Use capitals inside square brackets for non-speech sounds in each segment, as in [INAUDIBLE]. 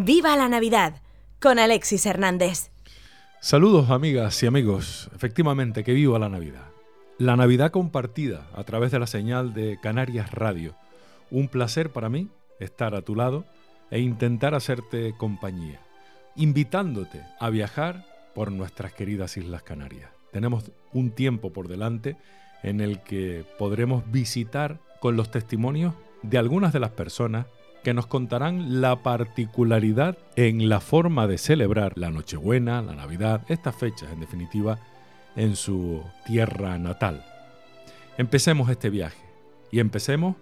Viva la Navidad con Alexis Hernández. Saludos amigas y amigos, efectivamente que viva la Navidad. La Navidad compartida a través de la señal de Canarias Radio. Un placer para mí estar a tu lado e intentar hacerte compañía, invitándote a viajar por nuestras queridas Islas Canarias. Tenemos un tiempo por delante en el que podremos visitar con los testimonios de algunas de las personas que nos contarán la particularidad en la forma de celebrar la Nochebuena, la Navidad, estas fechas en definitiva, en su tierra natal. Empecemos este viaje y empecemos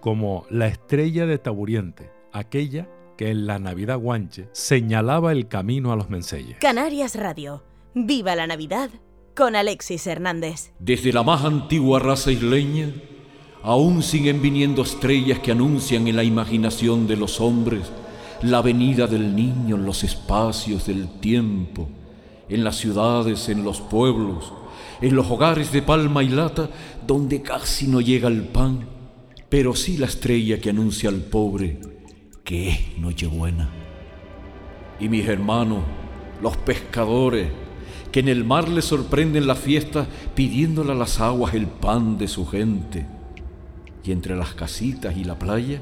como la estrella de Taburiente, aquella que en la Navidad guanche señalaba el camino a los Menseyes. Canarias Radio. Viva la Navidad con Alexis Hernández. Desde la más antigua raza isleña, aún siguen viniendo estrellas que anuncian en la imaginación de los hombres la venida del niño en los espacios del tiempo, en las ciudades, en los pueblos, en los hogares de palma y lata, donde casi no llega el pan, pero sí la estrella que anuncia al pobre que es Nochebuena. Y mis hermanos, los pescadores, que en el mar les sorprenden la fiesta pidiéndole a las aguas el pan de su gente. Entre las casitas y la playa,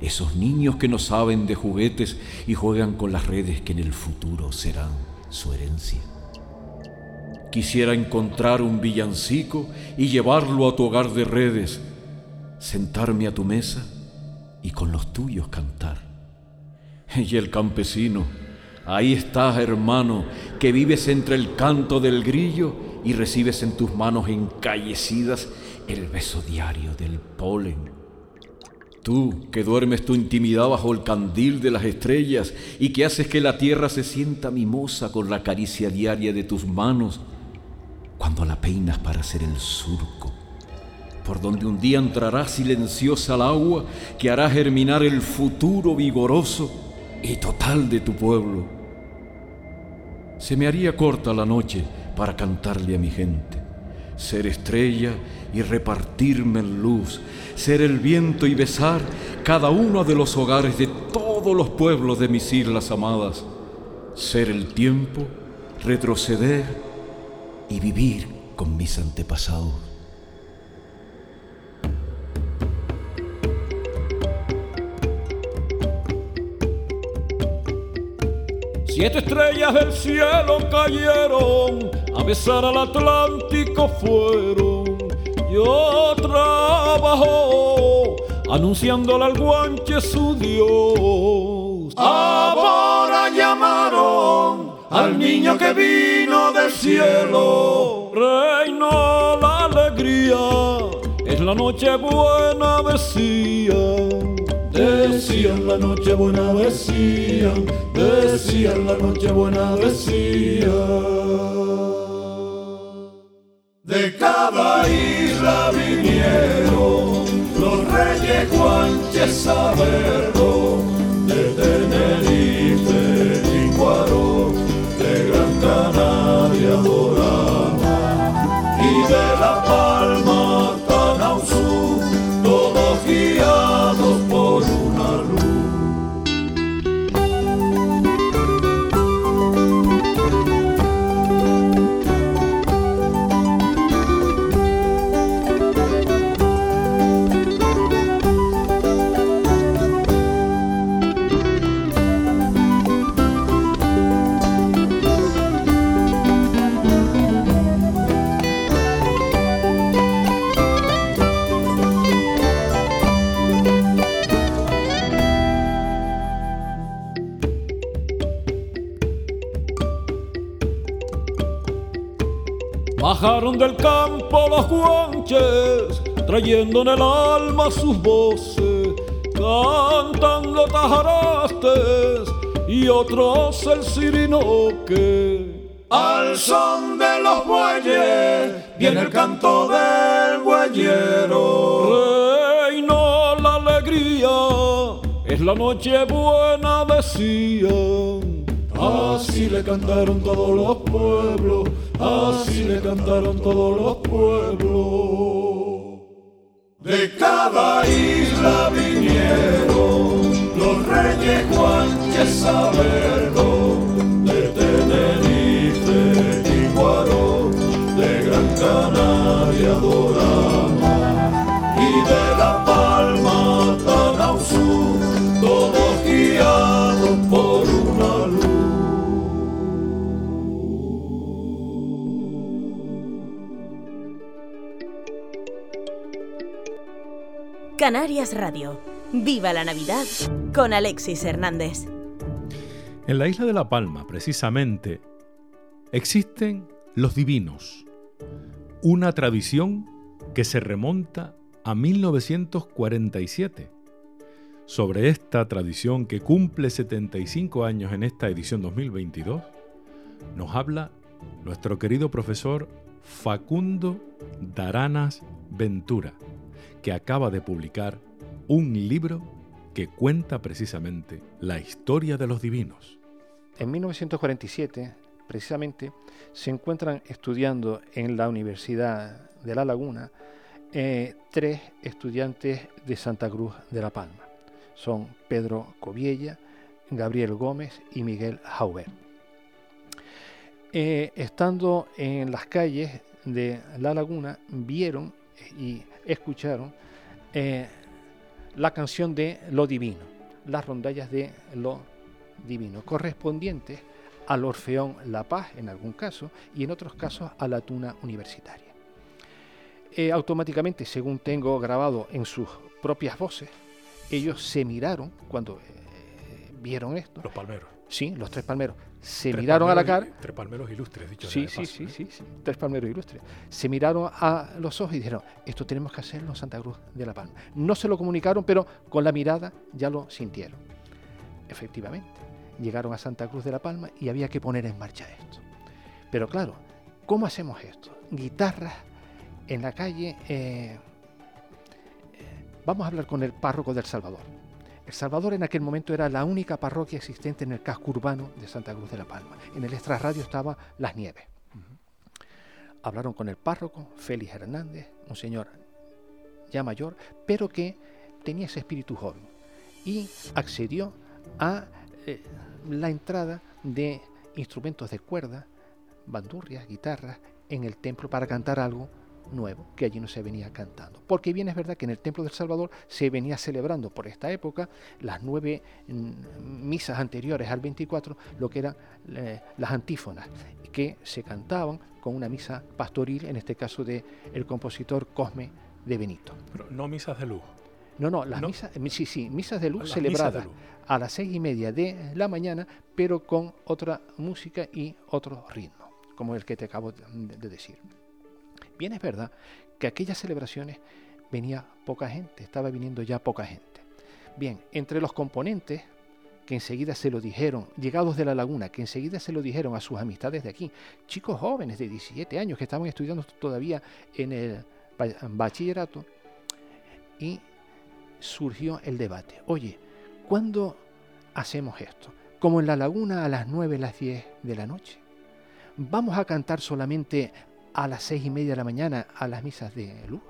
esos niños que no saben de juguetes y juegan con las redes que en el futuro serán su herencia. Quisiera encontrar un villancico y llevarlo a tu hogar de redes, sentarme a tu mesa y con los tuyos cantar. Y el campesino, ahí estás hermano, que vives entre el canto del grillo y recibes en tus manos encallecidas el beso diario del polen. Tú que duermes tu intimidad bajo el candil de las estrellas y que haces que la tierra se sienta mimosa con la caricia diaria de tus manos cuando la peinas para hacer el surco por donde un día entrará silenciosa el agua que hará germinar el futuro vigoroso y total de tu pueblo. Se me haría corta la noche para cantarle a mi gente, ser estrella y repartirme en luz, ser el viento y besar cada uno de los hogares de todos los pueblos de mis islas amadas, ser el tiempo, retroceder y vivir con mis antepasados. Siete estrellas del cielo cayeron, a besar al Atlántico fueron. Yo trabajo, anunciándole al guanche su Dios. Ahora llamaron al niño que vino del cielo. Reino la alegría, es la noche buena, decían. Decían la noche buena, decían, decían la noche buena, decían. De cada isla vinieron los reyes guanches a verlo, de Tenerife y Guaro, de Gran Canaria dorada y de La Palma del campo los guanches, trayendo en el alma sus voces, cantando tajarastes y otros el sirinoque. Al son de los bueyes viene el canto del bueyero. Reino la alegría, es la noche buena, decían. Así le cantaron todos los pueblos, así le cantaron todos los pueblos. De cada isla vinieron los reyes belleza vergo de Tenerife y Guaro, de Gran Canaria dorada Canarias Radio. Viva la Navidad con Alexis Hernández. En la isla de La Palma, precisamente, existen los divinos, una tradición que se remonta a 1947. Sobre esta tradición que cumple 75 años en esta edición 2022, nos habla nuestro querido profesor Facundo Daranas Ventura, que acaba de publicar un libro que cuenta precisamente la historia de los divinos. En 1947, precisamente, se encuentran estudiando en la Universidad de La Laguna eh, tres estudiantes de Santa Cruz de la Palma. Son Pedro Coviella, Gabriel Gómez y Miguel Jauber. Eh, estando en las calles de La Laguna, vieron y escucharon eh, la canción de Lo Divino, las rondallas de Lo Divino, correspondientes al Orfeón La Paz en algún caso y en otros casos a la Tuna Universitaria. Eh, automáticamente, según tengo grabado en sus propias voces, ellos se miraron cuando eh, vieron esto. Los palmeros. Sí, los tres palmeros. Se miraron a la cara. Tres palmeros ilustres, dicho Sí, sí, sí, sí, sí, tres palmeros ilustres. Se miraron a los ojos y dijeron, esto tenemos que hacerlo en Santa Cruz de la Palma. No se lo comunicaron, pero con la mirada ya lo sintieron. Efectivamente, llegaron a Santa Cruz de la Palma y había que poner en marcha esto. Pero claro, ¿cómo hacemos esto? Guitarras en la calle. eh, vamos a hablar con el párroco del Salvador. El Salvador en aquel momento era la única parroquia existente en el casco urbano de Santa Cruz de la Palma. En el extrarradio estaba Las Nieves. Hablaron con el párroco, Félix Hernández, un señor ya mayor, pero que tenía ese espíritu joven. Y accedió a eh, la entrada de instrumentos de cuerda, bandurrias, guitarras, en el templo para cantar algo nuevo que allí no se venía cantando. Porque bien es verdad que en el Templo del Salvador se venía celebrando por esta época las nueve mm, misas anteriores al 24, lo que eran eh, las antífonas, que se cantaban con una misa pastoril, en este caso de el compositor Cosme de Benito. Pero no misas de luz. No, no, las ¿No? misas, eh, sí, sí, misas de luz Las celebradas misas de luz. a las seis y media de la mañana, pero con otra música y otro ritmo, como el que te acabo de decir. Bien es verdad que aquellas celebraciones venía poca gente, estaba viniendo ya poca gente. Bien, entre los componentes que enseguida se lo dijeron, llegados de la laguna, que enseguida se lo dijeron a sus amistades de aquí, chicos jóvenes de 17 años que estaban estudiando todavía en el ba- bachillerato, y surgió el debate. Oye, ¿cuándo hacemos esto? Como en la laguna a las 9, las 10 de la noche. ¿Vamos a cantar solamente a las seis y media de la mañana a las misas de luz?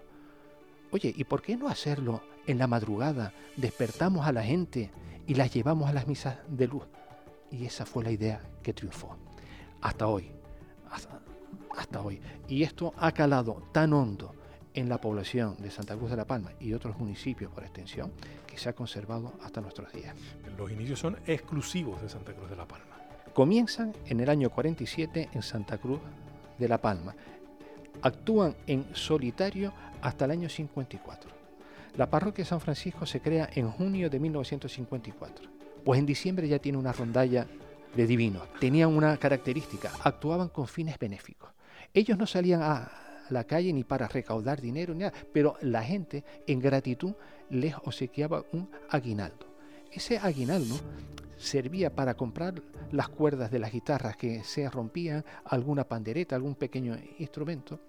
Oye, ¿y por qué no hacerlo en la madrugada? Despertamos a la gente y las llevamos a las misas de luz. Y esa fue la idea que triunfó. Hasta hoy. Hasta, hasta hoy. Y esto ha calado tan hondo en la población de Santa Cruz de la Palma y otros municipios por extensión que se ha conservado hasta nuestros días. Los inicios son exclusivos de Santa Cruz de la Palma. Comienzan en el año 47 en Santa Cruz de la Palma. Actúan en solitario hasta el año 54. La parroquia de San Francisco se crea en junio de 1954. Pues en diciembre ya tiene una rondalla de divinos. Tenían una característica, actuaban con fines benéficos. Ellos no salían a la calle ni para recaudar dinero ni nada, pero la gente en gratitud les obsequiaba un aguinaldo. Ese aguinaldo servía para comprar las cuerdas de las guitarras que se rompían, alguna pandereta, algún pequeño instrumento.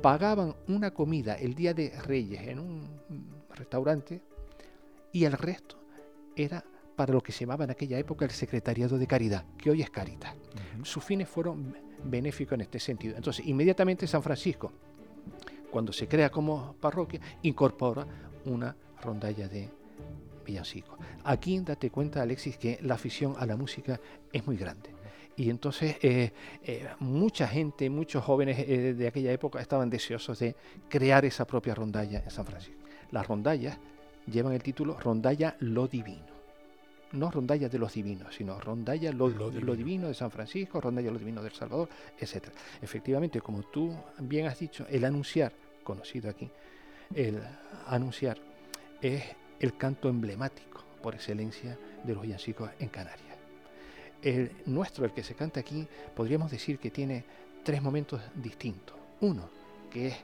Pagaban una comida el día de Reyes en un restaurante y el resto era para lo que se llamaba en aquella época el Secretariado de Caridad, que hoy es Caritas. Sus fines fueron benéficos en este sentido. Entonces, inmediatamente San Francisco, cuando se crea como parroquia, incorpora una rondalla de villancicos. Aquí date cuenta, Alexis, que la afición a la música es muy grande. Y entonces eh, eh, mucha gente, muchos jóvenes eh, de aquella época estaban deseosos de crear esa propia rondalla en San Francisco. Las rondallas llevan el título Rondalla Lo Divino. No rondalla de los divinos, sino rondalla lo, Lo lo Divino. divino. de San Francisco, rondalla lo divino del Salvador, etc. Efectivamente, como tú bien has dicho, el anunciar, conocido aquí, el anunciar es el canto emblemático por excelencia de los villancicos en Canarias. El nuestro, el que se canta aquí, podríamos decir que tiene tres momentos distintos. Uno, que es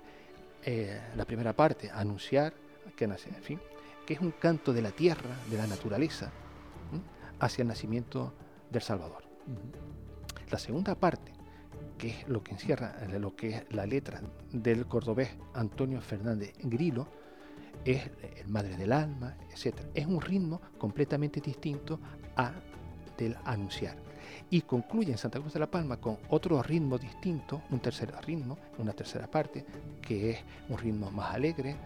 eh, la primera parte, anunciar, que nace, en fin, que es un canto de la tierra, de la naturaleza, hacia el nacimiento del Salvador. La segunda parte, que es lo que encierra lo que es la letra del cordobés Antonio Fernández Grilo, es el Madre del Alma, etc. Es un ritmo completamente distinto a del anunciar. Y concluye en Santa Cruz de la Palma con otro ritmo distinto, un tercer ritmo, una tercera parte, que es un ritmo más alegre,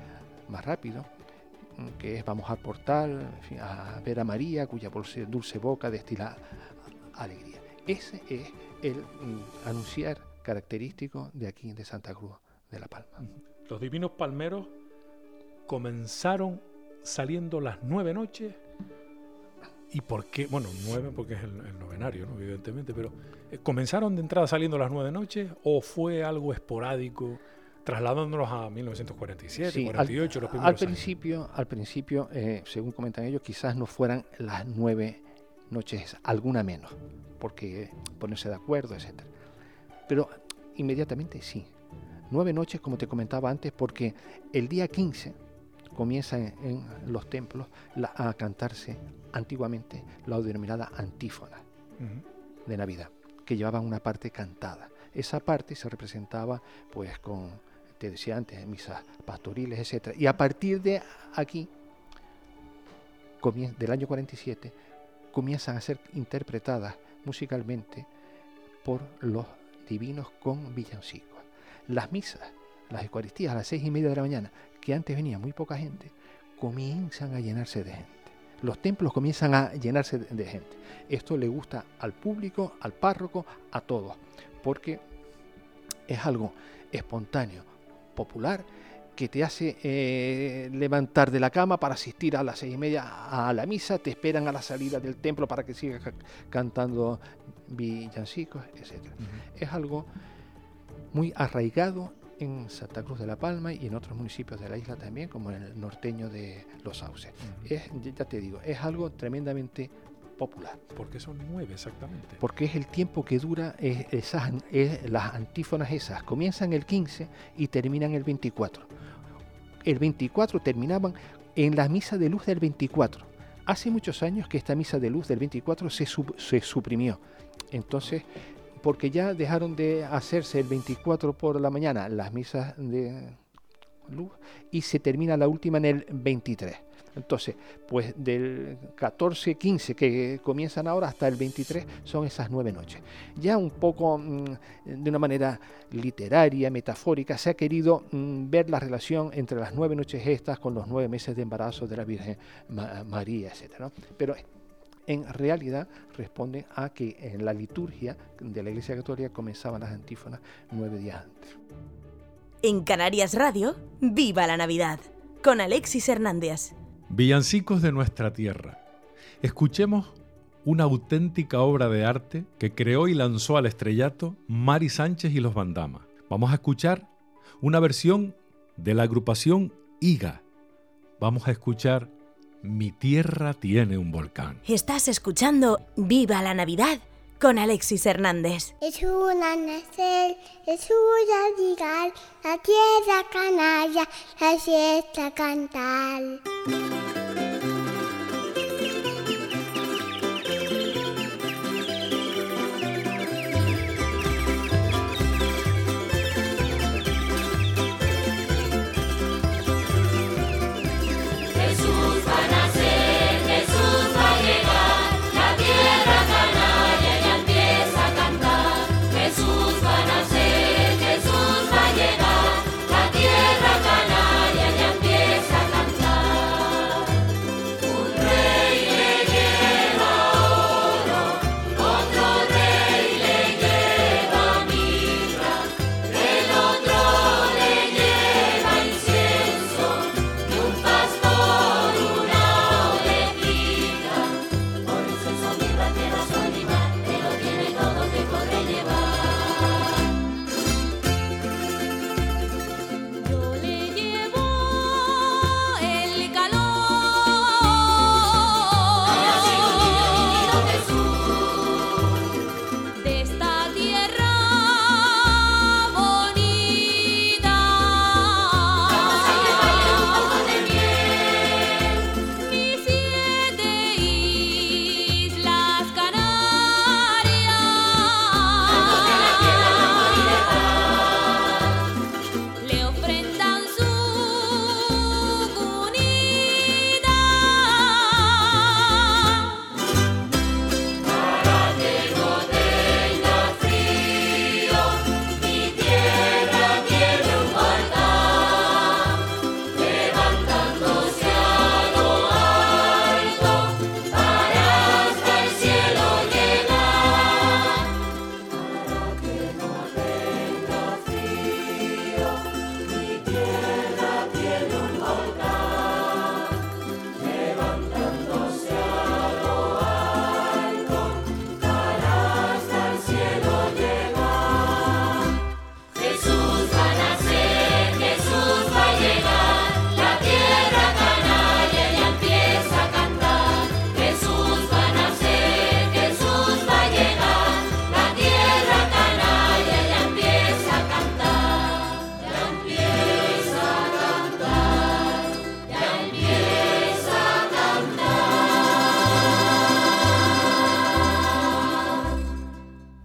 más rápido, que es vamos al portal, en a ver a María, cuya dulce boca destila alegría. Ese es el mm, anunciar característico de aquí, de Santa Cruz de la Palma. Los divinos palmeros comenzaron saliendo las nueve noches. ¿Y por qué? Bueno, nueve porque es el, el novenario, ¿no? evidentemente, pero eh, ¿comenzaron de entrada saliendo las nueve noches o fue algo esporádico, trasladándonos a 1947, Sí, al- 48, los Al primeros años? principio, al principio eh, según comentan ellos, quizás no fueran las nueve noches, alguna menos, porque ponerse de acuerdo, etc. Pero inmediatamente sí. Nueve noches, como te comentaba antes, porque el día 15 comienza en, los templos a cantarse antiguamente la denominada antífona de Navidad, que llevaban una parte cantada. Esa parte se representaba pues con, te decía antes, misas pastoriles, etc. Y a partir de aquí, del año 47, comienzan a ser interpretadas musicalmente por los divinos con villancicos. Las misas, las eucaristías a las seis y media de la mañana, que antes venía muy poca gente, comienzan a llenarse de gente. Los templos comienzan a llenarse de- gente. Esto le gusta al público, al párroco, a todos, porque es algo espontáneo, popular, que te hace eh, levantar de la cama para asistir a las seis y media a la misa, te esperan a la salida del templo para que sigas ca- cantando villancicos, etc. Es algo muy arraigado en Santa Cruz de la Palma y en otros municipios de la isla también, como en el norteño de Los Sauces. Es, ya te digo, es algo tremendamente popular ¿Por qué son nueve exactamente? porque es el tiempo que dura eh, esas, eh, las antífonas esas. Comienzan el 15 y terminan el 24. El 24 terminaban en la misa de luz del 24. Hace muchos años que esta misa de luz del 24 se, sub- se suprimió. Entonces, porque ya dejaron de hacerse el 24 por la mañana las misas de luz y se termina la última en el 23. Entonces, pues del 14, 15 que comienzan ahora hasta el 23 son esas nueve noches. Ya un poco mm, de una manera literaria, metafórica, se ha querido mm, ver la relación entre las nueve noches estas con los nueve meses de embarazo de la Virgen Ma- María, etc. Pero en realidad responde a que en la liturgia de la Iglesia Católica comenzaban las antífonas nueve días antes. En Canarias Radio, ¡Viva la Navidad! Con Alexis Hernández. Villancicos de nuestra tierra. Escuchemos una auténtica obra de arte que creó y lanzó al estrellato Mari Sánchez y los Bandama. Vamos a escuchar una versión de la agrupación IGA. Vamos a escuchar Mi tierra tiene un volcán. Estás escuchando ¡Viva la Navidad! Con Alexis Hernández. Es una nacer, es una llegar, la tierra canalla, la fiesta cantar.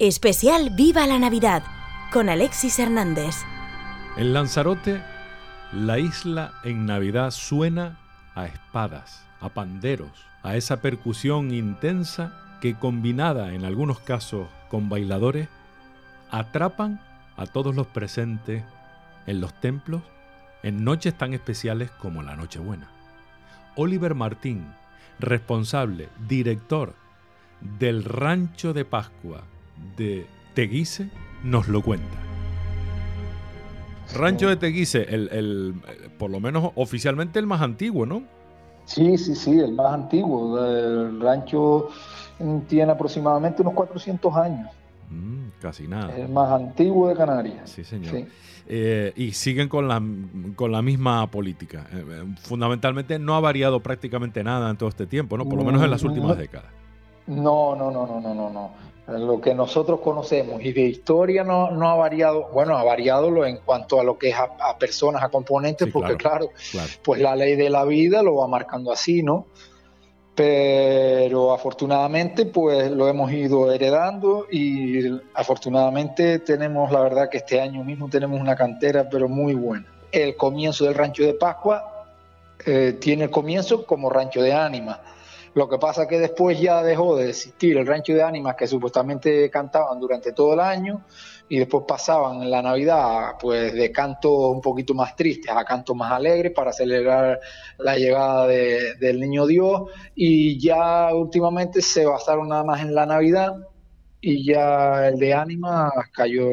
Especial Viva la Navidad con Alexis Hernández. En Lanzarote, la isla en Navidad suena a espadas, a panderos, a esa percusión intensa que combinada en algunos casos con bailadores, atrapan a todos los presentes en los templos en noches tan especiales como la Nochebuena. Oliver Martín, responsable, director del Rancho de Pascua de Teguise, nos lo cuenta. Rancho de Teguise, el, el, por lo menos oficialmente el más antiguo, ¿no? Sí, sí, sí, el más antiguo. El rancho tiene aproximadamente unos 400 años. Mm, casi nada. El más antiguo de Canarias. Sí, señor. Sí. Eh, y siguen con la, con la misma política. Eh, fundamentalmente no ha variado prácticamente nada en todo este tiempo, ¿no? Por lo menos en las últimas no, décadas. No, no, no, no, no, no, no. Lo que nosotros conocemos y de historia no, no ha variado, bueno, ha variado lo en cuanto a lo que es a, a personas, a componentes, Sí, porque claro, claro, claro. pues la ley de la vida lo va marcando así, ¿no? Pero afortunadamente pues lo hemos ido heredando y afortunadamente tenemos, la verdad que este año mismo tenemos una cantera pero muy buena. El comienzo del rancho de Pascua eh, tiene el comienzo como rancho de ánimas. Lo que pasa que después ya dejó de existir el rancho de ánimas que supuestamente cantaban durante todo el año y después pasaban en la Navidad pues de cantos un poquito más tristes a cantos más alegres para celebrar la llegada de- del niño Dios. Y ya últimamente se basaron nada más en la Navidad y ya el de ánimas cayó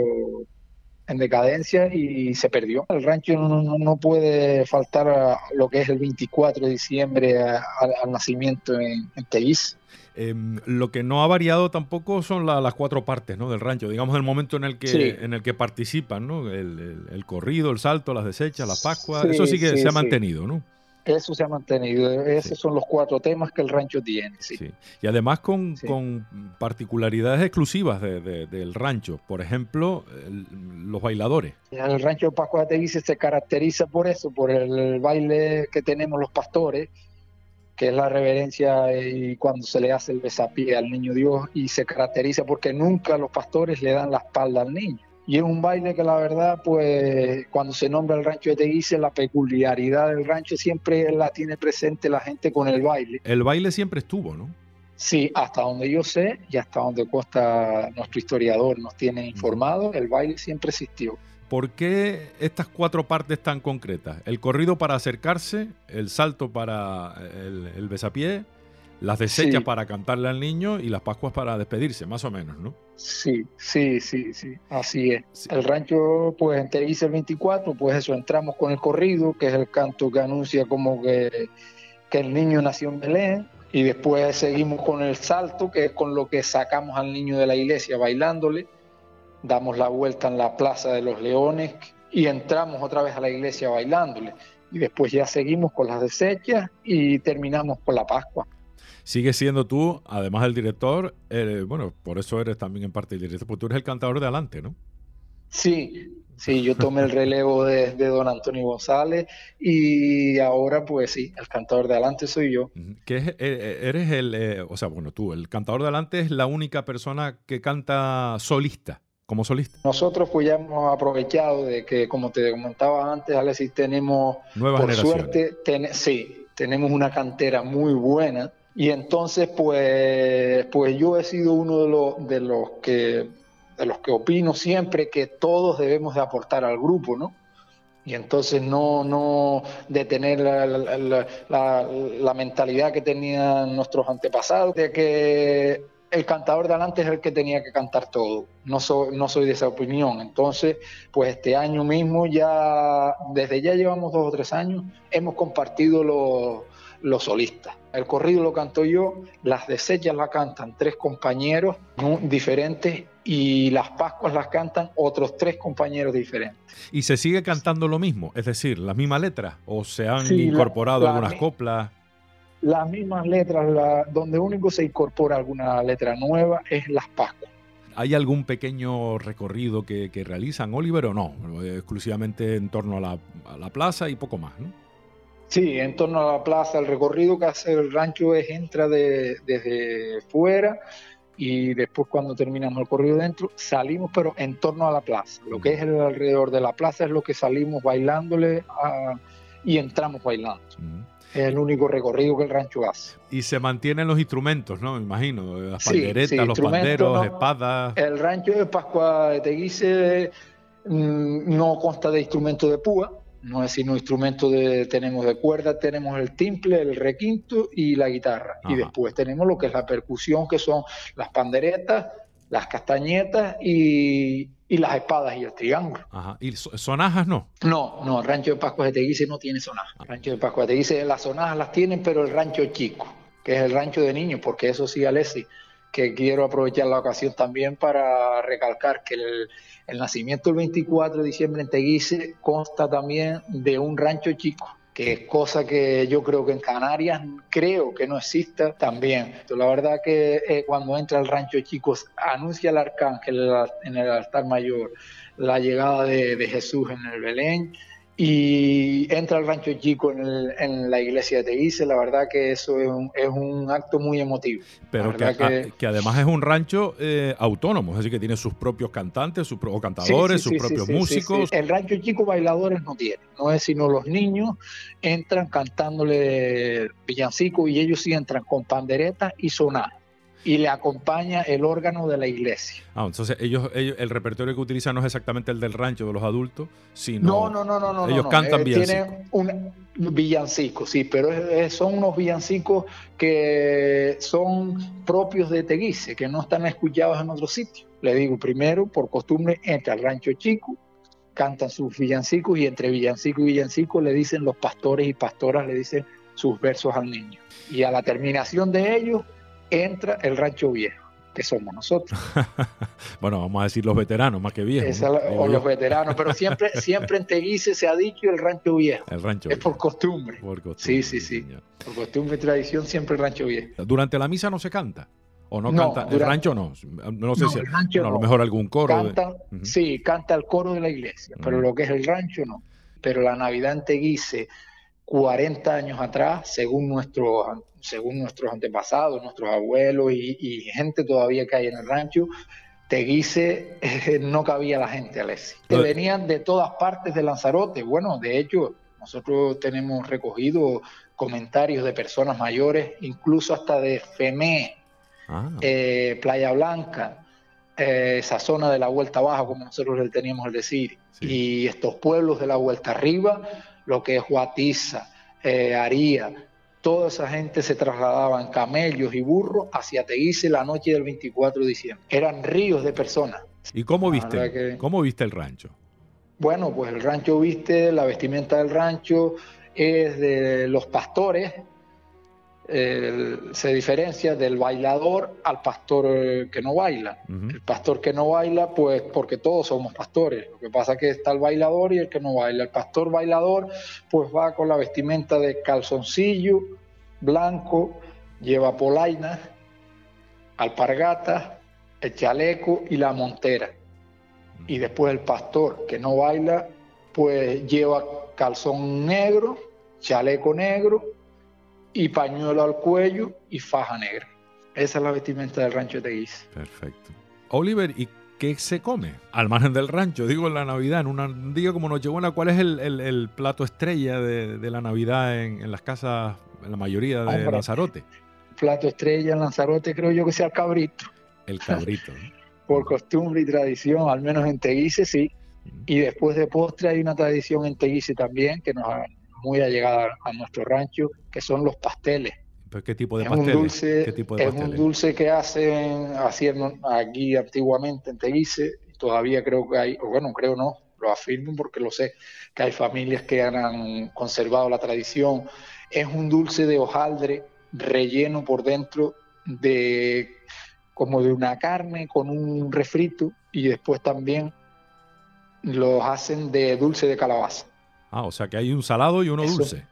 en decadencia y se perdió. El rancho no, no- no puede faltar a lo que es el 24 de diciembre a- al, al nacimiento en, en. Eh, lo que no ha variado tampoco son la- las cuatro partes ¿no? del rancho, digamos el momento en el que, Sí. en el que participan, ¿no? el, el- el corrido, el salto, las desechas, la Pascua, Sí, eso sí que sí, se ha mantenido, ¿no? Eso se ha mantenido. Esos Sí. son los cuatro temas que el rancho tiene. Sí. Sí. Y además con, Sí. con particularidades exclusivas de- de- del rancho, por ejemplo, el- los bailadores. El rancho de Pascua de Teguise se caracteriza por eso, por el baile que tenemos los pastores, que es la reverencia y cuando se le hace el besapié al niño Dios, y se caracteriza porque nunca los pastores le dan la espalda al niño. Y es un baile que la verdad, pues cuando se nombra el rancho de Teguise, la peculiaridad del rancho siempre la tiene presente la gente con el baile. El baile siempre estuvo, ¿no? Sí, hasta donde yo sé y hasta donde Costa, nuestro historiador, nos tiene informado, el baile siempre existió. ¿Por qué estas cuatro partes tan concretas? El corrido para acercarse, el salto para el, el besapié, las desechas Sí. para cantarle al niño y las pascuas para despedirse, más o menos, ¿no? Sí, sí, sí, sí, así es. Sí. El rancho, pues en Teguise el 24, pues eso, entramos con el corrido, que es el canto que anuncia como que, que el niño nació en Belén, y después seguimos con el salto, que es con lo que sacamos al niño de la iglesia bailándole, damos la vuelta en la Plaza de los Leones y entramos otra vez a la iglesia bailándole. Y después ya seguimos con las desechas y terminamos con la Pascua. Sigues siendo tú, además del director, eh, bueno, por eso eres también en parte el director, porque tú eres el cantador de adelante, ¿no? Sí, sí, yo tomé el relevo de, de don Antonio González y ahora pues sí, el cantador de adelante soy yo. Que es- eh, eh, eres el, eh, o sea, bueno, tú, el cantador de adelante es la única persona que canta solista, como solista. Nosotros pues ya hemos aprovechado de que, como te comentaba antes, Alexis, tenemos, por suerte, ten- sí, tenemos una cantera muy buena y entonces pues, pues yo he sido uno de los, de los que de los que opino siempre que todos debemos de aportar al grupo, ¿no? Y entonces no, no de tener la, la- la- mentalidad que tenían nuestros antepasados, de que el cantador de adelante es el que tenía que cantar todo. No, soy no soy de esa opinión. Entonces, pues este año mismo ya, desde ya llevamos dos o tres años, hemos compartido los, los solistas. El corrido lo canto yo, las desechas la cantan tres compañeros diferentes y las Pascuas las cantan otros tres compañeros diferentes. ¿Y se sigue cantando lo mismo? Es decir, las mismas letras, o se han Sí, incorporado la algunas coplas. Las mismas letras, la- donde único se incorpora alguna letra nueva es las Pascuas. ¿Hay algún pequeño recorrido que, que realizan, Oliver, o no? Exclusivamente en torno a la, a la plaza y poco más, ¿no? Sí, en torno a la plaza, el recorrido que hace el rancho es entra de- desde fuera y después cuando terminamos el corrido dentro salimos pero en torno a la plaza. Lo que es el alrededor de la plaza es lo que salimos bailándole a- y entramos bailando. Mm. Es el único recorrido que el rancho hace. Y se mantienen los instrumentos, ¿no? Me imagino. Las Sí, panderetas, sí, los panderos, ¿no? espadas. El rancho de Pascua de Teguise mm, no consta de instrumentos de púa, no es sino instrumentos de, tenemos de cuerda, tenemos el timple, el requinto y la guitarra. Ajá. Y después tenemos lo que es la percusión, que son las panderetas, las castañetas y, y las espadas y el triángulo. Ajá. Y so- sonajas no. No, no, el rancho de Pascua de Teguise no tiene sonaja. El rancho de Pascua de Teguise, las sonajas las tienen, pero el rancho chico, que es el rancho de niños, porque eso sí, Alessi, que quiero aprovechar la ocasión también para recalcar que el, nacimiento el 24 de diciembre en Teguise consta también de un rancho chico que es cosa que yo creo que en Canarias creo que no exista también. La verdad que eh, cuando entra el rancho chicos anuncia el arcángel en el altar mayor la llegada de Jesús en el Belén y entra el rancho chico en, el- en la iglesia de Teguise, la verdad que eso es un, es un acto muy emotivo. Pero que, que- que además es un rancho eh, autónomo, es decir, que tiene sus propios cantantes, sus o cantadores, sí, sus sí, propios músicos. El rancho chico bailadores no tiene, no es sino los niños entran cantándole villancico y ellos sí entran con pandereta y sonar y le acompaña el órgano de la iglesia. Ah, entonces ellos, ellos- el repertorio que utilizan no es exactamente el del rancho de los adultos, sino No, no, no, no, no. ellos no, cantan eh, villancico. Tienen un villancico, sí, pero es- son unos villancicos que son propios de Teguise, que no están escuchados en otro sitio. Le digo, primero, por costumbre, entra al rancho chico, cantan sus villancicos y entre villancico y villancico le dicen los pastores y pastoras, le dicen sus versos al niño. Y a la terminación de ellos entra el rancho viejo, que somos nosotros. [LAUGHS] bueno, vamos a decir los veteranos, más que viejos. ¿no? o los veteranos, pero siempre, [LAUGHS] siempre en Teguise se ha dicho el rancho viejo. El rancho Es por costumbre. por costumbre, Sí, sí, sí. señor. Por costumbre y tradición, siempre el rancho viejo. Durante la misa no se canta. O no, No, canta. El rancho no. No sé No, si. el rancho bueno, a lo no. mejor algún coro. de- Canta, Ujú. sí, canta el coro de la iglesia, pero lo que es el rancho no. Pero la Navidad en Teguise, 40 años atrás, según nuestros, según nuestros antepasados, nuestros abuelos y, y gente todavía que hay en el rancho, Teguise eh, no cabía la gente, Alessi. Que venían de todas partes de Lanzarote. Bueno, de hecho, nosotros tenemos recogido comentarios de personas mayores, incluso hasta de FEME, Ah, eh, Playa Blanca, eh, esa zona de la Vuelta Baja, como nosotros le teníamos el decir, Sí. y estos pueblos de la Vuelta Arriba, lo que es Huatiza, eh, Aría, toda esa gente se trasladaba en camellos y burros hacia Teguise la noche del 24 de diciembre. Eran ríos de personas. ¿Y cómo viste? que- ¿Cómo viste el rancho? Bueno, pues el rancho, viste, la vestimenta del rancho es de los pastores, el- se diferencia del bailador al pastor eh, que no baila. El pastor que no baila, pues porque todos somos pastores. Lo que pasa es que está el bailador y el que no baila. El pastor bailador, pues va con la vestimenta de calzoncillo blanco, lleva polainas, alpargatas, el chaleco y la montera. Y después el pastor que no baila, pues lleva calzón negro, chaleco negro y pañuelo al cuello y faja negra. Esa es la vestimenta del rancho de Teguise. Perfecto. Oliver, ¿y qué se come? Al margen del rancho, digo en la Navidad, en un día como Nochebuena, ¿cuál es el, el- el plato estrella de, de la Navidad en, en las casas, en la mayoría de Hombre. Lanzarote? Plato estrella en Lanzarote creo yo que sea el cabrito. El cabrito. ¿no? [LAUGHS] Por costumbre y tradición, al menos en Teguise sí. Ujú. Y después de postre hay una tradición en Teguise también que nos ha muy allegada a nuestro rancho, que son los pasteles. Pues, ¿Qué tipo de es un pasteles? dulce, ¿Qué tipo de es un dulce que hacen haciendo aquí antiguamente en Teguise, todavía creo que hay, o bueno, creo no, lo afirmo porque lo sé, que hay familias que han conservado la tradición. Es un dulce de hojaldre relleno por dentro de como de una carne con un refrito y después también los hacen de dulce de calabaza. Ah, o sea que hay un salado y uno Eso. dulce.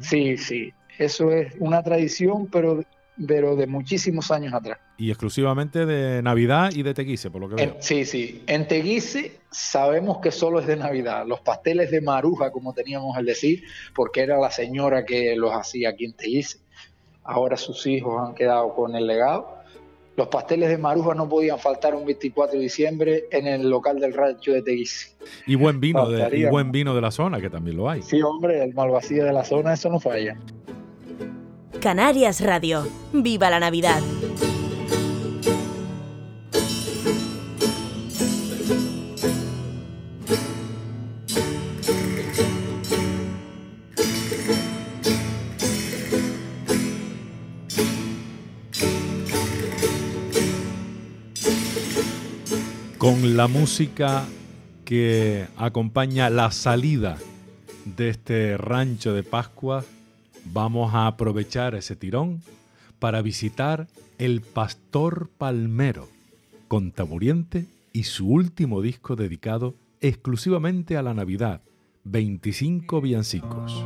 Sí, sí, eso es una tradición, pero, pero de muchísimos años atrás. Y exclusivamente de Navidad y de Tequise, por lo que En- veo. sí, sí. En Teguise sabemos que solo es de Navidad. Los pasteles de Maruja, como teníamos el decir, porque era la señora que los hacía aquí en Teguise. Ahora sus hijos han quedado con el legado. Los pasteles de maruja no podían faltar un 24 de diciembre en el local del rancho de Teguise. Y buen vino, de, y buen vino de la zona, que también lo hay. Sí, hombre, el de la zona, eso no falla. Canarias Radio. ¡Viva la Navidad! Con la música que acompaña la salida de este rancho de Pascua, vamos a aprovechar ese tirón para visitar el Pastor Palmero, Contaburiente y su último disco dedicado exclusivamente a la Navidad, 25 villancicos.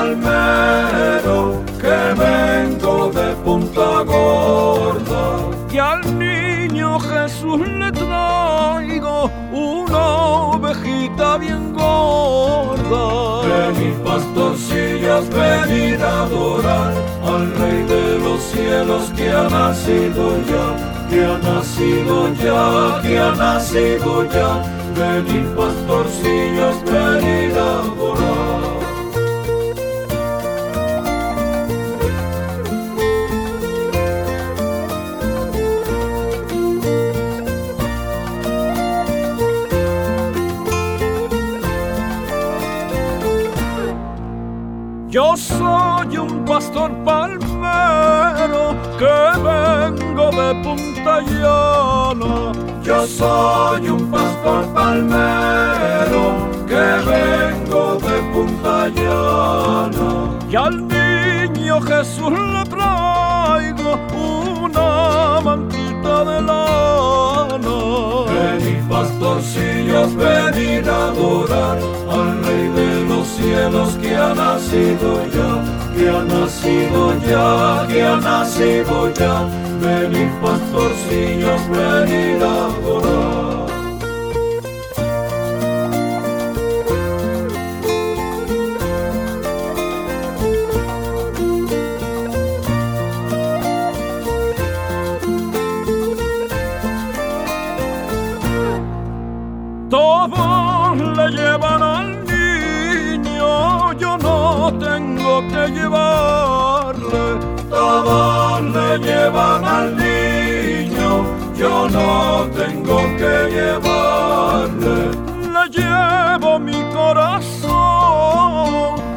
Palmero que vengo de Punta Gorda. Y al niño Jesús le traigo una ovejita bien gorda. Venid pastorcillas, venid a adorar al Rey de los cielos que ha nacido ya, que ha nacido ya, que ha nacido ya. Venid pastorcillas, venid a adorar. Pastor palmero que vengo de Punta Llana. Yo soy un pastor palmero que vengo de Punta Llana. Y al niño Jesús le traigo una mantita de lana. Venid pastorcillos, venid a adorar al Rey de los cielos que ha nacido ya, que ha nacido ya, que ha nacido ya. Venid pastorcillos, venid a adorar. Todos le llevan al que llevarle. Todos le llevan al niño, yo no tengo que llevarle. Le llevo mi corazón,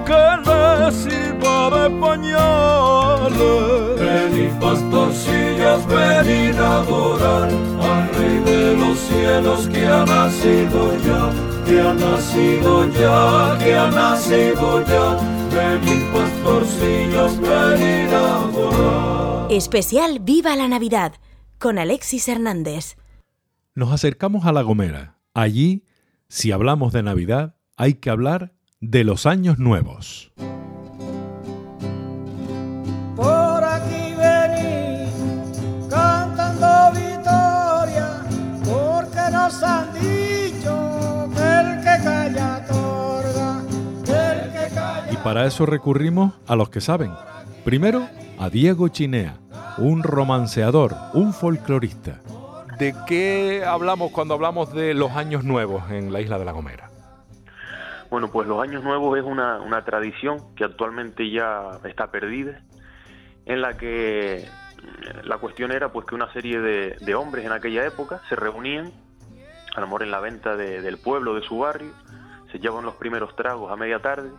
que le sirva de pañales. Venid pastorcillas, venid a adorar al Rey de los cielos que ha nacido ya, que ha nacido ya, que ha nacido ya. Venid a adorar. Especial Viva la Navidad con Alexis Hernández. Nos acercamos a La Gomera. Allí, si hablamos de Navidad, hay que hablar de los años nuevos. Para eso recurrimos a los que saben. Primero, a Diego Chinea, un romanceador, un folclorista. ¿De qué hablamos cuando hablamos de los años nuevos en la isla de La Gomera? Bueno, pues los Años Nuevos es una, una tradición que actualmente ya está perdida, en la que mm, la cuestión era pues que una serie de, de hombres en aquella época se reunían, a lo mejor en la venta de- del pueblo, de su barrio, se llevaban los primeros tragos a media tarde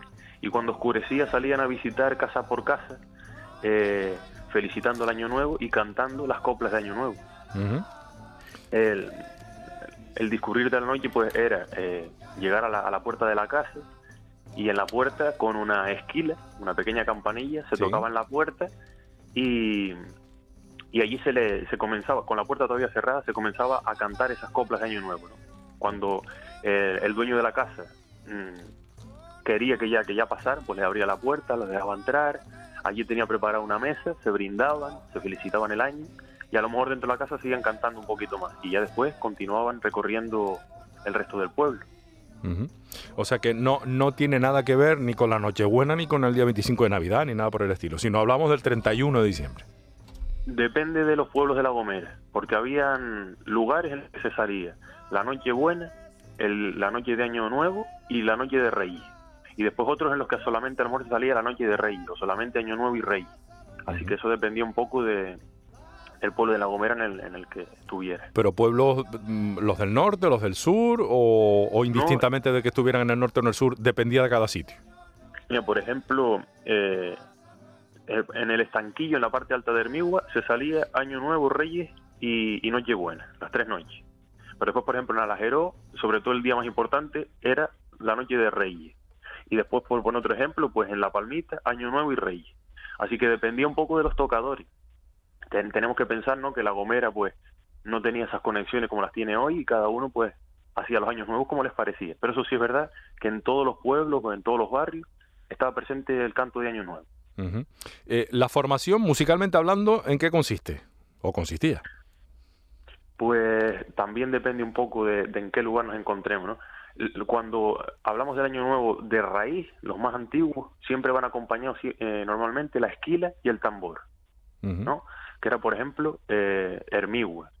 y cuando oscurecía salían a visitar casa por casa, eh, felicitando el Año Nuevo y cantando las coplas de Año Nuevo el, el discurrir de la noche pues era eh, llegar a la, a la puerta de la casa y en la puerta con una esquila, una pequeña campanilla, se Sí. tocaba en la puerta y, y allí se le se comenzaba, con la puerta todavía cerrada, se comenzaba a cantar esas coplas de Año Nuevo. ¿no? cuando eh, el dueño de la casa mm, quería que ya, que ya pasara, pues le abría la puerta, los dejaba entrar, allí tenía preparada una mesa, se brindaban, se felicitaban el año y a lo mejor dentro de la casa seguían cantando un poquito más y ya después continuaban recorriendo el resto del pueblo. O sea que no, no tiene nada que ver ni con la Nochebuena ni con el día 25 de Navidad ni nada por el estilo, sino hablamos del 31 de diciembre. Depende de los pueblos de La Gomera, porque habían lugares en los que se salía la noche buena, el- la noche de Año Nuevo y la noche de Reyes. Y después otros en los que solamente a lo mejor salía la noche de Reyes, o solamente Año Nuevo y Reyes. Así que eso dependía un poco de el pueblo de La Gomera en el, en el que estuviera. Pero pueblos, mm, los del norte, los del sur, o, o indistintamente de que estuvieran en el norte o en el sur, dependía de cada sitio. Mira, por ejemplo, eh, en el estanquillo, en la parte alta de Hermigua, se salía Año Nuevo, Reyes y, y Nochebuena, las tres noches. Pero después, por ejemplo, en Alajeró, sobre todo el día más importante, era la noche de Reyes. Y después, por poner otro ejemplo, pues en La Palmita, Año Nuevo y Reyes. Así que dependía un poco de los tocadores. Ten- tenemos que pensar, ¿no?, que La Gomera, pues, no tenía esas conexiones como las tiene hoy y cada uno, pues, hacía los años nuevos como les parecía. Pero eso sí es verdad que en todos los pueblos o en todos los barrios estaba presente el canto de Año Nuevo. Eh, la formación, musicalmente hablando, ¿en qué consiste? ¿O consistía? Pues también depende un poco de, de en qué lugar nos encontremos, ¿no? Cuando hablamos del Año Nuevo de raíz, los más antiguos siempre van acompañados eh, normalmente la esquila y el tambor. ¿no? Que era, por ejemplo, eh, Hermigua,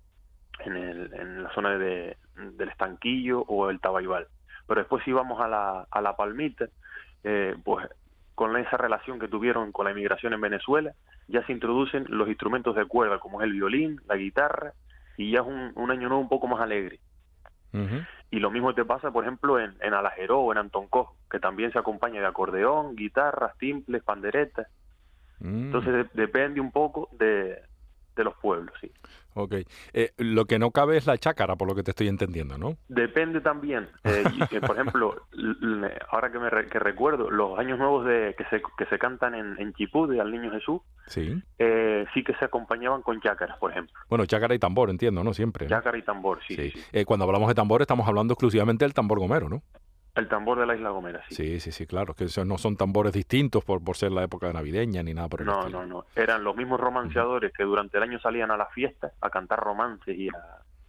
en, el, en la zona de, del Estanquillo o el Tabaibal. Pero después si vamos a la, a la Palmita, eh, pues con esa relación que tuvieron con la inmigración en Venezuela, ya se introducen los instrumentos de cuerda, como es el violín, la guitarra, y ya es un, un año nuevo un poco más alegre. Y lo mismo te pasa, por ejemplo, en, en Alajeró o en Antoncojo, que también se acompaña de acordeón, guitarras, timples, panderetas. Mm. Entonces de- depende un poco de, de los pueblos, sí. Ok. Eh, lo que no cabe es la chácara, por lo que te estoy entendiendo, ¿no? Depende también, eh, [LAUGHS] eh, por ejemplo, ahora que me re- que recuerdo, los años nuevos de que se, que se cantan en, en Chipú, de al Niño Jesús, Sí. eh, sí que se acompañaban con chácaras, por ejemplo. Bueno, chácara y tambor, entiendo, ¿no? Siempre. ¿no? Chácara y tambor, sí, Sí. sí, sí. Eh, cuando hablamos de tambor estamos hablando exclusivamente del tambor gomero, ¿no? El tambor de la Isla Gomera, sí. Sí, sí, sí, claro. Que no son tambores distintos por, por ser la época navideña ni nada por el No, estilo. no, no. Eran los mismos romanceadores que durante el año salían a las fiestas a cantar romances y a,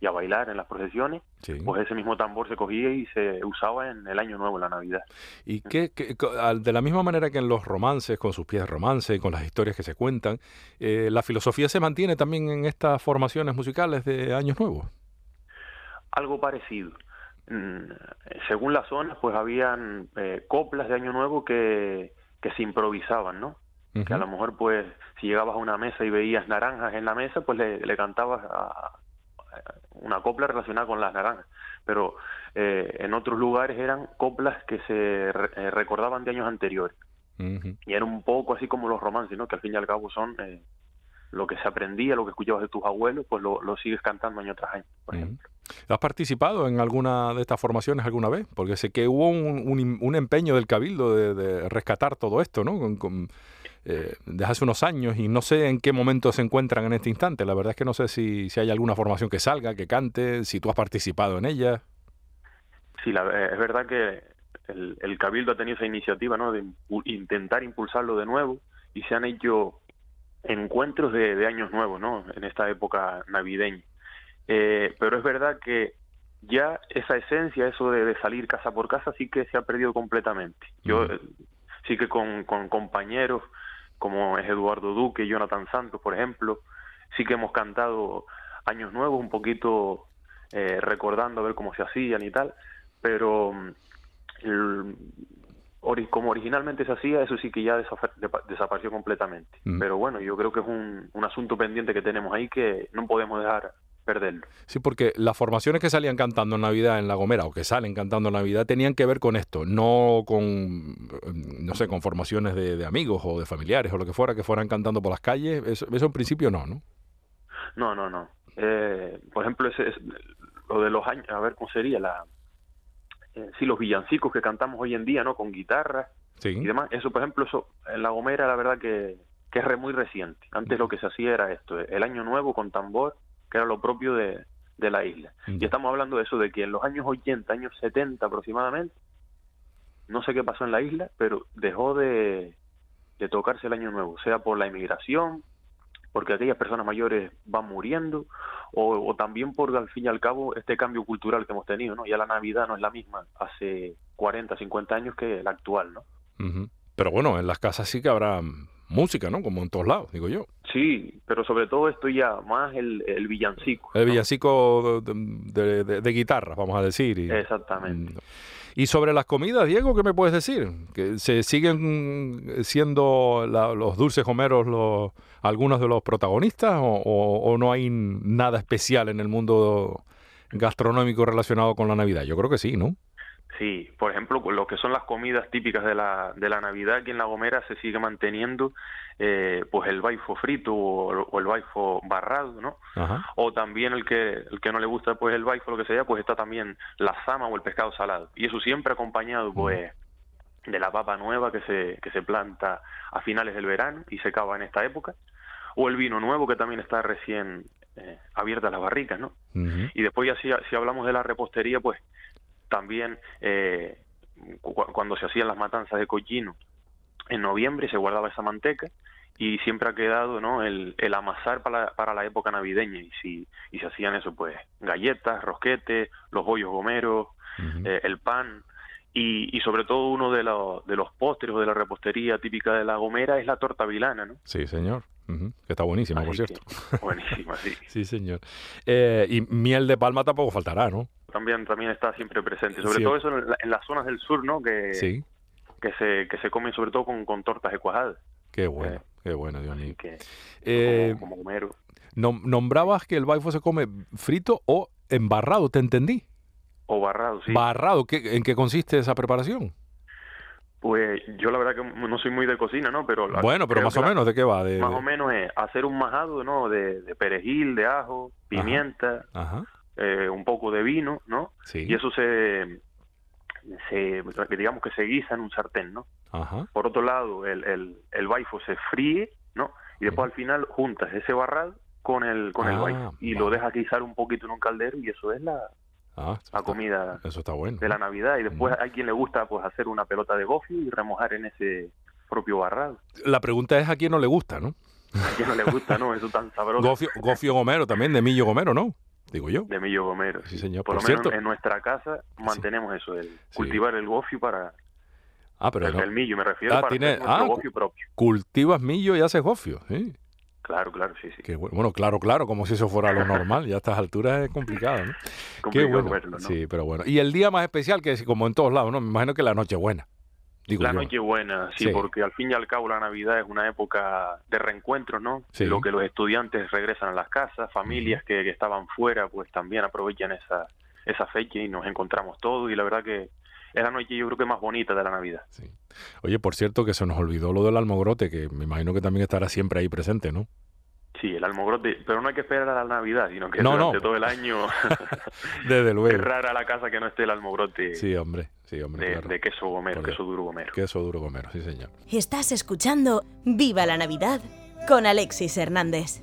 y a bailar en las procesiones. Sí. Pues ese mismo tambor se cogía y se usaba en el año nuevo, en la Navidad. Y que, de la misma manera que en los romances, con sus pies de romance con las historias que se cuentan, eh, la filosofía se mantiene también en estas formaciones musicales de Años Nuevos. Algo parecido. Mm, Según las zonas, pues habían eh, coplas de año nuevo que, que se improvisaban, ¿no? Que a lo mejor, pues, si llegabas a una mesa y veías naranjas en la mesa, pues le, le cantabas a- una copla relacionada con las naranjas. Pero eh, en otros lugares eran coplas que se re- eh, recordaban de años anteriores. Y era un poco así como los romances, ¿no? Que al fin y al cabo son eh, lo que se aprendía, lo que escuchabas de tus abuelos, pues lo, lo sigues cantando año tras año, por ejemplo. ¿Has participado en alguna de estas formaciones alguna vez? Porque sé que hubo un, un- empeño del Cabildo de, rescatar todo esto, ¿no? Con- eh, desde hace unos años y no sé en qué momento se encuentran en este instante. La verdad es que no sé si, hay alguna formación que salga, que cante, si tú has participado en ella. Sí, la- eh, es verdad que el, Cabildo ha tenido esa iniciativa, ¿no? De intentar impulsarlo de nuevo y se han hecho encuentros de, de años nuevos, ¿no? En esta época navideña. Eh, pero es verdad que ya esa esencia, eso de, de salir casa por casa, sí que se ha perdido completamente. Yo eh, sí que con, con compañeros como es Eduardo Duque Jonathan Santos, por ejemplo, sí que hemos cantado años nuevos, un poquito eh, recordando a ver cómo se hacían y tal, pero mm, el- como originalmente se hacía, eso sí que ya desapareció completamente. Mm. Pero bueno, yo creo que es un, un asunto pendiente que tenemos ahí que no podemos dejar perderlo. Sí, porque las formaciones que salían cantando en Navidad en La Gomera o que salen cantando en Navidad tenían que ver con esto, no con, eh, no sé, con formaciones de, de amigos o de familiares o lo que fuera, que fueran cantando por las calles. Eso, eso en principio no, ¿no? No, no, no. Eh, por ejemplo, ese es lo de los años, a ver cómo sería la... Eh, sí, los villancicos que cantamos hoy en día, ¿no? Con guitarra Sí. y demás. Eso, por ejemplo, eso en La Gomera, la verdad que, que es re- muy reciente. Antes lo que se hacía era esto, el año nuevo con tambor, que era lo propio de, de la isla. Y estamos hablando de eso, de que en los años 80, años 70 aproximadamente, no sé qué pasó en la isla, pero dejó de, de tocarse el año nuevo, sea por la inmigración, porque aquellas personas mayores van muriendo, o, o, también porque al fin y al cabo este cambio cultural que hemos tenido, ¿no? Ya la Navidad no es la misma hace 40, 50 años que la actual, ¿no? Pero bueno, en las casas sí que habrá música, ¿no? Como en todos lados, digo yo. Sí, pero sobre todo esto ya más el, el villancico. El villancico de, de, de- de guitarras, vamos a decir. y- Exactamente. Y sobre las comidas, Diego, ¿qué me puedes decir? ¿Que se siguen siendo la- los dulces homeros los, algunos de los protagonistas o, o- o no hay nada especial en el mundo gastronómico relacionado con la Navidad? Yo creo que sí, ¿no? Sí, por ejemplo, lo que son las comidas típicas de la, de la Navidad aquí en La Gomera se sigue manteniendo eh, pues el baifo frito o, o el baifo barrado, ¿no? Ajá. O también el que el que no le gusta pues el baifo lo que sea, pues está también la sama o el pescado salado. Y eso siempre acompañado pues de la papa nueva que se que se planta a finales del verano y se cava en esta época, o el vino nuevo que también está recién eh, abiertas las barricas, ¿no? Y después ya si, si hablamos de la repostería, pues también eh, cu- cuando se hacían las matanzas de cochino en noviembre se guardaba esa manteca y siempre ha quedado no el, el amasar para la, para la época navideña y si y se hacían eso pues galletas rosquetes los bollos gomeros eh, el pan y, y sobre todo uno de los de los postres o de la repostería típica de la gomera es la torta vilana no Sí, señor. Que está buenísima, por cierto. buenísima sí [LAUGHS] Sí, señor. Eh, y miel de palma tampoco faltará, ¿no? También también está siempre presente sobre Sí. todo eso en, la- en las zonas del sur no que Sí. que se que se comen sobre todo con, con tortas de cuajada Qué bueno, qué bueno, Dios mío. que Eh, como, como gomero nom- nombrabas que el baifo se come frito o embarrado, ¿te entendí? o barrado sí Barrado, ¿qué- ¿en qué consiste esa preparación? Pues yo la verdad que no soy muy de cocina, ¿no? Pero la- Bueno, pero más o la- menos, ¿de qué va? De, Más de- o menos es hacer un majado, ¿no? De, de perejil, de ajo, pimienta, Ajá, eh, un poco de vino, ¿no? sí. Y eso se, se, digamos que se guisa en un sartén, ¿no? Ajá, Por otro lado, el, el, el baifo se fríe, ¿no? Y después al final juntas ese barrado con el con el Ah, baifo y lo dejas guisar un poquito en un caldero y eso es la, ah, eso la está- comida Eso está bueno. de la Navidad. Y después hay quien le gusta pues hacer una pelota de gofio y remojar en ese propio barrado. La pregunta es a quién no le gusta, ¿no? A quien no le gusta, ¿no? [LAUGHS] Eso tan sabroso. Gofio, gofio Gomero también, de Millo Gomero, ¿no? Digo yo. de Millo Gomero. Sí, señor. Por, Por, lo menos cierto. en nuestra casa mantenemos eso, el cultivar el gofio para Ah, pero el, no. el millo, me refiero, Ah, para tiene- ah, gofio propio. Cultivas millo y haces gofio, ¿sí? Claro, claro, sí, sí. Qué bueno. Bueno, claro, claro, como si eso fuera lo [LAUGHS] normal. Ya a estas alturas es complicado, ¿no? Qué bueno. verlo, ¿no? Sí, pero bueno. Y el día más especial, que es como en todos lados, ¿no? Me imagino que la Nochebuena. Digo La yo. Nochebuena, sí, Sí. porque al fin y al cabo la Navidad es una época de reencuentros, ¿no? Sí. Lo que los estudiantes regresan a las casas, familias que, que estaban fuera, pues también aprovechan esa, esa fecha y nos encontramos todos y la verdad que es la noche yo creo que más bonita de la Navidad. Oye, por cierto, que se nos olvidó lo del almogrote, que me imagino que también estará siempre ahí presente, ¿no? Sí, el almogrote, pero no hay que esperar a la Navidad, sino que No, durante no. todo el año [LAUGHS] Desde es luego. rara la casa que no esté el almogrote Sí, hombre. Sí, hombre. de, claro. de queso gomero, Porque- queso duro gomero. Queso duro gomero, sí, señor. Estás escuchando Viva la Navidad con Alexis Hernández.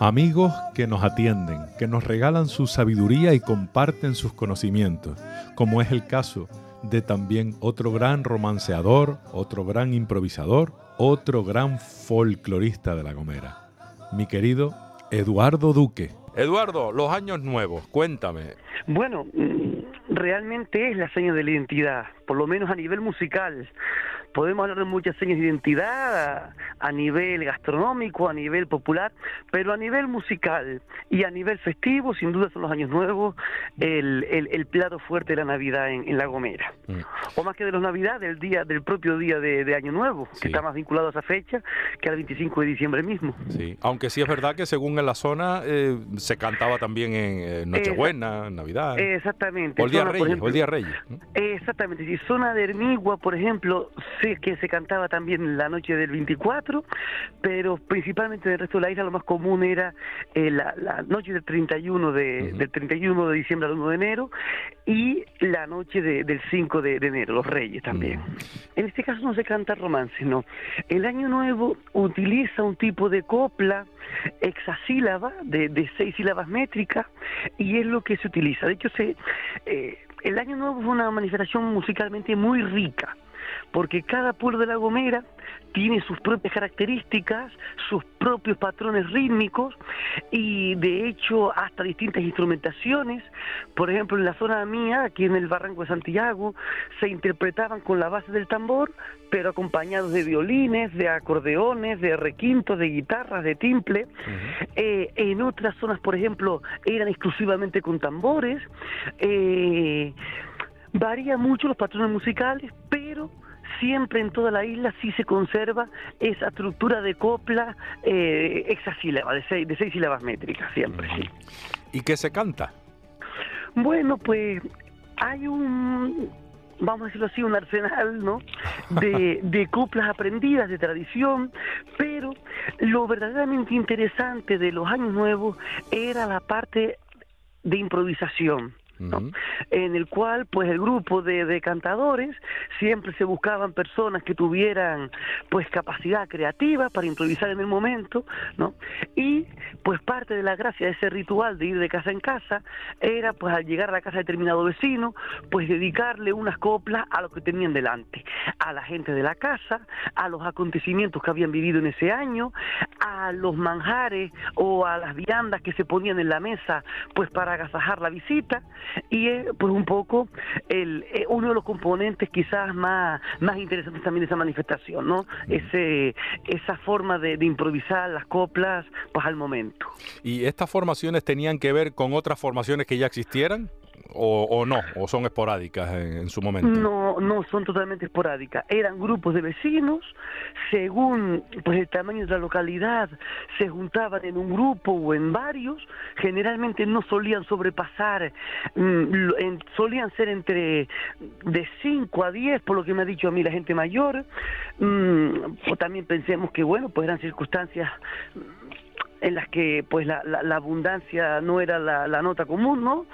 Amigos que nos atienden, que nos regalan su sabiduría y comparten sus conocimientos, como es el caso de también otro gran romanceador, otro gran improvisador, otro gran folclorista de La Gomera, mi querido Eduardo Duque. Eduardo, los años nuevos, cuéntame. Bueno, mm, realmente es la seña de la identidad, por lo menos a nivel musical. Podemos hablar de muchas señas de identidad a, nivel gastronómico, a nivel popular, pero a nivel musical y a nivel festivo, sin duda son los años nuevos, el, el- el plato fuerte de la Navidad en, en La Gomera. O más que de la Navidad, del día, del propio día de, de Año Nuevo, que está más vinculado a esa fecha que al 25 de diciembre mismo. Sí, aunque sí es verdad que según en la zona eh, se cantaba también en eh, Nochebuena, en Navidad. Exactamente. o el Día Zona, Reyes, ejemplo, o el Día Reyes. Exactamente, sí, zona de Hermigua, por ejemplo, sé que se cantaba también la noche del 24, pero principalmente en el resto de la isla lo más común era eh, la, la noche del 31 de, del 31 de diciembre al 1 de enero y la noche de- del 5 de, de enero, los Reyes también. En este caso no se canta romance, no. El Año Nuevo utiliza un tipo de copla hexasílaba de, de seis sílabas métricas y es lo que se utiliza. De hecho, se, eh, el Año Nuevo es una manifestación musicalmente muy rica porque cada pueblo de La Gomera tiene sus propias características, sus propios patrones rítmicos y de hecho hasta distintas instrumentaciones. Por ejemplo, en la zona mía, aquí en el Barranco de Santiago, se interpretaban con la base del tambor, pero acompañados de violines, de acordeones, de requintos, de guitarras, de timple. Eh, en otras zonas, por ejemplo, eran exclusivamente con tambores. Eh, varía mucho los patrones musicales, pero siempre en toda la isla sí se conserva esa estructura de copla eh, hexasílaba, de seis, de seis sílabas métricas, siempre, sí. ¿Y qué se canta? Bueno, pues hay un, vamos a decirlo así, un arsenal, ¿no? De, [LAUGHS] de coplas aprendidas, de tradición, pero lo verdaderamente interesante de los años nuevos era la parte de improvisación. ¿No? en el cual pues el grupo de, de cantadores siempre se buscaban personas que tuvieran pues capacidad creativa para improvisar en el momento no y pues parte de la gracia de ese ritual de ir de casa en casa era pues al llegar a la casa de determinado vecino pues dedicarle unas coplas a lo que tenían delante. A la gente de la casa a los acontecimientos que habían vivido en ese año a los manjares o a las viandas que se ponían en la mesa pues para agasajar la visita y es pues un poco el eh, uno de los componentes quizás más más interesantes también de esa manifestación no ese esa forma de, de improvisar las coplas pues al momento. ¿Y estas formaciones tenían que ver con otras formaciones que ya existieran? ¿O, no? ¿O son esporádicas en, su momento? No, no, son totalmente esporádicas. Eran grupos de vecinos, según pues el tamaño de la localidad, se juntaban en un grupo o en varios. Generalmente no solían sobrepasar, mm, solían ser entre de 5 a 10, por lo que me ha dicho a mí la gente mayor. Mm, también pensemos que, bueno, pues eran circunstancias en las que pues la, la- la abundancia no era la, la nota común, ¿no?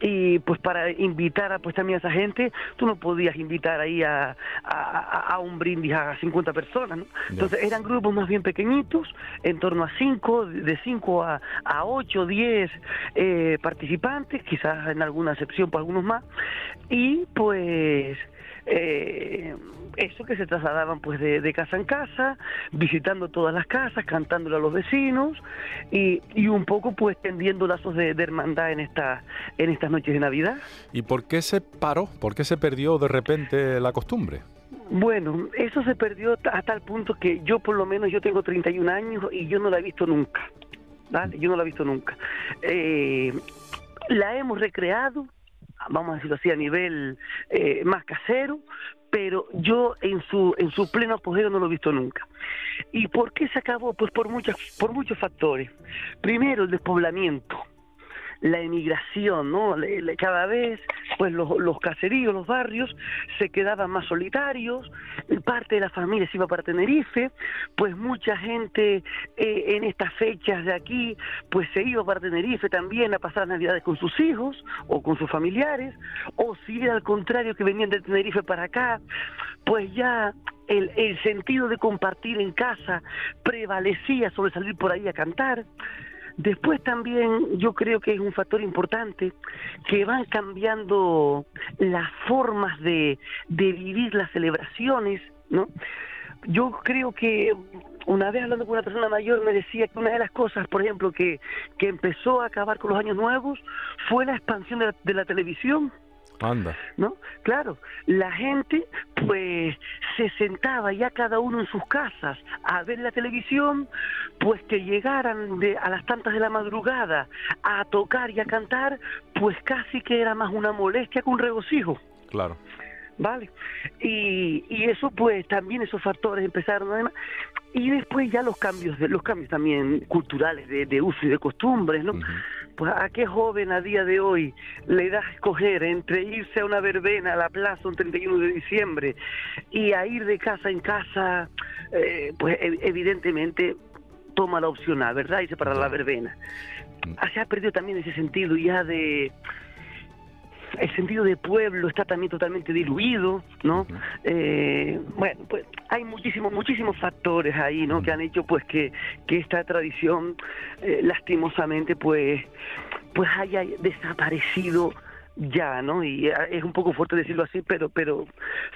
Y pues para invitar a, pues también a esa gente, tú no podías invitar ahí a, a, a un brindis a 50 personas, ¿no? Entonces eran grupos más bien pequeñitos, en torno a 5, de 5 a, a 8, 10 eh, participantes, quizás en alguna excepción por algunos más, y pues eh, eso que se trasladaban pues de, de casa en casa, visitando todas las casas, cantándole a los vecinos y, y un poco pues tendiendo lazos de, de hermandad en esta en estas noches de Navidad. ¿Y por qué se paró? ¿Por qué se perdió de repente la costumbre? Bueno, eso se perdió a tal punto que yo por lo menos yo tengo 31 años y yo no la he visto nunca. ¿vale? Yo no la he visto nunca. Eh, la hemos recreado, vamos a decirlo así, a nivel eh, más casero, pero yo en su en su pleno apogeo no lo he visto nunca. ¿Y por qué se acabó? Pues por muchas por muchos factores. Primero el despoblamiento la emigración, ¿no? Cada vez, pues los, los caseríos, los barrios, se quedaban más solitarios, parte de la familia se iba para Tenerife, pues mucha gente eh, en estas fechas de aquí, pues se iba para Tenerife también a pasar navidades con sus hijos o con sus familiares, o si era al contrario que venían de Tenerife para acá, pues ya el, el sentido de compartir en casa prevalecía sobre salir por ahí a cantar. Después también yo creo que es un factor importante que van cambiando las formas de, de vivir las celebraciones, ¿no? Yo creo que una vez hablando con una persona mayor me decía que una de las cosas, por ejemplo, que, que empezó a acabar con los años nuevos fue la expansión de la, de la televisión. Anda. ¿no? Claro, la gente pues se sentaba ya cada uno en sus casas a ver la televisión, pues que llegaran de, a las tantas de la madrugada a tocar y a cantar, pues casi que era más una molestia que un regocijo. Claro. ¿Vale? Y, y eso pues también esos factores empezaron además y después ya los cambios, de, los cambios también culturales de, de uso y de costumbres, ¿no? Pues a qué joven a día de hoy le das a escoger entre irse a una verbena a la plaza un 31 de diciembre y a ir de casa en casa, eh, pues ev- evidentemente toma la opción A, ¿verdad? Irse para la verbena. Se ha perdido también ese sentido ya de el sentido de pueblo está también totalmente diluido, ¿no? Eh, bueno, pues hay muchísimos, muchísimos factores ahí, ¿no? Que han hecho, pues, que, que esta tradición, eh, lastimosamente, pues, pues haya desaparecido ya, ¿no? Y eh, es un poco fuerte decirlo así, pero, pero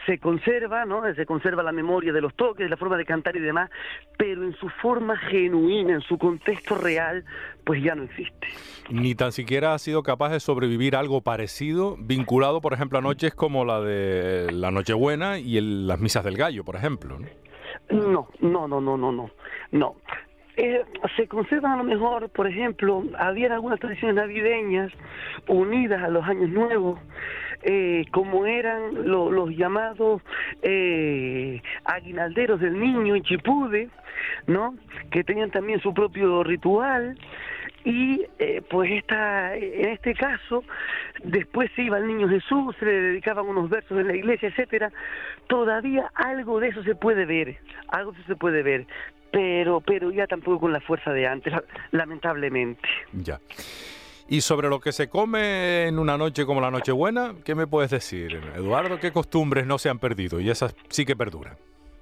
se conserva, ¿no? Se conserva la memoria de los toques, la forma de cantar y demás, pero en su forma genuina, en su contexto real, pues ya no existe. Ni tan siquiera ha sido capaz de sobrevivir algo parecido, vinculado, por ejemplo, a noches como la de la Nochebuena y el- las misas del gallo, por ejemplo. No, no, no, no, no, no, no. Eh, se conservan a lo mejor, por ejemplo, había algunas tradiciones navideñas unidas a los años nuevos, eh, como eran lo- los llamados eh, aguinalderos del niño en Chipude, ¿no? Que tenían también su propio ritual y eh, pues esta, en este caso después se iba el niño Jesús, se le dedicaban unos versos en la iglesia, etcétera. Todavía algo de eso se puede ver, algo de eso se puede ver, pero pero ya tampoco con la fuerza de antes, la- lamentablemente. Ya. Y sobre lo que se come en una noche como la Nochebuena, ¿qué me puedes decir, Eduardo? ¿Qué costumbres no se han perdido? Y esas sí que perduran.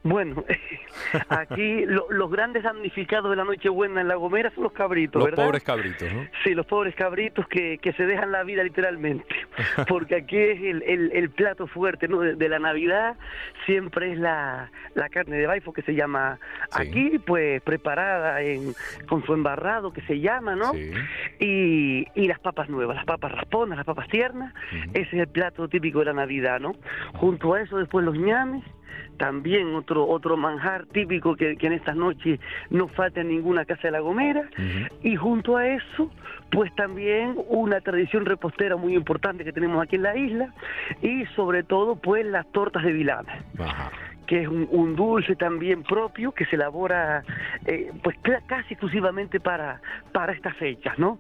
Bueno, [LAUGHS] aquí lo- los grandes damnificados de la Nochebuena en La Gomera son los cabritos, Los ¿verdad? pobres cabritos, ¿no? Sí, los pobres cabritos que, que se dejan la vida literalmente, [LAUGHS] porque aquí es el, el, el plato fuerte ¿no? de, de la Navidad, siempre es la, la carne de baifo que se llama aquí, pues preparada en, con su embarrado que se llama, ¿no? Y, y las papas nuevas, las papas rasponas, las papas tiernas, ese es el plato típico de la Navidad, ¿no? Junto a eso después los ñames, también otro otro manjar típico que, que en estas noches no falta en ninguna casa de La Gomera. Y junto a eso, pues también una tradición repostera muy importante que tenemos aquí en la isla y sobre todo pues las tortas de vilana que es un, un dulce también propio que se elabora eh, pues casi exclusivamente para para estas fechas, ¿no?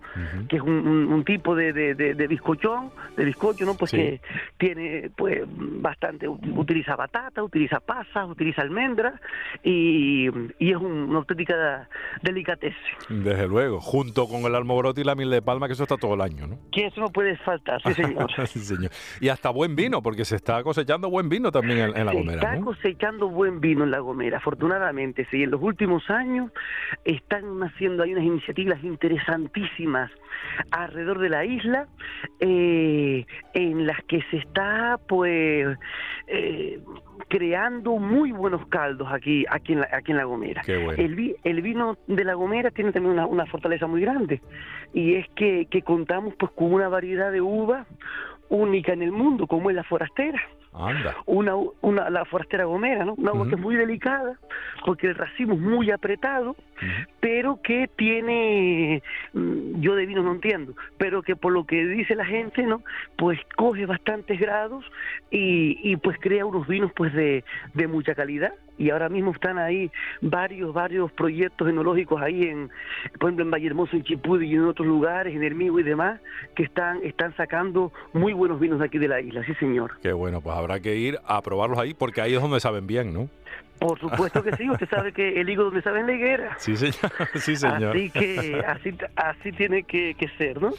Que es un, un- un tipo de, de, de- de bizcochón, de bizcocho, ¿no? Pues Sí. que tiene pues bastante, utiliza batata, utiliza pasas, utiliza almendras y, y es un- una auténtica delicatez. Desde luego, junto con el almobrote y la miel de palma, que eso está todo el año, ¿no? Que eso no puede faltar, sí señor. [LAUGHS] Sí, señor. Y hasta buen vino, porque se está cosechando buen vino también en, en La Gomera, ¿no? Buen vino en La Gomera, afortunadamente, sí. En los últimos años están haciendo hay unas iniciativas interesantísimas alrededor de la isla eh, en las que se está, pues, eh, creando muy buenos caldos aquí, aquí en la, aquí en La Gomera. Qué bueno. El, vi- el vino de La Gomera tiene también una, una fortaleza muy grande y es que, que contamos pues con una variedad de uva única en el mundo, como es la forastera Anda. una, una la forastera gomera, ¿no? Una uva que es muy delicada, porque el racimo es muy apretado, pero que tiene, mm, yo de vino no entiendo, pero que por lo que dice la gente, ¿no? Pues coge bastantes grados y, y pues crea unos vinos pues de, de mucha calidad. Y ahora mismo están ahí varios, varios proyectos enológicos ahí en, por ejemplo, en Valle Hermoso, en Chipudi y en otros lugares, en Hermigo y demás, que están, están sacando muy buenos vinos de aquí de la isla, sí señor. Qué bueno, pues habrá que ir a probarlos ahí, porque ahí es donde saben bien, ¿no? Por supuesto que sí, usted sabe que el hígado me sabe en la higuera. Sí, señor. [LAUGHS] Sí, señor. Así que así, así tiene que, que ser, ¿no?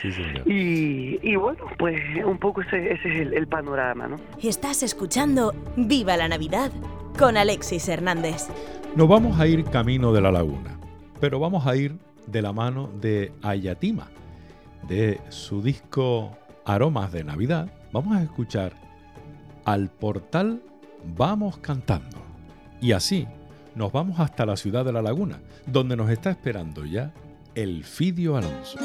Sí, señor. Y, y bueno, pues un poco ese, ese es el, el panorama, ¿no? Y estás escuchando Viva la Navidad con Alexis Hernández. Nos vamos a ir camino de la laguna, pero vamos a ir de la mano de Ayatima. De su disco Aromas de Navidad, vamos a escuchar Al portal vamos cantando. Y así nos vamos hasta la ciudad de la laguna, donde nos está esperando ya el Fidio Alonso.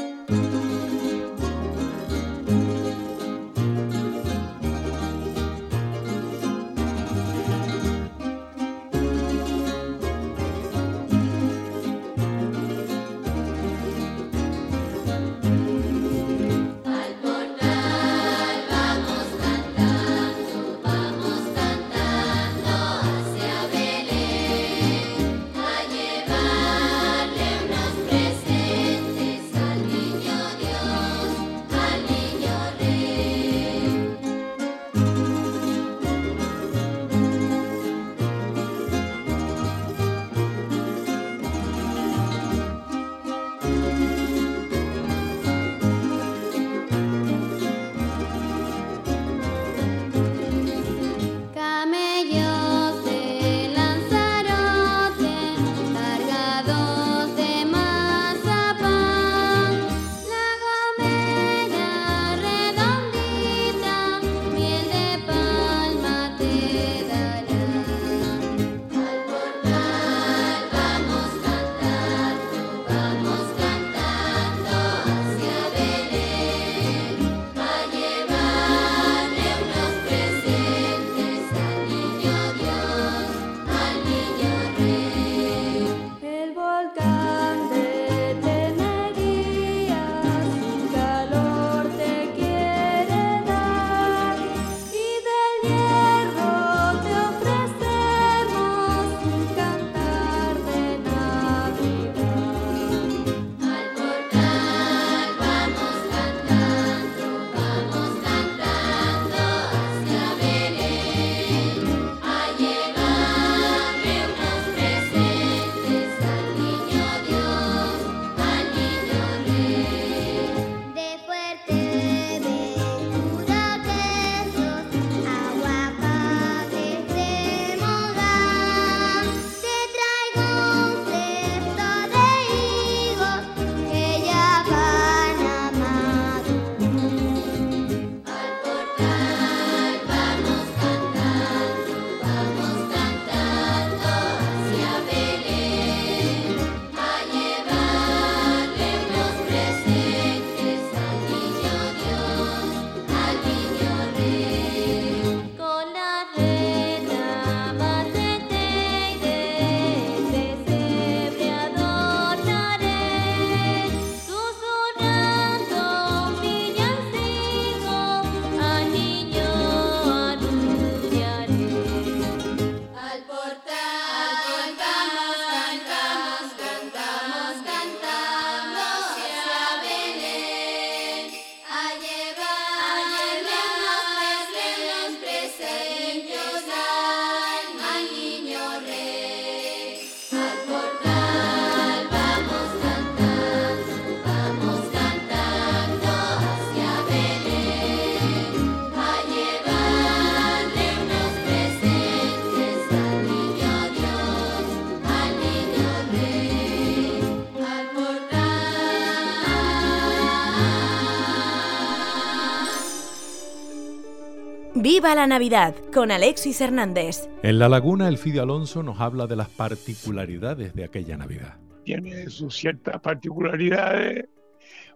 ¡Viva la Navidad! con Alexis Hernández. En La Laguna, Elfidio Alonso nos habla de las particularidades de aquella Navidad. tiene sus ciertas particularidades.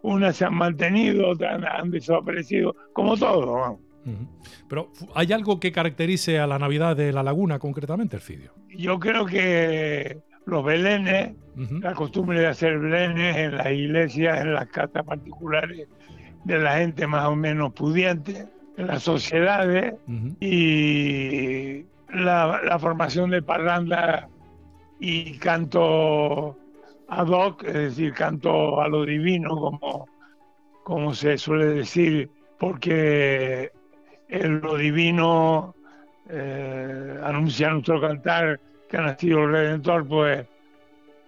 Unas se han mantenido, otras han desaparecido, como todo. vamos. Ujú. Pero ¿hay algo que caracterice a la Navidad de La Laguna concretamente, Elfidio? Yo creo que los belenes, Ujú. la costumbre de hacer belenes en las iglesias, en las casas particulares de la gente más o menos pudiente, en las sociedades y la, la formación de parranda y canto ad hoc, es decir, canto a lo divino, como, como se suele decir, porque en lo divino eh, anuncia nuestro cantar que ha nacido el Redentor, pues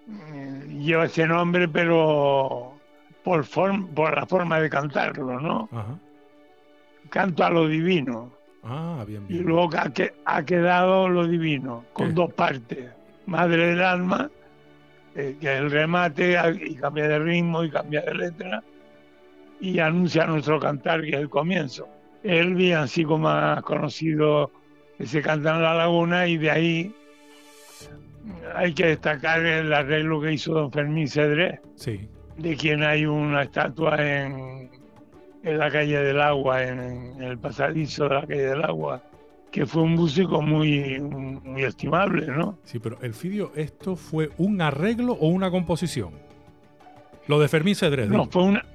mm, lleva ese nombre, pero por, form- por la forma de cantarlo, ¿no? Ajá. Canto a lo divino. Ah, bien, Y bien. luego ha, que- ha quedado lo divino, con ¿Qué? dos partes. Madre del alma, eh, que es el remate, y cambia de ritmo y cambia de letra, y anuncia nuestro cantar, que es el comienzo. El villancico más conocido que se canta en La Laguna, y de ahí hay que destacar el arreglo que hizo don Fermín Cedrés, Sí. de quien hay una estatua en, en la calle del agua, en, en el pasadizo de la calle del agua, que fue un músico muy, muy estimable, ¿no? Sí, pero Elfidio, ¿esto fue un arreglo o una composición? Lo de Fermín Cedrés. No, fue, una,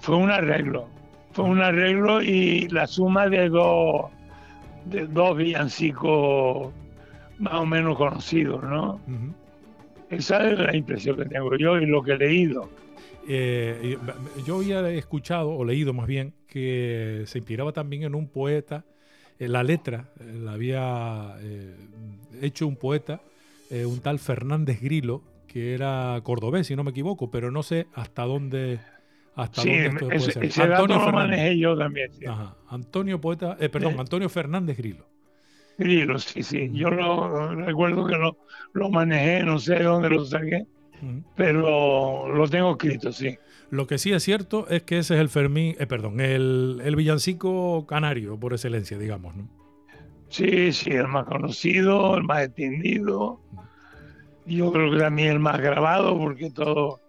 fue un arreglo. Fue un arreglo y la suma de dos, de dos villancicos más o menos conocidos, ¿no? Esa es la impresión que tengo yo y lo que he leído. Eh, yo había escuchado, o leído más bien, que se inspiraba también en un poeta. eh, la letra eh, la había hecho un poeta, un tal Fernández Grilo, que era cordobés, si no me equivoco, pero no sé hasta dónde. Hasta Sí, dónde esto puede ese, ser. ese dato lo Fernández. yo también. sí. Ajá. Antonio Poeta, eh, perdón. Antonio Fernández Grilo. Grilo, sí, sí. Yo lo recuerdo que lo, lo manejé, no sé de dónde lo saqué. Pero lo tengo escrito, sí. Lo que sí es cierto es que ese es el Fermín, eh, perdón, el, el villancico canario por excelencia, digamos, ¿no? Sí, sí, el más conocido, el más extendido. Yo creo que también el más grabado, porque todos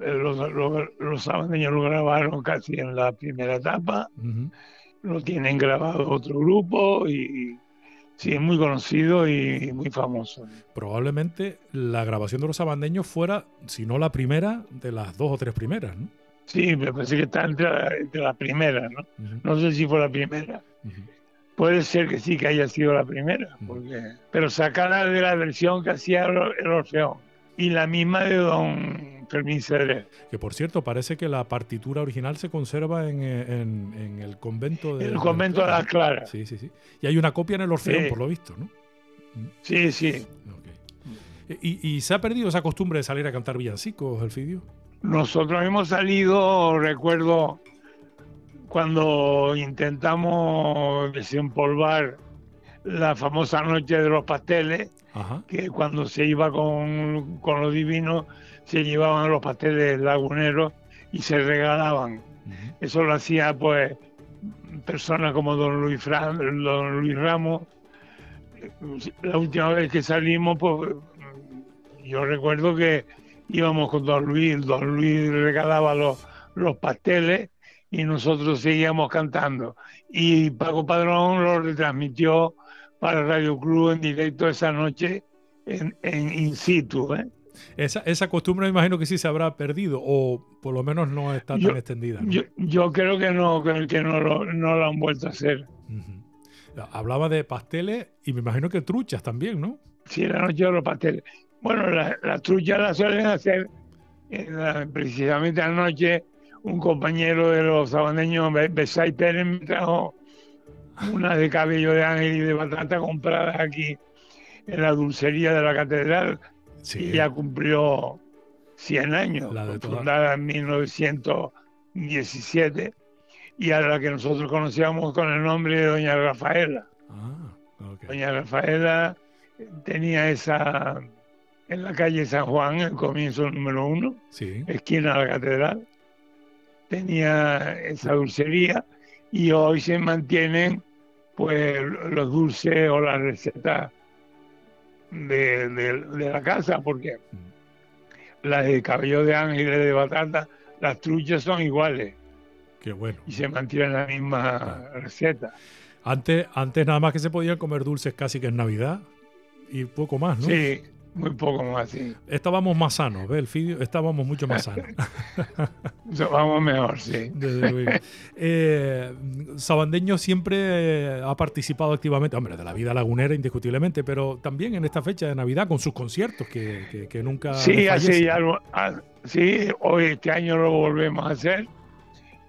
eh, los, los, los sabaneños lo grabaron casi en la primera etapa. Lo tienen grabado otro grupo y sí, es muy conocido y muy famoso. Probablemente la grabación de los sabandeños fuera, si no la primera, de las dos o tres primeras, ¿no? Sí, me parece que está entre, la- entre las primeras, ¿no? No sé si fue la primera. Puede ser que sí, que haya sido la primera, porque, pero sacada de la versión que hacía el Orfeón y la misma de don Fermín. Que por cierto, parece que la partitura original se conserva en, eh, en- en el convento de. El convento de las Claras. Sí, sí, sí. Y hay una copia en el Orfeón, Sí. por lo visto, ¿no? Sí, sí. ¿Y, y se ha perdido esa costumbre de salir a cantar villancicos, Elfidio? Nosotros hemos salido, recuerdo, cuando intentamos desempolvar la famosa noche de los pasteles, Ajá. que cuando se iba con, con los divinos se llevaban los pasteles laguneros y se regalaban. Eso lo hacía pues personas como don Luis, Fran, don Luis Ramos. La última vez que salimos, pues yo recuerdo que íbamos con don Luis, don Luis regalaba los, los pasteles y nosotros seguíamos cantando. Y Paco Padrón lo retransmitió para Radio Club en directo esa noche en, en in situ. ¿eh? Esa, esa costumbre me imagino que sí se habrá perdido, o por lo menos no está Yo- tan extendida. ¿no? Yo, yo creo que no, que, no, lo, no lo han vuelto a hacer. Hablaba de pasteles y me imagino que truchas también, ¿no? Sí, la noche de los pasteles. Bueno, la- las truchas las suelen hacer la- precisamente anoche. Un compañero de los sabaneños, Be- Besay Pérez, me trajo una de cabello de ángel y de batata compradas aquí en la dulcería de la catedral. Y ya cumplió 100 años, fundada en 1917 y a la que nosotros conocíamos con el nombre de Doña Rafaela. Doña Rafaela tenía esa en la calle San Juan, el comienzo número uno, Sí. esquina de la catedral, tenía esa dulcería y hoy se mantienen pues los dulces o las recetas de, de- de la casa, porque las de cabello de ángel y de batata, las truchas son iguales Qué bueno. y se mantienen la misma receta. Antes, antes nada más que se podían comer dulces casi que en Navidad y poco más, ¿no? Sí, muy poco más, sí. Estábamos más sanos, ¿ves? El Fidio? Estábamos mucho más sanos. [LAUGHS] Vamos mejor, sí. Desde luego. Eh, Sabandeño siempre ha participado activamente, hombre, de la vida lagunera indiscutiblemente, pero también en esta fecha de Navidad con sus conciertos que, que- que nunca. Sí, ya algo- ah, sí, hoy este año lo volvemos a hacer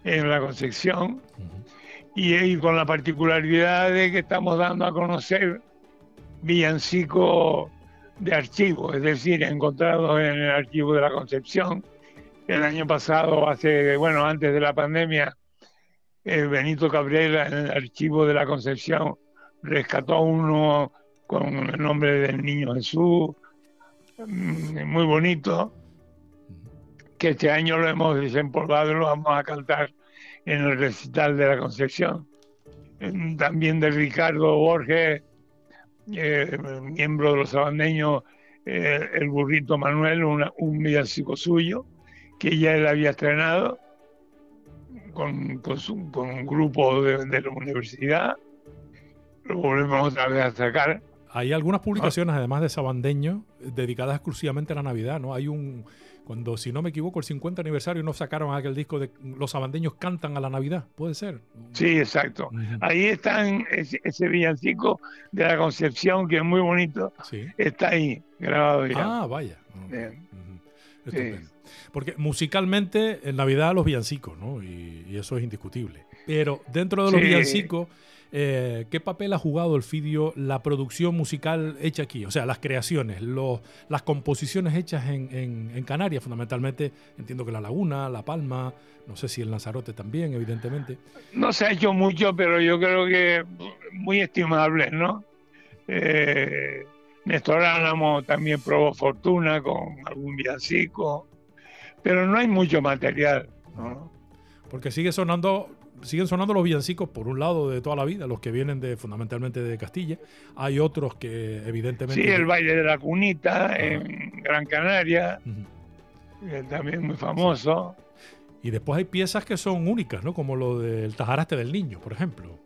en la Concepción y, y con la particularidad de que estamos dando a conocer villancicos de archivo, es decir, encontrados en el archivo de la Concepción. El año pasado, hace, bueno, antes de la pandemia, eh, Benito Cabrera en el archivo de la Concepción rescató uno con el nombre del niño Jesús, mm, muy bonito, que este año lo hemos desempolvado y lo vamos a cantar en el recital de la Concepción. También de Ricardo Borges, eh, miembro de los sabandeños, eh, el burrito Manuel, un villancico suyo, que ya él había estrenado con, con un grupo de, de la universidad. Lo volvemos otra vez a sacar. Hay algunas publicaciones, además de Sabandeño, dedicadas exclusivamente a la Navidad, ¿no? Hay un. Cuando, si no me equivoco, el 50 aniversario no sacaron aquel disco de Los Sabandeños cantan a la Navidad, puede ser. Sí, exacto. Ahí están ese, ese villancico de la Concepción, que es muy bonito. Sí. Está ahí, grabado ya. Ah, vaya. Bien. Estupendo. Porque musicalmente en Navidad los villancicos, ¿no? Y, y eso es indiscutible. Pero dentro de los Sí. villancicos, eh, ¿qué papel ha jugado el Fidio la producción musical hecha aquí? O sea, las creaciones, los, las composiciones hechas en, en- en Canarias, fundamentalmente, entiendo que La Laguna, La Palma, no sé si el Lanzarote también, evidentemente. No se ha hecho mucho, pero yo creo que muy estimable, ¿no? Eh, Néstor Álamo también probó fortuna con algún villancico, pero no hay mucho material. ¿no? Porque sigue sonando, siguen sonando los villancicos, por un lado, de toda la vida, los que vienen de fundamentalmente de Castilla. Hay otros que, evidentemente. Sí, el baile de la cunita en Gran Canaria, eh, también muy famoso. Y después hay piezas que son únicas, ¿no? Como lo del Tajaraste del Niño, por ejemplo.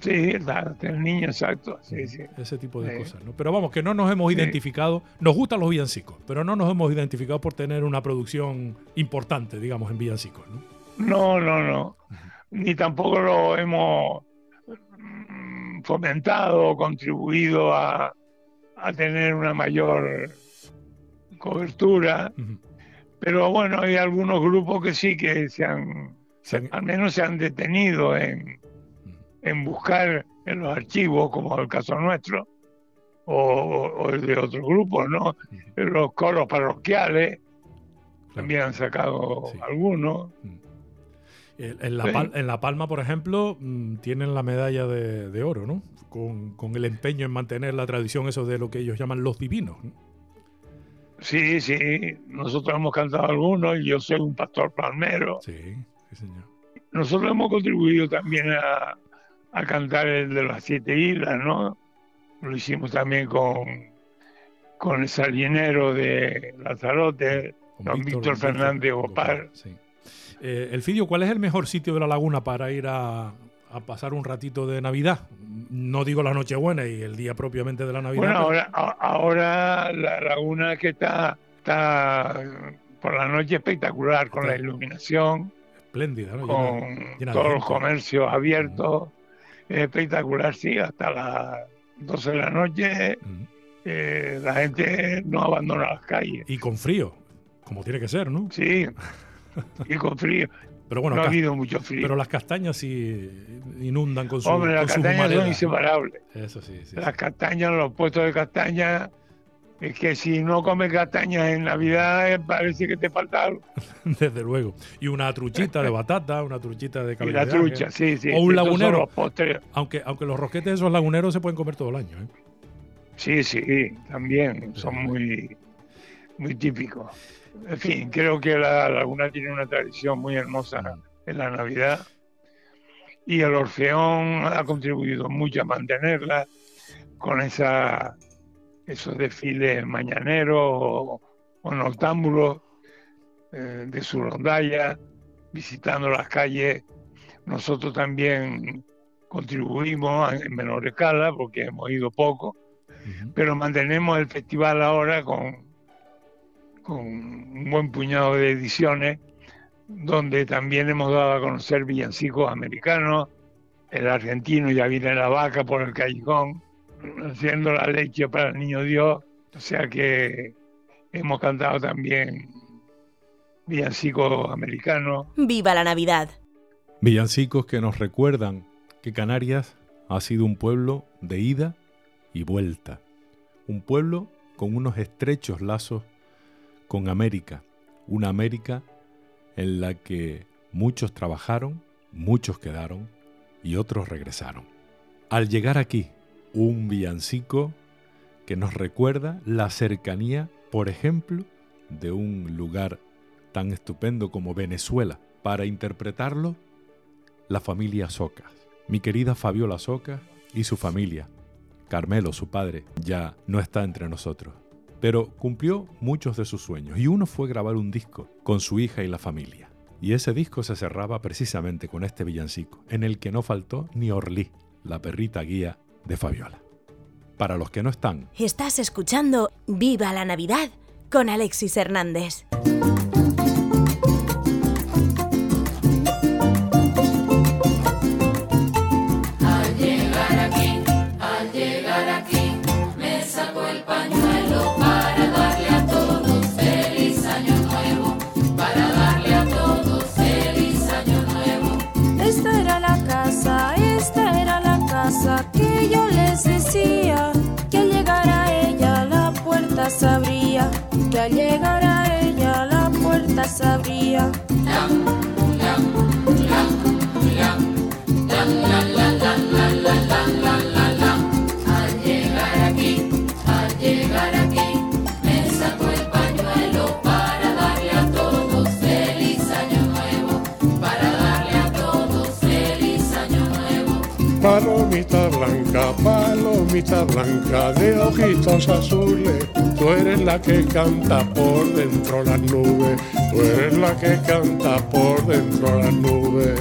Sí, el, el niño exacto, sí, sí. Ese tipo de Sí. cosas, ¿no? Pero vamos, que no nos hemos identificado. Nos gustan los villancicos, pero no nos hemos identificado por tener una producción importante, digamos, en villancicos, ¿no? No, no, no. Ni tampoco lo hemos mm, fomentado o contribuido a, a tener una mayor cobertura. Pero bueno, hay algunos grupos que sí que se han, se- al menos se han detenido en, en buscar en los archivos, como el caso nuestro, o, o el de otros grupos, ¿no? Los coros parroquiales también han sacado algunos. En la, Sí. En La Palma, por ejemplo, mm, tienen la medalla de, de oro, ¿no? Con, con el empeño en mantener la tradición, eso de lo que ellos llaman los divinos. ¿no? Sí, sí, nosotros hemos cantado algunos, y yo soy un pastor palmero. Sí, sí, señor. Nosotros hemos contribuido también a, a cantar el de las siete islas, ¿no? Lo hicimos también con, con el salinero de Lanzarote, don Víctor, Fernández Gopar. Sí. Eh, el Fidio, ¿cuál es el mejor sitio de la laguna para ir a, a pasar un ratito de Navidad? No digo la Nochebuena y el día propiamente de la Navidad. Bueno, pero- ahora, la laguna que está, está por la noche espectacular, con la iluminación, espléndida, ¿no? con Llena- llena de todos los comercios abiertos. Es espectacular, sí, hasta las 12 de la noche eh, la gente no abandona las calles. Y con frío, como tiene que ser, ¿no? Sí, [LAUGHS] y con frío. Pero bueno, no ha habido mucho frío. Pero las castañas sí inundan con su Hombre, las castañas son inseparables. Eso sí, sí. Las castañas, los puestos de castaña, es que si no comes castañas en Navidad eh, parece que te falta algo. [LAUGHS] Desde luego. Y una truchita de batata, una truchita de cabello la de trucha, sí, sí, O un lagunero. los. Aunque, aunque los roquetes esos laguneros se pueden comer todo el año. ¿eh? Sí, sí, también son muy, muy típicos. En fin, creo que la laguna tiene una tradición muy hermosa en la Navidad. y el Orfeón ha contribuido mucho a mantenerla con esa, esos desfiles mañaneros o, o noctámbulos eh, de su rondalla, visitando las calles. Nosotros también contribuimos en menor escala porque hemos ido poco, pero mantenemos el festival ahora con, con un buen puñado de ediciones donde también hemos dado a conocer villancicos americanos, el argentino ya viene la vaca por el callejón, haciendo la leche para el niño Dios, o sea que hemos cantado también villancicos americanos. ¡Viva la Navidad! Villancicos que nos recuerdan que Canarias ha sido un pueblo de ida y vuelta, un pueblo con unos estrechos lazos con América, una América en la que muchos trabajaron, muchos quedaron y otros regresaron. Al llegar aquí, un villancico que nos recuerda la cercanía, por ejemplo, de un lugar tan estupendo como Venezuela. Para interpretarlo, la familia Socas. Mi querida Fabiola Socas y su familia. Carmelo, su padre, ya no está entre nosotros pero cumplió muchos de sus sueños y uno fue grabar un disco con su hija y la familia. Y ese disco se cerraba precisamente con este villancico, en el que no faltó ni Orlí, la perrita guía de Fabiola. Para los que no están, Estás escuchando Viva la Navidad con Alexis Hernández. Esta era la casa que yo les decía que al llegar a ella la puerta se abría, que al llegar a ella la puerta se abría. Al Palomita blanca, palomita blanca de ojitos azules, tú eres la que canta por dentro las nubes, tú eres la que canta por dentro las nubes.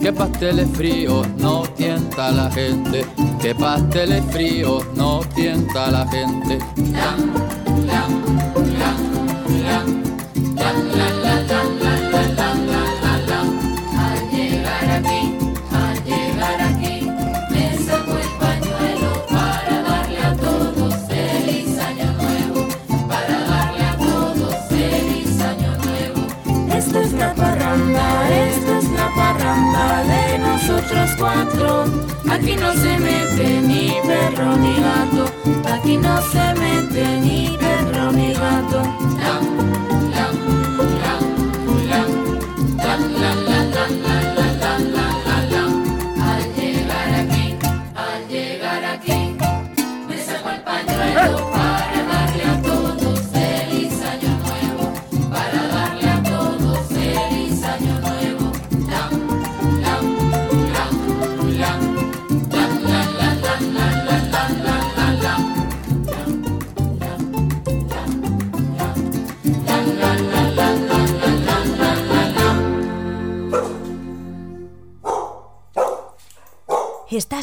Que pasteles fríos no tienta la gente, que pasteles fríos no tienta la gente.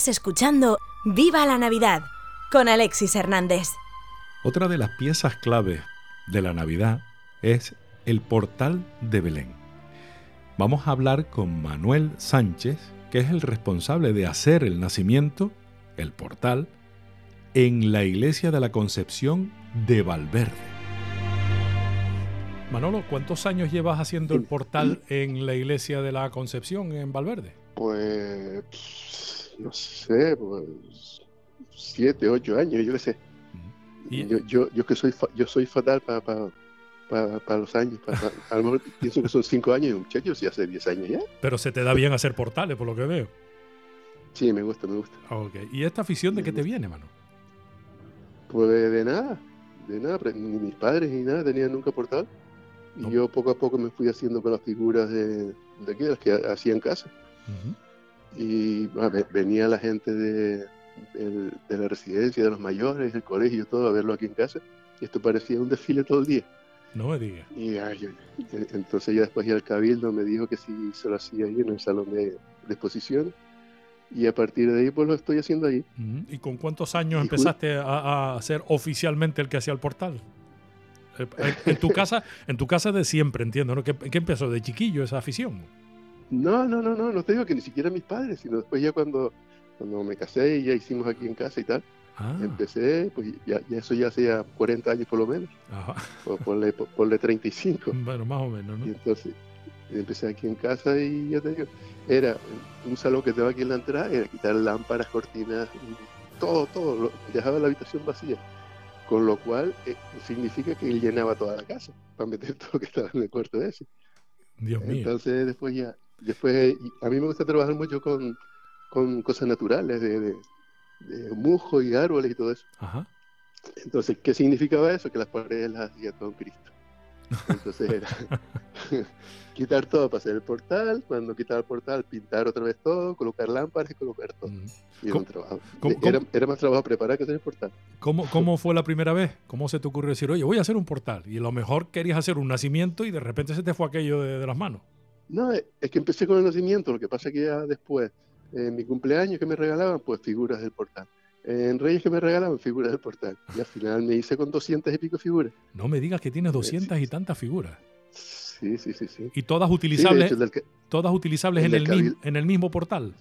Estás escuchando Viva la Navidad con Alexis Hernández. Otra de las piezas clave de la Navidad es el portal de Belén. Vamos a hablar con Manuel Sánchez, que es el responsable de hacer el nacimiento, el portal, en la iglesia de la Concepción de Valverde. Manolo, ¿cuántos años llevas haciendo el portal en la iglesia de la Concepción en Valverde? Pues, no sé, pues siete, ocho años, yo qué sé. Yo, yo, yo que soy fa- yo soy fatal para los años. pa- pa- a lo mejor [LAUGHS] pienso que son cinco años y un muchacho sí hace diez años ya. Pero se te da bien hacer portales, por lo que veo. Sí, me gusta, me gusta. Ok. ¿Y esta afición de qué te viene, mano? Pues de nada, de nada, ni mis padres ni nada tenían nunca portal. Y yo poco a poco me fui haciendo con las figuras de, de aquí, de las que hacía en casa. Y bueno, ve- venía la gente de, del- de la residencia, de los mayores, del colegio, todo, a verlo aquí en casa. Y esto parecía un desfile todo el día. No me digas. Y ay, en- entonces ya después ya el cabildo me dijo que si se lo hacía ahí en el salón de, de exposición. Y a partir de ahí pues lo estoy haciendo ahí. Ujú. ¿Y con cuántos años Y empezaste a, a ser oficialmente el que hacía el portal? Eh, En, en tu [LAUGHS] casa, en tu casa de siempre, entiendo, ¿no? ¿Qué, qué empezó de chiquillo esa afición? No, no, no, no, no te digo que ni siquiera mis padres, sino después ya cuando, cuando me casé y ya hicimos aquí en casa y tal, Ah. empecé, pues ya, ya eso ya hacía 40 años por lo menos, Ajá. o ponle, ponle 35. Bueno, más o menos, ¿no? Y entonces empecé aquí en casa y ya te digo, era un salón que estaba aquí en la entrada, era quitar lámparas, cortinas, todo, todo, lo- dejaba la habitación vacía. Con lo cual eh, significa que él llenaba toda la casa para meter [LAUGHS] todo lo que estaba en el cuarto ese. Dios mío. Entonces después ya, después y a mí me gusta trabajar mucho con, con cosas naturales, de, de, de musgo y árboles y todo eso. Ajá. Entonces, ¿qué significaba eso? Que las paredes las hacía todo Cristo. Entonces era [LAUGHS] [LAUGHS] quitar todo para hacer el portal, cuando quitaba el portal, pintar otra vez todo, colocar lámparas y colocar todo. Y era un trabajo. cómo- Era, era más trabajo preparar que hacer el portal. ¿Cómo, ¿Cómo fue la primera vez? ¿Cómo se te ocurrió decir, oye, voy a hacer un portal? Y a lo mejor querías hacer un nacimiento y de repente se te fue aquello de, de las manos. No, es que empecé con el nacimiento, lo que pasa que ya después, en mi cumpleaños que me regalaban, pues figuras del portal. En Reyes que me regalaban, figuras del portal. Y al final me hice con 200 y pico figuras. No me digas que tienes 200 y tantas figuras. Sí, sí, sí, sí. Y todas Sí, utilizables, hecho, del que- todas utilizables en, el mismo, en el mismo portal.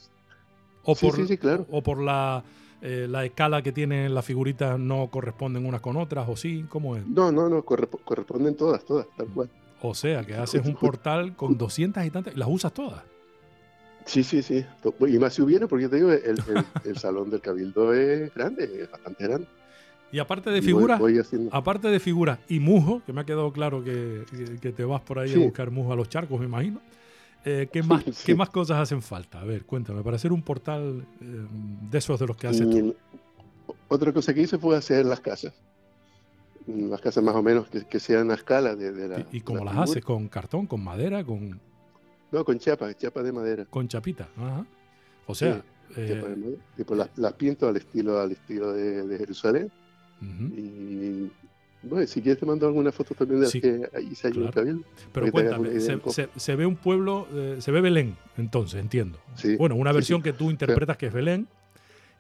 O Sí, por, sí, claro. o por la, eh, la escala que tienen las figuritas no corresponden unas con otras, o sí, ¿cómo es? No, no, no, corre- corresponden todas, todas, tal cual. O sea, que haces un portal con 200 y tantas y las usas todas. Sí, sí, sí. Y más si hubiera, porque te digo, el, el- el salón del cabildo es grande, es bastante grande. Y aparte de figuras, haciendo- aparte de figuras y mujo, que me ha quedado claro que, que- te vas por ahí Sí. a buscar mujo a los charcos, me imagino. eh, ¿qué, más, [LAUGHS] ¿Qué más cosas hacen falta? A ver, cuéntame, para hacer un portal eh, de esos de los que haces tú. Y otra cosa que hice fue hacer las casas. Mm, Las casas más o menos que, que sean a escala de, de la. ¿Y cómo la las haces? ¿Con cartón, con madera, con, No, con chapa, chapa de madera. con chapita? Ajá. O sea, Sí, eh, chapa de madera. Y pues las, las pinto al estilo, al estilo de, de Jerusalén. Y bueno, si quieres te mando alguna foto también de las Sí, que ahí se claro. cabildo. Pero cuéntame, se, se- se ve un pueblo, eh, se ve Belén, entonces, entiendo. Sí, Bueno, una sí, versión que tú interpretas que es Belén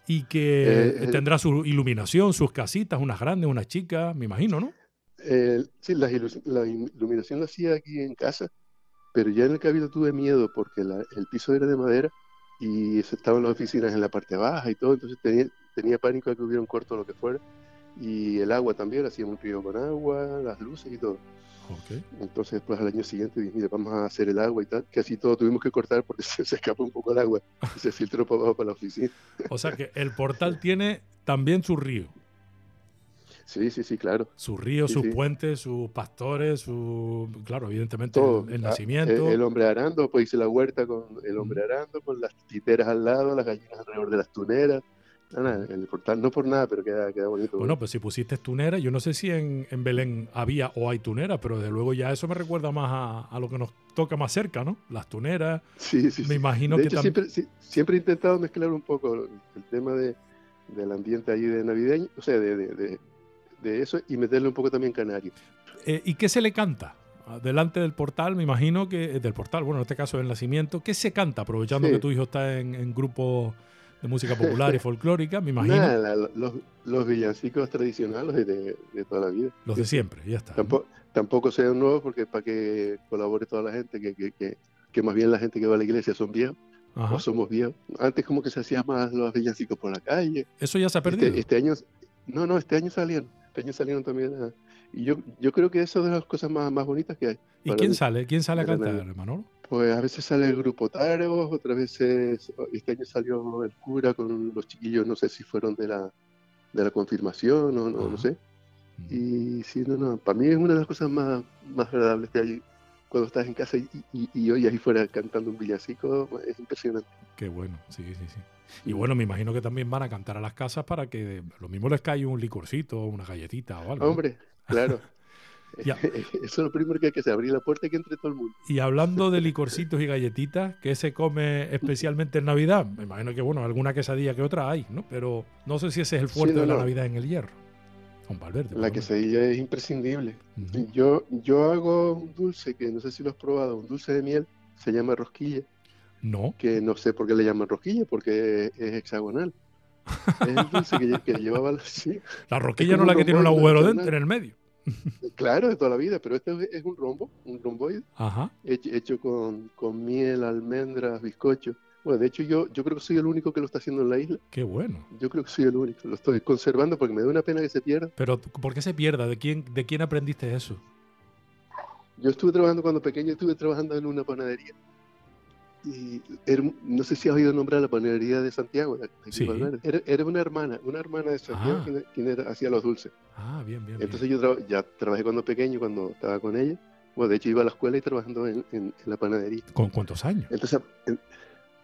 y que Eh, el- tendrá su iluminación, sus casitas, unas grandes, unas chicas, me imagino, ¿no? Eh, sí, la, la iluminación la hacía aquí en casa, pero ya en el cabildo tuve miedo porque la- el piso era de madera y estaban las oficinas en la parte baja y todo, entonces tenía, tenía pánico de que hubiera un corto o lo que fuera. Y el agua también, hacíamos un río con agua, las luces y todo. Entonces después al año siguiente dije, mira, vamos a hacer el agua y tal. Casi todo tuvimos que cortar porque [LAUGHS] se, se escapó un poco el agua y se filtró para abajo para la oficina. [LAUGHS] O sea que el portal tiene también su río. Sí, sí, sí, claro. Su río, Sí, sus sí. puentes, sus pastores, su. Claro, evidentemente todo. el, el Ah, nacimiento. El, el hombre arando, pues hice la huerta con el hombre arando, con las titeras al lado, las gallinas alrededor de las tuneras. El portal no por nada, pero queda, queda bonito. Bueno, pues si pusiste tunera, yo no sé si en, en Belén había o hay tunera, pero desde luego ya eso me recuerda más a, a lo que nos toca más cerca, ¿no? Las tuneras. Sí, sí, Me sí. imagino de que hecho, también. siempre, sí, siempre he intentado mezclar un poco el tema de, del ambiente ahí de navideño, o sea, de, de, eso y meterle un poco también canario. Eh, ¿Y qué se le canta? Delante del portal, me imagino que. eh, Del portal, bueno, en este caso del nacimiento. ¿Qué se canta? Aprovechando Sí. que tu hijo está en, en grupo de música popular y [LAUGHS] folclórica, me imagino. La- los, los villancicos tradicionales de, de toda la vida. Los de siempre, ya está. Tampoco, tampoco sean nuevos porque para que colabore toda la gente, que, que, que, que más bien la gente que va a la iglesia son viejos, Ajá. o somos viejos. Antes como que se hacían más los villancicos por la calle. Eso ya se ha perdido. Este, este año, no, no, este año salieron. Este año salieron también. a- y yo, yo creo que eso es de las cosas más, más bonitas que hay. ¿Y quién mí. sale? ¿Quién sale a cantar. Manolo? Pues a veces sale el grupo Taros, otras veces, este año salió el cura con los chiquillos, no sé si fueron de la, de la confirmación o no, no sé. Y sí, no, no, para mí es una de las cosas más, más agradables que hay cuando estás en casa y, y, y oyes ahí fuera cantando un villancico, es impresionante. Qué bueno, sí, sí, sí. Y bueno, me imagino que también van a cantar a las casas para que lo mismo les caiga un licorcito, una galletita o algo. ¿no? Hombre, claro. Ya. [LAUGHS] Eso es lo primero que hay que hacer, abrir la puerta y que entre todo el mundo. Y hablando de licorcitos y galletitas, ¿qué se come especialmente en Navidad? Me imagino que, bueno, alguna quesadilla que otra hay, ¿no? Pero no sé si ese es el Sí, fuerte no, de la no. Navidad en el hierro. Con Valverde. La quesadilla es imprescindible. Yo, yo hago un dulce que no sé si lo has probado, un dulce de miel, se llama rosquilla. No. Que no sé por qué le llaman rosquilla, porque es hexagonal. es el dulce que, que [LAUGHS] llevaba la, sí. La rosquilla no es la que tiene un hexagonal. dentro en el medio. Claro, de toda la vida, pero este es- un rombo, un romboide, Ajá. hecho, hecho con, con miel, almendras, bizcocho. Bueno, de hecho yo, yo creo que soy el único que lo está haciendo en la isla. Qué bueno. Yo creo que soy el único. Lo estoy conservando porque me da una pena que se pierda. Pero, ¿por qué se pierda? ¿De quién, de quién aprendiste eso? Yo estuve trabajando cuando pequeño, estuve trabajando en una panadería. Y era no sé si has oído nombrar la panadería de Santiago. Sí. Era, era una hermana, una hermana de Santiago Ah. quien, quien era- hacía los dulces. Ah, bien, bien. bien. Entonces yo traba- ya trabajé cuando pequeño, cuando estaba con ella. Bueno, de hecho iba a la escuela y trabajando en, en- en la panadería. ¿Con cuántos años? Entonces, en-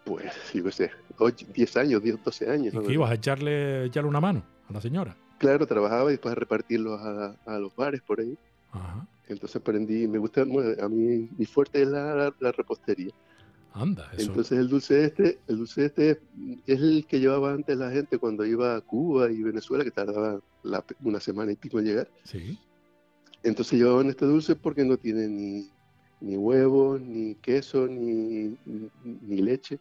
pues, yo qué sé, 8, 10 años, 10, 12 años. ¿Y ibas a echarle, echarle una mano a la señora? Claro, trabajaba y después a repartirlos a, a los bares por ahí. Ajá. Entonces aprendí, me gusta, bueno, a mí mi fuerte es la, la- la repostería. Anda, eso. Entonces el dulce este, el dulce este es el que llevaba antes la gente cuando iba a Cuba y Venezuela, que tardaba la- una semana y pico en llegar. Sí. Entonces llevaban este dulce porque no tiene ni, ni huevos, ni queso, ni, ni, ni leche.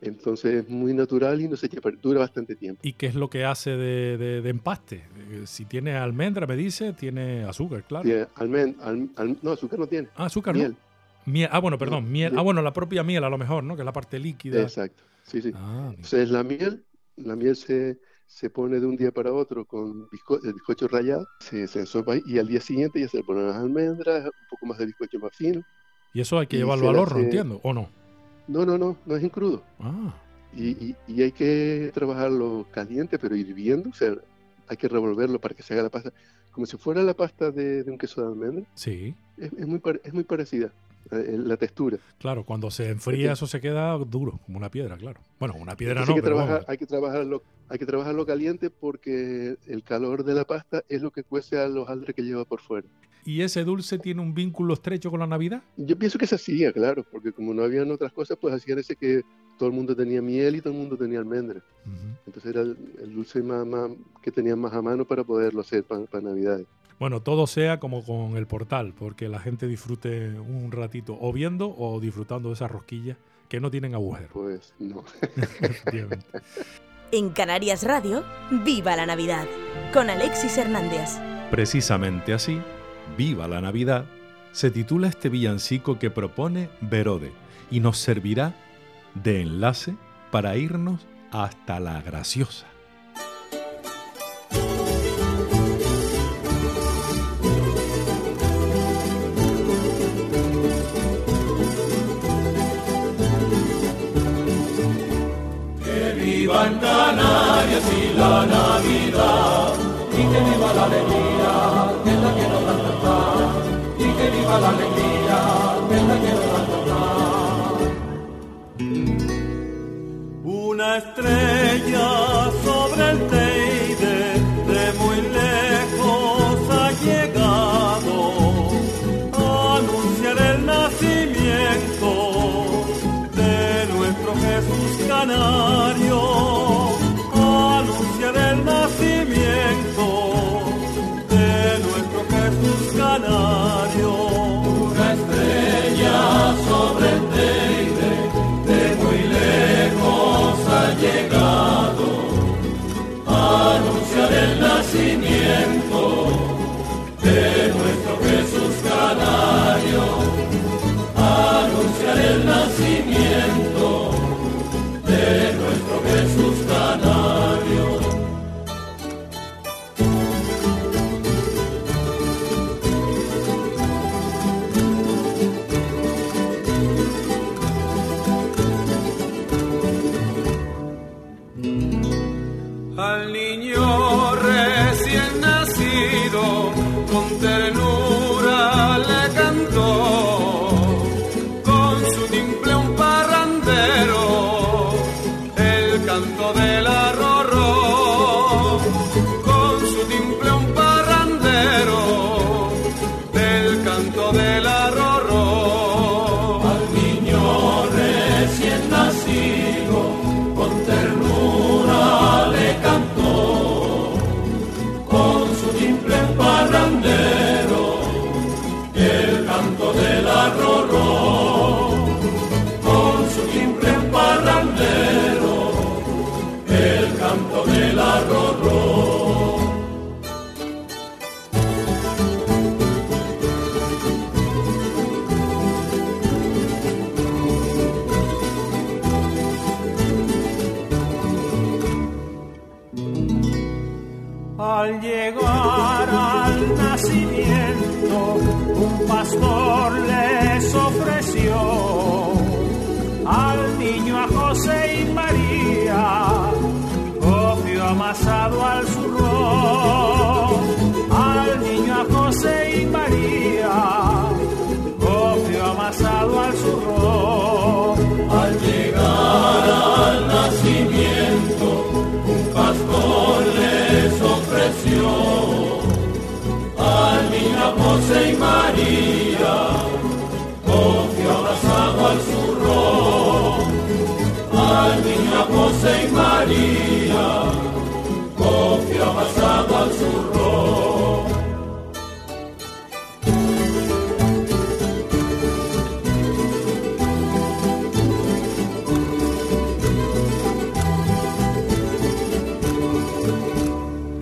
Entonces es muy natural y no se echa a perder, dura bastante tiempo. ¿Y qué es lo que hace de, de- de empaste? Eh, Si tiene almendra, me dice, tiene azúcar, claro. Tiene almen- al- al- no, azúcar no tiene. Ah, azúcar, miel. ¿no? Miel. Ah, bueno, perdón, No, miel. Ah, bueno, la propia miel a lo mejor, ¿no? Que es la parte líquida. Exacto, sí, sí. Ah, Entonces la miel, la miel se, se pone de un día para otro con bizco- el bizcocho rallado, se, se ensopa y al día siguiente ya se le ponen las almendras, un poco más de bizcocho más fino. Y eso hay que llevarlo al horno, hace- entiendo, ¿o no? No, no, no, no es en crudo. Ah, Y, y- y hay que trabajarlo caliente, pero hirviendo, o sea, hay que revolverlo para que se haga la pasta, como si fuera la pasta de, de un queso de almendra. sí. Es, es muy, es muy parecida, la textura. Claro, cuando se enfría eso se queda duro, como una piedra, claro. Bueno, una piedra Entonces no, hay, que pero trabajar, vamos. hay, que trabajarlo, hay que trabajarlo caliente porque el calor de la pasta es lo que cuece a los aldres que lleva por fuera. ¿Y ese dulce tiene un vínculo estrecho con la Navidad? Yo pienso que se hacía, claro, porque como no habían otras cosas, pues hacían ese que todo el mundo tenía miel y todo el mundo tenía almendra. Entonces era el, el dulce más, más- que tenían más a mano para poderlo hacer para, para Navidades. Bueno, todo sea como con el portal, porque la gente disfrute un ratito o viendo o disfrutando de esas rosquillas que no tienen agujero. Pues no. [LAUGHS] [LAUGHS] En Canarias Radio, ¡Viva la Navidad! Con Alexis Hernández. Precisamente así, Viva la Navidad, se titula este villancico que propone Verode y nos servirá de enlace para irnos hasta la graciosa. Canarias y la Navidad, y que viva la alegría, que es la que nos da cantar, y que viva la alegría, que es la que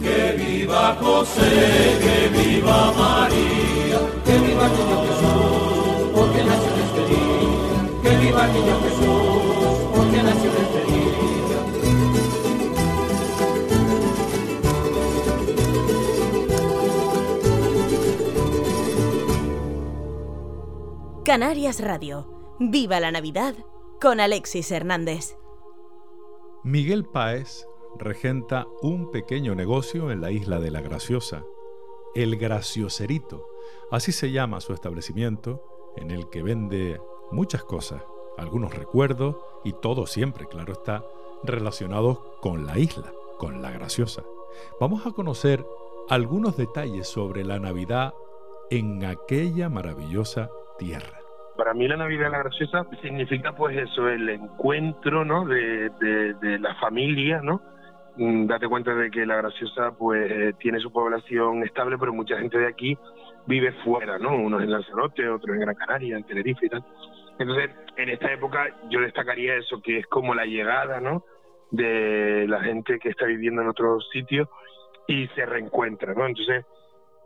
Que viva José, que viva María, Canarias Radio. Viva la Navidad con Alexis Hernández. Miguel Páez regenta un pequeño negocio en la isla de la Graciosa, el Gracioserito. Así se llama su establecimiento, en el que vende muchas cosas, algunos recuerdos y todo siempre, claro está, relacionados con la isla, con la Graciosa. Vamos a conocer algunos detalles sobre la Navidad en aquella maravillosa tierra. Para mí la Navidad la Graciosa significa pues eso, el encuentro, ¿no? De, de, de la familia, ¿no? Mm, Date cuenta de que la Graciosa pues eh, tiene su población estable, pero mucha gente de aquí vive fuera, ¿no? Unos en Lanzarote, otros en Gran Canaria, en Tenerife y tal. Entonces, en esta época yo destacaría eso, que es como la llegada, ¿no? De la gente que está viviendo en otros sitios y se reencuentra, ¿no? Entonces,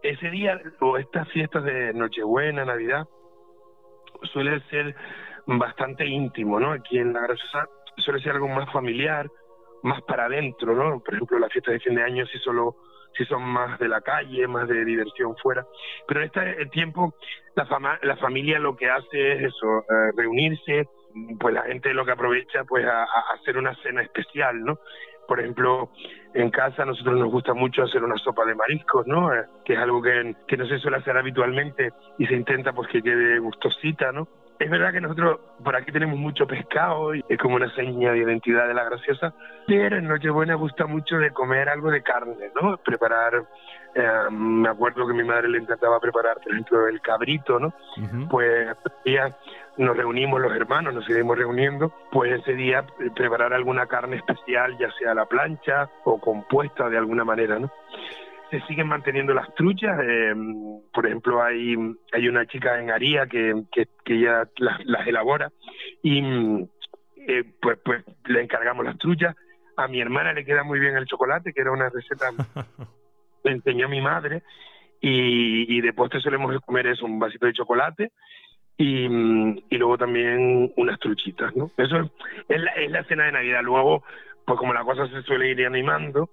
ese día o estas fiestas de Nochebuena, Navidad, suele ser bastante íntimo, ¿no? Aquí en la Graciosa suele ser algo más familiar, más para adentro, ¿no? Por ejemplo, las fiestas de fin de año sí solo sí son más de la calle, más de diversión fuera. Pero en este tiempo la, fama, la familia lo que hace es eso, eh, reunirse, pues la gente lo que aprovecha pues a hacer una cena especial, ¿no? Por ejemplo, en casa a nosotros nos gusta mucho hacer una sopa de mariscos, ¿no? Eh, que es algo que, que no se suele hacer habitualmente y se intenta pues que quede gustosita, ¿no? Es verdad que nosotros por aquí tenemos mucho pescado y es como una seña de identidad de la graciosa, pero en Nochebuena gusta mucho de comer algo de carne, ¿no? Preparar, eh, me acuerdo que a mi madre le encantaba preparar, por ejemplo, el cabrito, ¿no? Pues ella nos reunimos los hermanos, nos seguimos reuniendo, pues ese día eh, preparar alguna carne especial, ya sea a la plancha o compuesta de alguna manera, ¿no? Se siguen manteniendo las truchas, eh, por ejemplo, hay, hay una chica en Aría que, que, que ella las, las elabora y mm, eh, pues, pues le encargamos las truchas. A mi hermana le queda muy bien el chocolate, que era una receta [LAUGHS] me enseñó mi madre, y, y de postre solemos comer eso, un vasito de chocolate y, mm, y luego también unas truchitas, ¿no? Eso es la, es la cena de Navidad. Luego, pues como la cosa se suele ir animando,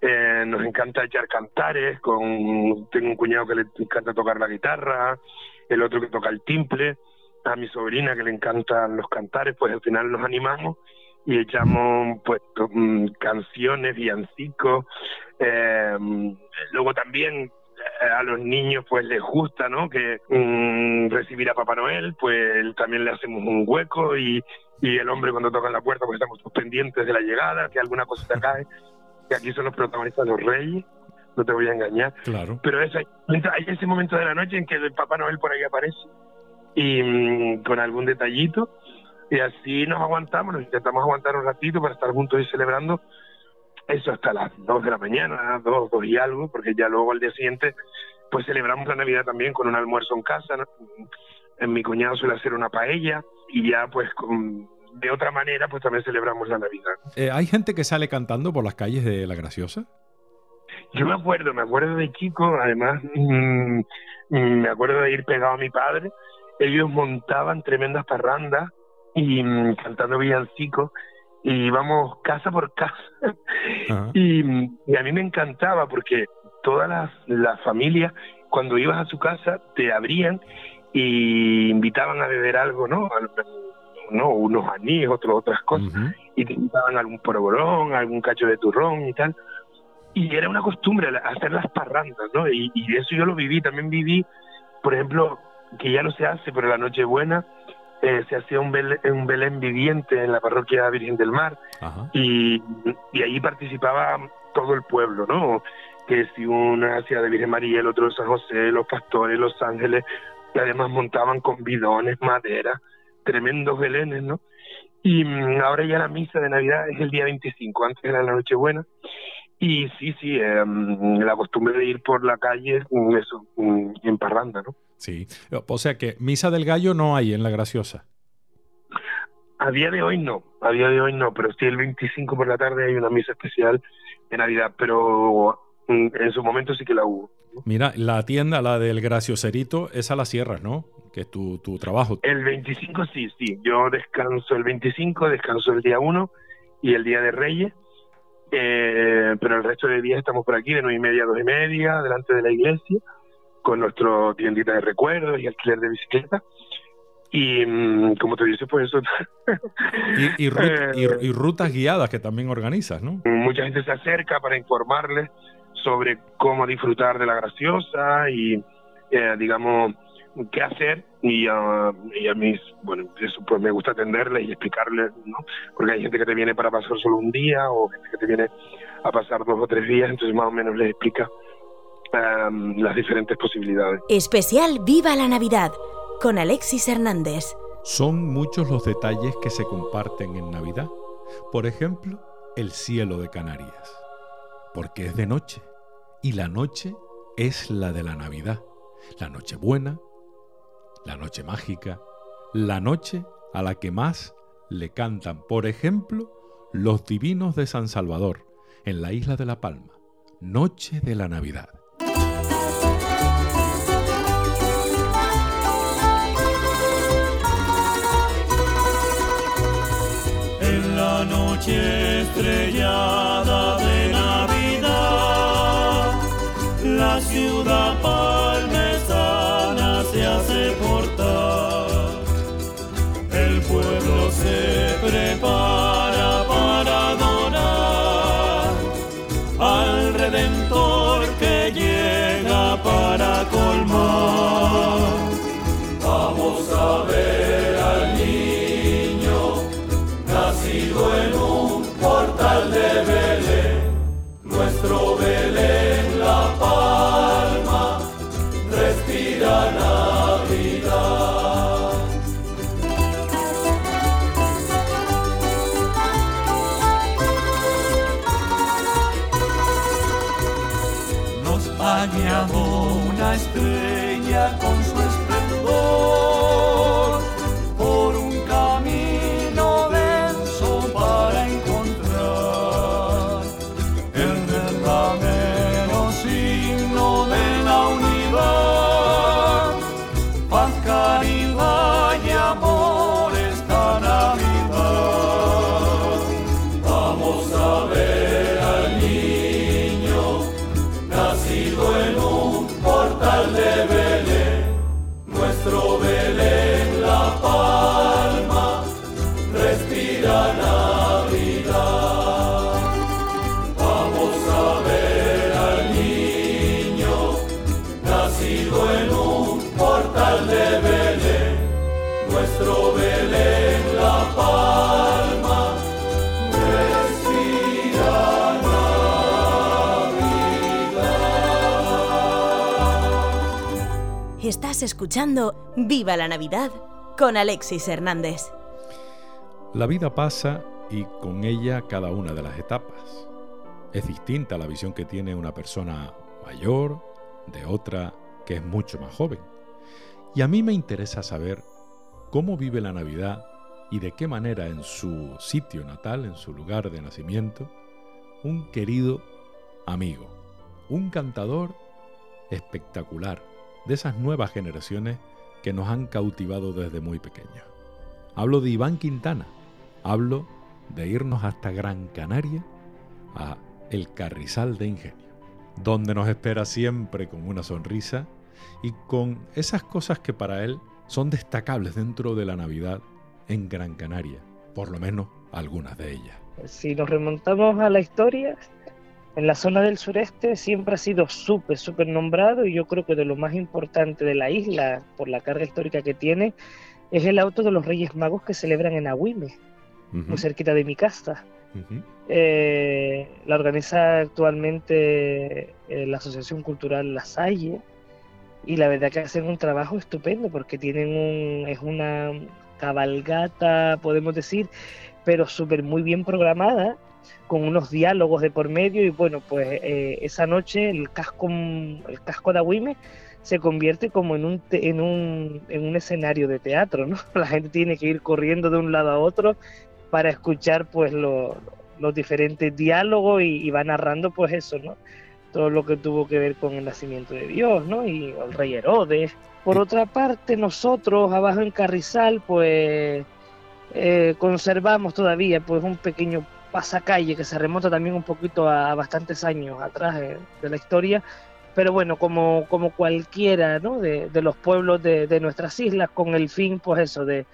eh, nos encanta echar cantares, con tengo un cuñado que le encanta tocar la guitarra, el otro que toca el timple, a mi sobrina que le encantan los cantares, pues al final nos animamos y echamos pues mm, canciones, villancicos, eh, luego también eh, a los niños pues les gusta, ¿no? Que mm, recibir a Papá Noel, pues también le hacemos un hueco y, y el hombre cuando toca en la puerta pues estamos todos pendientes de la llegada, que alguna cosita [LAUGHS] cae, que aquí son los protagonistas los reyes, no te voy a engañar. Claro. Pero eso, hay, ese momento de la noche en que el Papá Noel por ahí aparece y mm, con algún detallito y así nos aguantamos, nos intentamos aguantar un ratito para estar juntos y celebrando eso hasta las 2 de la mañana, 2, 2 y algo, porque ya luego al día siguiente pues celebramos la Navidad también con un almuerzo en casa, ¿no? En mi cuñado suele hacer una paella y ya pues con- de otra manera pues también celebramos la Navidad. Eh, ¿Hay gente que sale cantando por las calles de La Graciosa? Yo me acuerdo, me acuerdo de chico, además mm, mm, me acuerdo de ir pegado a mi padre, ellos montaban tremendas parrandas y mm, cantando villancicos y íbamos casa por casa y, mm, y a mí me encantaba porque todas las, las familias cuando ibas a su casa te abrían y invitaban a beber algo, ¿no? Al- no unos anís, otros otras cosas, y te invitaban algún porbolón, algún cacho de turrón y tal. Y era una costumbre hacer las parrandas, ¿no? Y, y eso yo lo viví, también viví, por ejemplo, que ya no se hace, pero la Nochebuena eh, se hacía un Belén, un Belén viviente en la parroquia Virgen del Mar y, y ahí participaba todo el pueblo, ¿no? Que si una hacía de Virgen María, el otro de San José, los pastores, los ángeles, y además montaban con bidones, madera, tremendos belenes, ¿no? Y mm, ahora ya la misa de Navidad es el día 25, antes era la Nochebuena. Y sí, sí, eh, mm, la costumbre de ir por la calle, mm, eso, en parranda, ¿no? Sí. O sea que misa del gallo no hay en la graciosa. A día de hoy no, a día de hoy no, pero sí el 25 por la tarde hay una misa especial de Navidad, pero en su momento sí que la hubo. Mira, la tienda, la del gracioserito, esa la cierras, ¿no? Que es tu, tu trabajo. El 25 sí, sí, yo descanso el 25, descanso el día 1 y el día de Reyes, eh, pero el resto de días estamos por aquí de 9 y media a 2 y media, delante de la iglesia, con nuestro tiendita de recuerdos y alquiler de bicicleta. Y mm, como te dice, pues eso, Y, y- [LAUGHS] y rutas guiadas que también organizas, ¿no? mucha gente se acerca para informarles sobre cómo disfrutar de la graciosa y, eh, digamos, qué hacer. Y, y a mí, bueno, eso pues me gusta atenderles y explicarles, ¿no? Porque hay gente que te viene para pasar solo un día o gente que te viene a pasar dos o tres días, entonces más o menos les explica ah, las diferentes posibilidades. Especial Viva la Navidad con Alexis Hernández. Son muchos los detalles que se comparten en Navidad. Por ejemplo, el cielo de Canarias. Porque es de noche. Y la noche es la de la Navidad. La noche buena, la noche mágica, la noche a la que más le cantan, por ejemplo, los divinos de San Salvador, en la isla de La Palma. Noche de la Navidad. En la noche estrellada de Navidad, la ciudad palmesana se hace portar. El pueblo se prepara para adorar al Redentor que llega para colmar. Vamos a ver al niño nacido en un portal de Belén, nuestro Belén una nuestro Belén La Palma, respira Estás escuchando Viva la Navidad con Alexis Hernández. La vida pasa y con ella cada una de las etapas. Es distinta la visión que tiene una persona mayor de otra que es mucho más joven. Y a mí me interesa saber cómo vive la Navidad y de qué manera en su sitio natal, en su lugar de nacimiento, un querido amigo, un cantador espectacular, de esas nuevas generaciones que nos han cautivado desde muy pequeños. Hablo de Iván Quintana, hablo de irnos hasta Gran Canaria, a El Carrizal de Ingenio, donde nos espera siempre con una sonrisa y con esas cosas que para él son destacables dentro de la Navidad en Gran Canaria, por lo menos algunas de ellas. Si nos remontamos a la historia, en la zona del sureste siempre ha sido súper, súper nombrado y yo creo que de lo más importante de la isla, por la carga histórica que tiene, es el auto de los Reyes Magos que celebran en Agüime, muy cerquita de mi casa. Eh, la organiza actualmente eh, la Asociación Cultural La Salle y la verdad que hacen un trabajo estupendo porque tienen un, es una cabalgata, podemos decir, pero súper muy bien programada con unos diálogos de por medio y bueno, pues eh, esa noche el casco, el casco de Agüime se convierte como en un, en, un, en un escenario de teatro, ¿no? [LAUGHS] La gente tiene que ir corriendo de un lado a otro para escuchar pues lo, los diferentes diálogos y, va narrando pues eso, ¿no? Todo lo que tuvo que ver con el nacimiento de Dios, ¿no? Y el rey Herodes. Por otra parte, nosotros abajo en Carrizal pues eh, conservamos todavía pues un pequeño pasacalle que se remonta también un poquito a, bastantes años atrás de, la historia, pero bueno, como, como cualquiera ¿no? de, de los pueblos de, de, nuestras islas, con el fin, pues eso, de,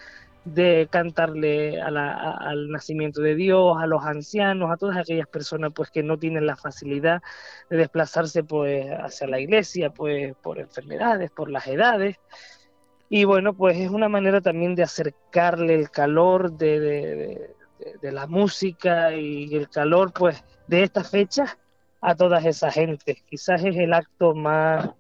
de cantarle al nacimiento de Dios, a los ancianos, a todas aquellas personas pues que no tienen la facilidad de desplazarse pues hacia la iglesia, pues por enfermedades, por las edades. Y bueno, pues es una manera también de acercarle el calor de, de la música y el calor pues de estas fechas a todas esas gentes. Quizás es el acto más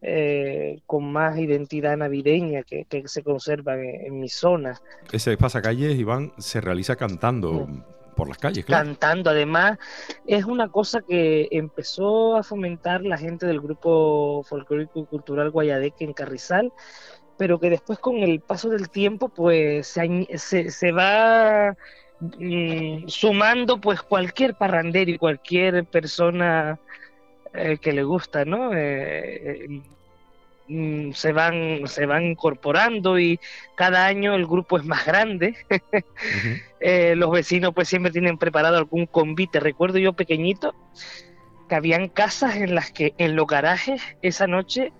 eh, con más identidad navideña que, se conserva en, mi zona. Ese pasacalles, Iván, se realiza cantando por las calles, claro. Cantando, además, es una cosa que empezó a fomentar la gente del grupo folclórico y cultural Guayadeque en Carrizal, pero que después con el paso del tiempo, pues se, se, va mm, sumando pues cualquier parrandero y cualquier persona eh, que le gusta, ¿no? Eh, eh, mm, se van se van incorporando y cada año el grupo es más grande. [LAUGHS] Los vecinos pues siempre tienen preparado algún convite. Recuerdo yo pequeñito que habían casas en las que en los garajes esa noche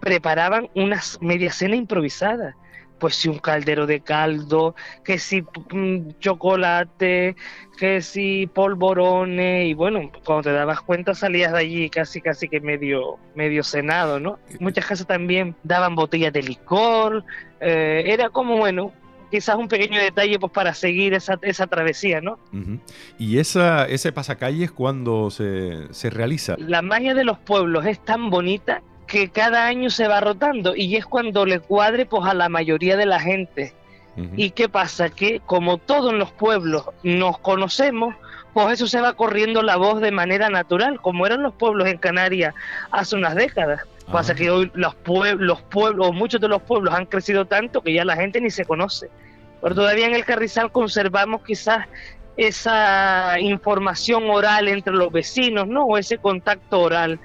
preparaban unas media cena improvisada pues si un caldero de caldo, que si mm, chocolate, que si polvorones, y bueno, cuando te dabas cuenta salías de allí casi casi que medio, medio cenado, ¿no? Muchas casas también daban botellas de licor, eh, era como, bueno, quizás un pequeño detalle pues para seguir esa, esa travesía, ¿no? ¿Y esa, ese pasacalles cuando se, se realiza? La magia de los pueblos es tan bonita que cada año se va rotando y es cuando le cuadre pues a la mayoría de la gente. ¿Y qué pasa? Que como todos los pueblos nos conocemos, pues eso se va corriendo la voz de manera natural, como eran los pueblos en Canarias hace unas décadas. Pasa que hoy los, pueblos, los pueblos, muchos de los pueblos han crecido tanto que ya la gente ni se conoce. Pero todavía en el Carrizal conservamos quizás esa información oral entre los vecinos, ¿no? O ese contacto oral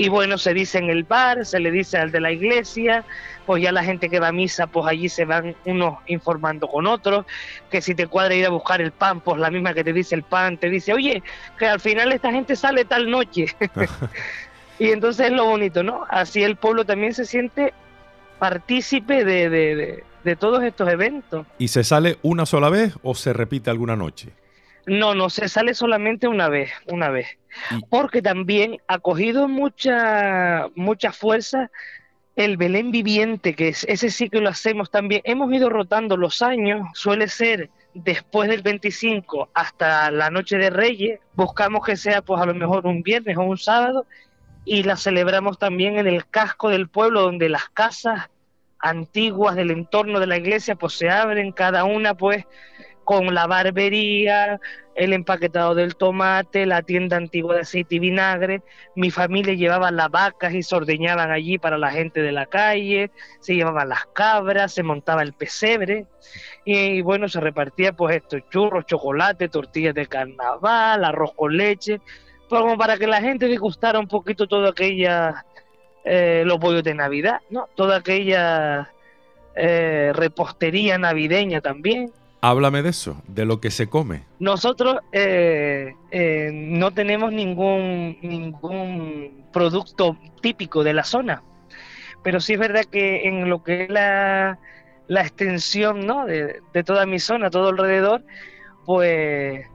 y bueno, se dice en el bar, se le dice al de la iglesia, pues ya la gente que va a misa, pues allí se van unos informando con otros, que si te cuadra ir a buscar el pan, pues la misma que te dice el pan, te dice, oye, que al final esta gente sale tal noche. [LAUGHS] y entonces es lo bonito, ¿no? Así el pueblo también se siente partícipe de, de, de todos estos eventos. ¿Y se sale una sola vez o se repite alguna noche? No, no, se sale solamente una vez, una vez. Porque también ha cogido mucha, mucha fuerza el Belén viviente, que es, ese sí que lo hacemos también. Hemos ido rotando los años, suele ser después del 25 hasta la noche de Reyes. Buscamos que sea pues a lo mejor un viernes o un sábado y la celebramos también en el casco del pueblo donde las casas antiguas del entorno de la iglesia pues se abren cada una pues con la barbería, el empaquetado del tomate, la tienda antigua de aceite y vinagre. Mi familia llevaba las vacas y se ordeñaban allí para la gente de la calle, se llevaban las cabras, se montaba el pesebre y, bueno, se repartía pues estos churros, chocolate, tortillas de carnaval, arroz con leche, como para que la gente disgustara un poquito todo aquella, eh, los bollos de Navidad, ¿no? Toda aquella eh, repostería navideña también. Háblame de eso, de lo que se come. Nosotros eh, eh, no tenemos ningún, ningún producto típico de la zona. pero sí es verdad que en lo que es la, la extensión ¿no? de, de toda mi zona, todo alrededor, pues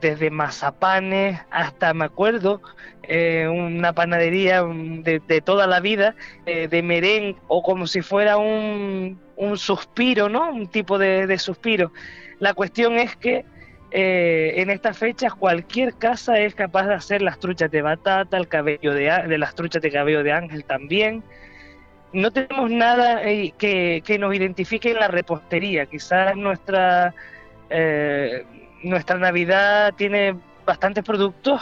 desde mazapanes hasta, me acuerdo, eh, una panadería de, de toda la vida, eh, de merengue, o como si fuera un, un suspiro, ¿no? Un tipo de, de suspiro. La cuestión es que eh, en estas fechas cualquier casa es capaz de hacer las truchas de batata, el cabello de, de las truchas de cabello de ángel también. No tenemos nada eh, que, que nos identifique en la repostería. Quizás nuestra, eh, nuestra Navidad tiene bastantes productos,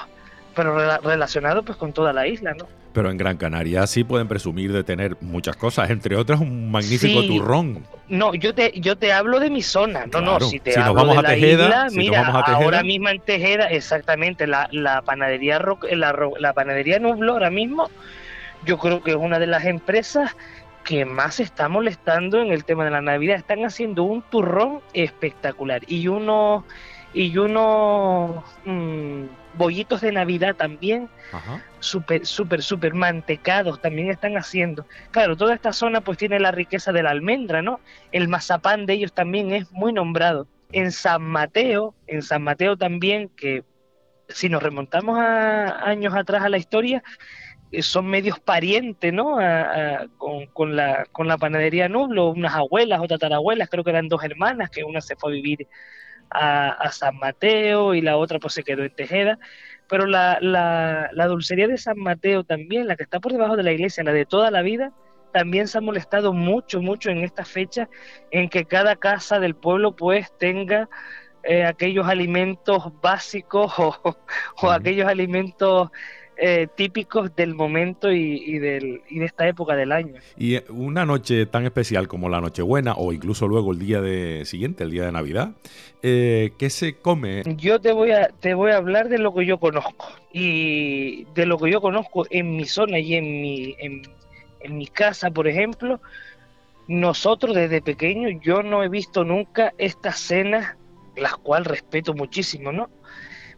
pero rela- relacionados pues con toda la isla, ¿no? Pero en Gran Canaria sí pueden presumir de tener muchas cosas, entre otras un magnífico Sí. turrón. No, yo te, yo te hablo de mi zona, no, no, si te Si nos hablo vamos de a la Tejeda, isla, si nos mira, vamos a Tejeda. ahora mismo en Tejeda, exactamente, la, la panadería Ro- la, Ro- la panadería Nublo ahora mismo, yo creo que es una de las empresas que más está molestando en el tema de la Navidad. Están haciendo un turrón espectacular y unos y unos mm, bollitos de Navidad también súper, súper, súper mantecados también están haciendo. Claro, toda esta zona pues tiene la riqueza de la almendra, ¿no? El mazapán de ellos también es muy nombrado. En San Mateo, en San Mateo también, que si nos remontamos a años atrás a la historia, eh, son medios parientes, ¿no? A- a- con, con la, con la panadería Nublo, unas abuelas o tatarabuelas, creo que eran dos hermanas, que una se fue a vivir a, a San Mateo y la otra pues se quedó en Tejeda. Pero la, la, la dulcería de San Mateo también, la que está por debajo de la iglesia, la de toda la vida, también se ha molestado mucho, mucho en esta fecha en que cada casa del pueblo pues tenga eh, aquellos alimentos básicos o, [LAUGHS] o aquellos alimentos eh, típicos del momento y, y del, y de esta época del año. Y eh, una noche tan especial como la Nochebuena o incluso luego el día de siguiente, el día de Navidad, eh, ¿qué se come? Yo te voy a te voy a hablar de lo que yo conozco y de lo que yo conozco en mi zona y en mi en, en mi casa, por ejemplo, nosotros desde pequeños yo no he visto nunca estas cenas, las cuales respeto muchísimo, ¿no?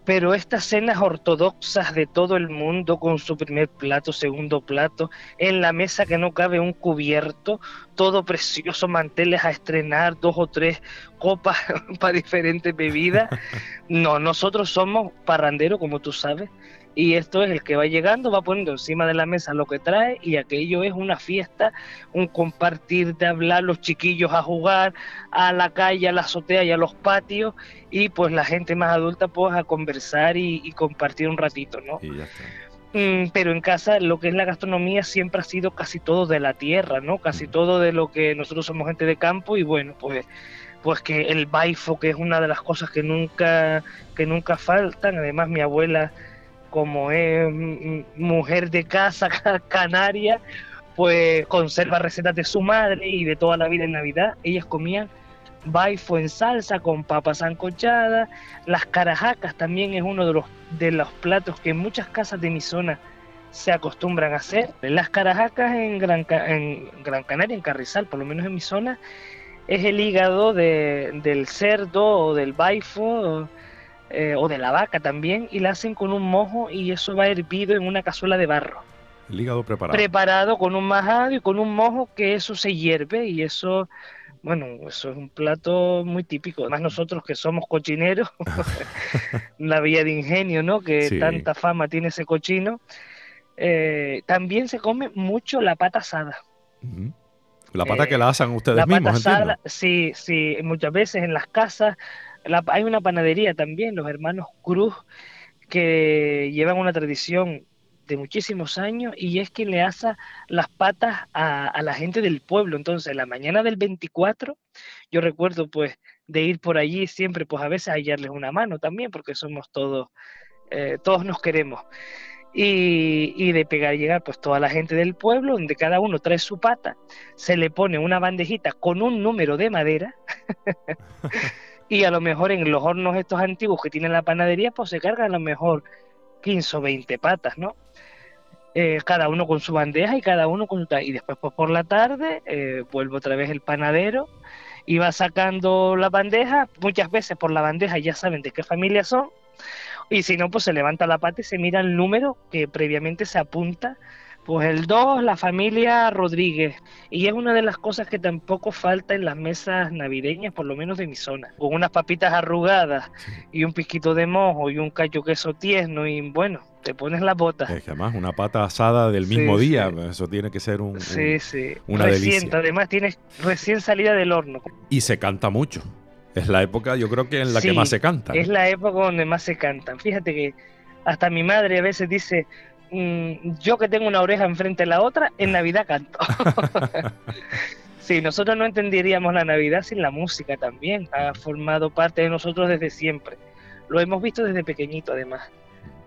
Pero estas cenas ortodoxas de todo el mundo con su primer plato, segundo plato, en la mesa que no cabe un cubierto, todo precioso, manteles a estrenar, dos o tres copas [LAUGHS] para diferentes bebidas. [LAUGHS] No, nosotros somos parranderos, como tú sabes, y esto es el que va llegando, va poniendo encima de la mesa lo que trae y aquello es una fiesta, un compartir de hablar, los chiquillos a jugar, a la calle, a la azotea y a los patios y pues la gente más adulta pues a conversar y, y compartir un ratito, ¿no? Mm, pero en casa lo que es la gastronomía siempre ha sido casi todo de la tierra, ¿no? Casi todo de lo que nosotros somos gente de campo y bueno, pues pues que el baifo que es una de las cosas que nunca que nunca faltan, además mi abuela como es mujer de casa ca- [LAUGHS] canaria, pues conserva recetas de su madre y de toda la vida en Navidad. Ellas comían baifo en salsa con papas sancochadas. Las carajacas también es uno de los, de los platos que en muchas casas de mi zona se acostumbran a hacer. Las carajacas en Gran, en Gran Canaria, en Carrizal, por lo menos en mi zona, es el hígado de- del cerdo o del baifo eh, o de la vaca también y la hacen con un mojo y eso va hervido en una cazuela de barro El hígado preparado. preparado con un majado y con un mojo que eso se hierve y eso, bueno, eso es un plato muy típico. Además nosotros que somos cochineros, [LAUGHS] [LAUGHS] la vía de ingenio, ¿no? Que Sí. tanta fama tiene ese cochino. eh, también se come mucho la pata asada. La pata Eh, que la hacen ustedes La pata mismos, asada, sí, sí, muchas veces en las casas hay una panadería también, los hermanos Cruz, que llevan una tradición de muchísimos años y es que le asa las patas a, la gente del pueblo. Entonces, la mañana del 24, yo recuerdo pues de ir por allí siempre, pues a veces a hallarles una mano también, porque somos todos, eh, todos nos queremos. Y, y de pegar llegar pues toda la gente del pueblo, donde cada uno trae su pata, se le pone una bandejita con un número de madera [LAUGHS] y a lo mejor en los hornos estos antiguos que tienen la panadería, pues se cargan a lo mejor 15 o 20 patas, ¿no? Eh, cada uno con su bandeja y cada uno con su... Y después pues por la tarde eh, vuelve otra vez el panadero y va sacando la bandeja, muchas veces por la bandeja ya saben de qué familia son, y si no, pues se levanta la pata y se mira el número que previamente se apunta Pues el 2, la familia Rodríguez. Y es una de las cosas que tampoco falta en las mesas navideñas, por lo menos de mi zona. Con unas papitas arrugadas y un pisquito de mojo y un cacho queso tierno y bueno, te pones las botas. Es que además una pata asada del mismo sí. día, eso tiene que ser un, Sí, sí. una Recién, delicia. además tienes recién salida del horno. Y se canta mucho. Es la época, yo creo que en la que más se canta. ¿no? Es la época donde más se cantan. Fíjate que hasta mi madre a veces dice, "Mm, yo que tengo una oreja enfrente de la otra, en [LAUGHS] Navidad canto. [LAUGHS] sí, nosotros no entenderíamos la Navidad sin la música también. Ha formado parte de nosotros desde siempre. Lo hemos visto desde pequeñito además.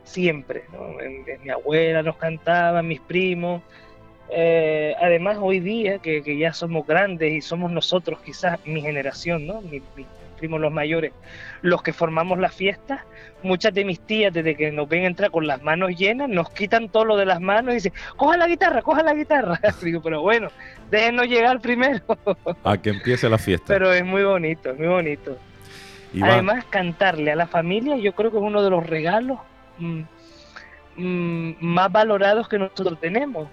Siempre. ¿no? En- en mi abuela nos cantaba, mis primos. Eh, además, hoy día que, que ya somos grandes y somos nosotros, quizás mi generación, ¿no? Mi- primos los mayores, los que formamos las fiestas, muchas de mis tías, desde que nos ven entrar con las manos llenas, nos quitan todo lo de las manos y dicen, coja la guitarra, coja la guitarra. [LAUGHS] Digo, pero bueno, déjenos llegar primero. [LAUGHS] A que empiece la fiesta. pero es muy bonito, es muy bonito. Iván, Además, cantarle a la familia, yo creo que es uno de los regalos mm, mm, más valorados que nosotros tenemos.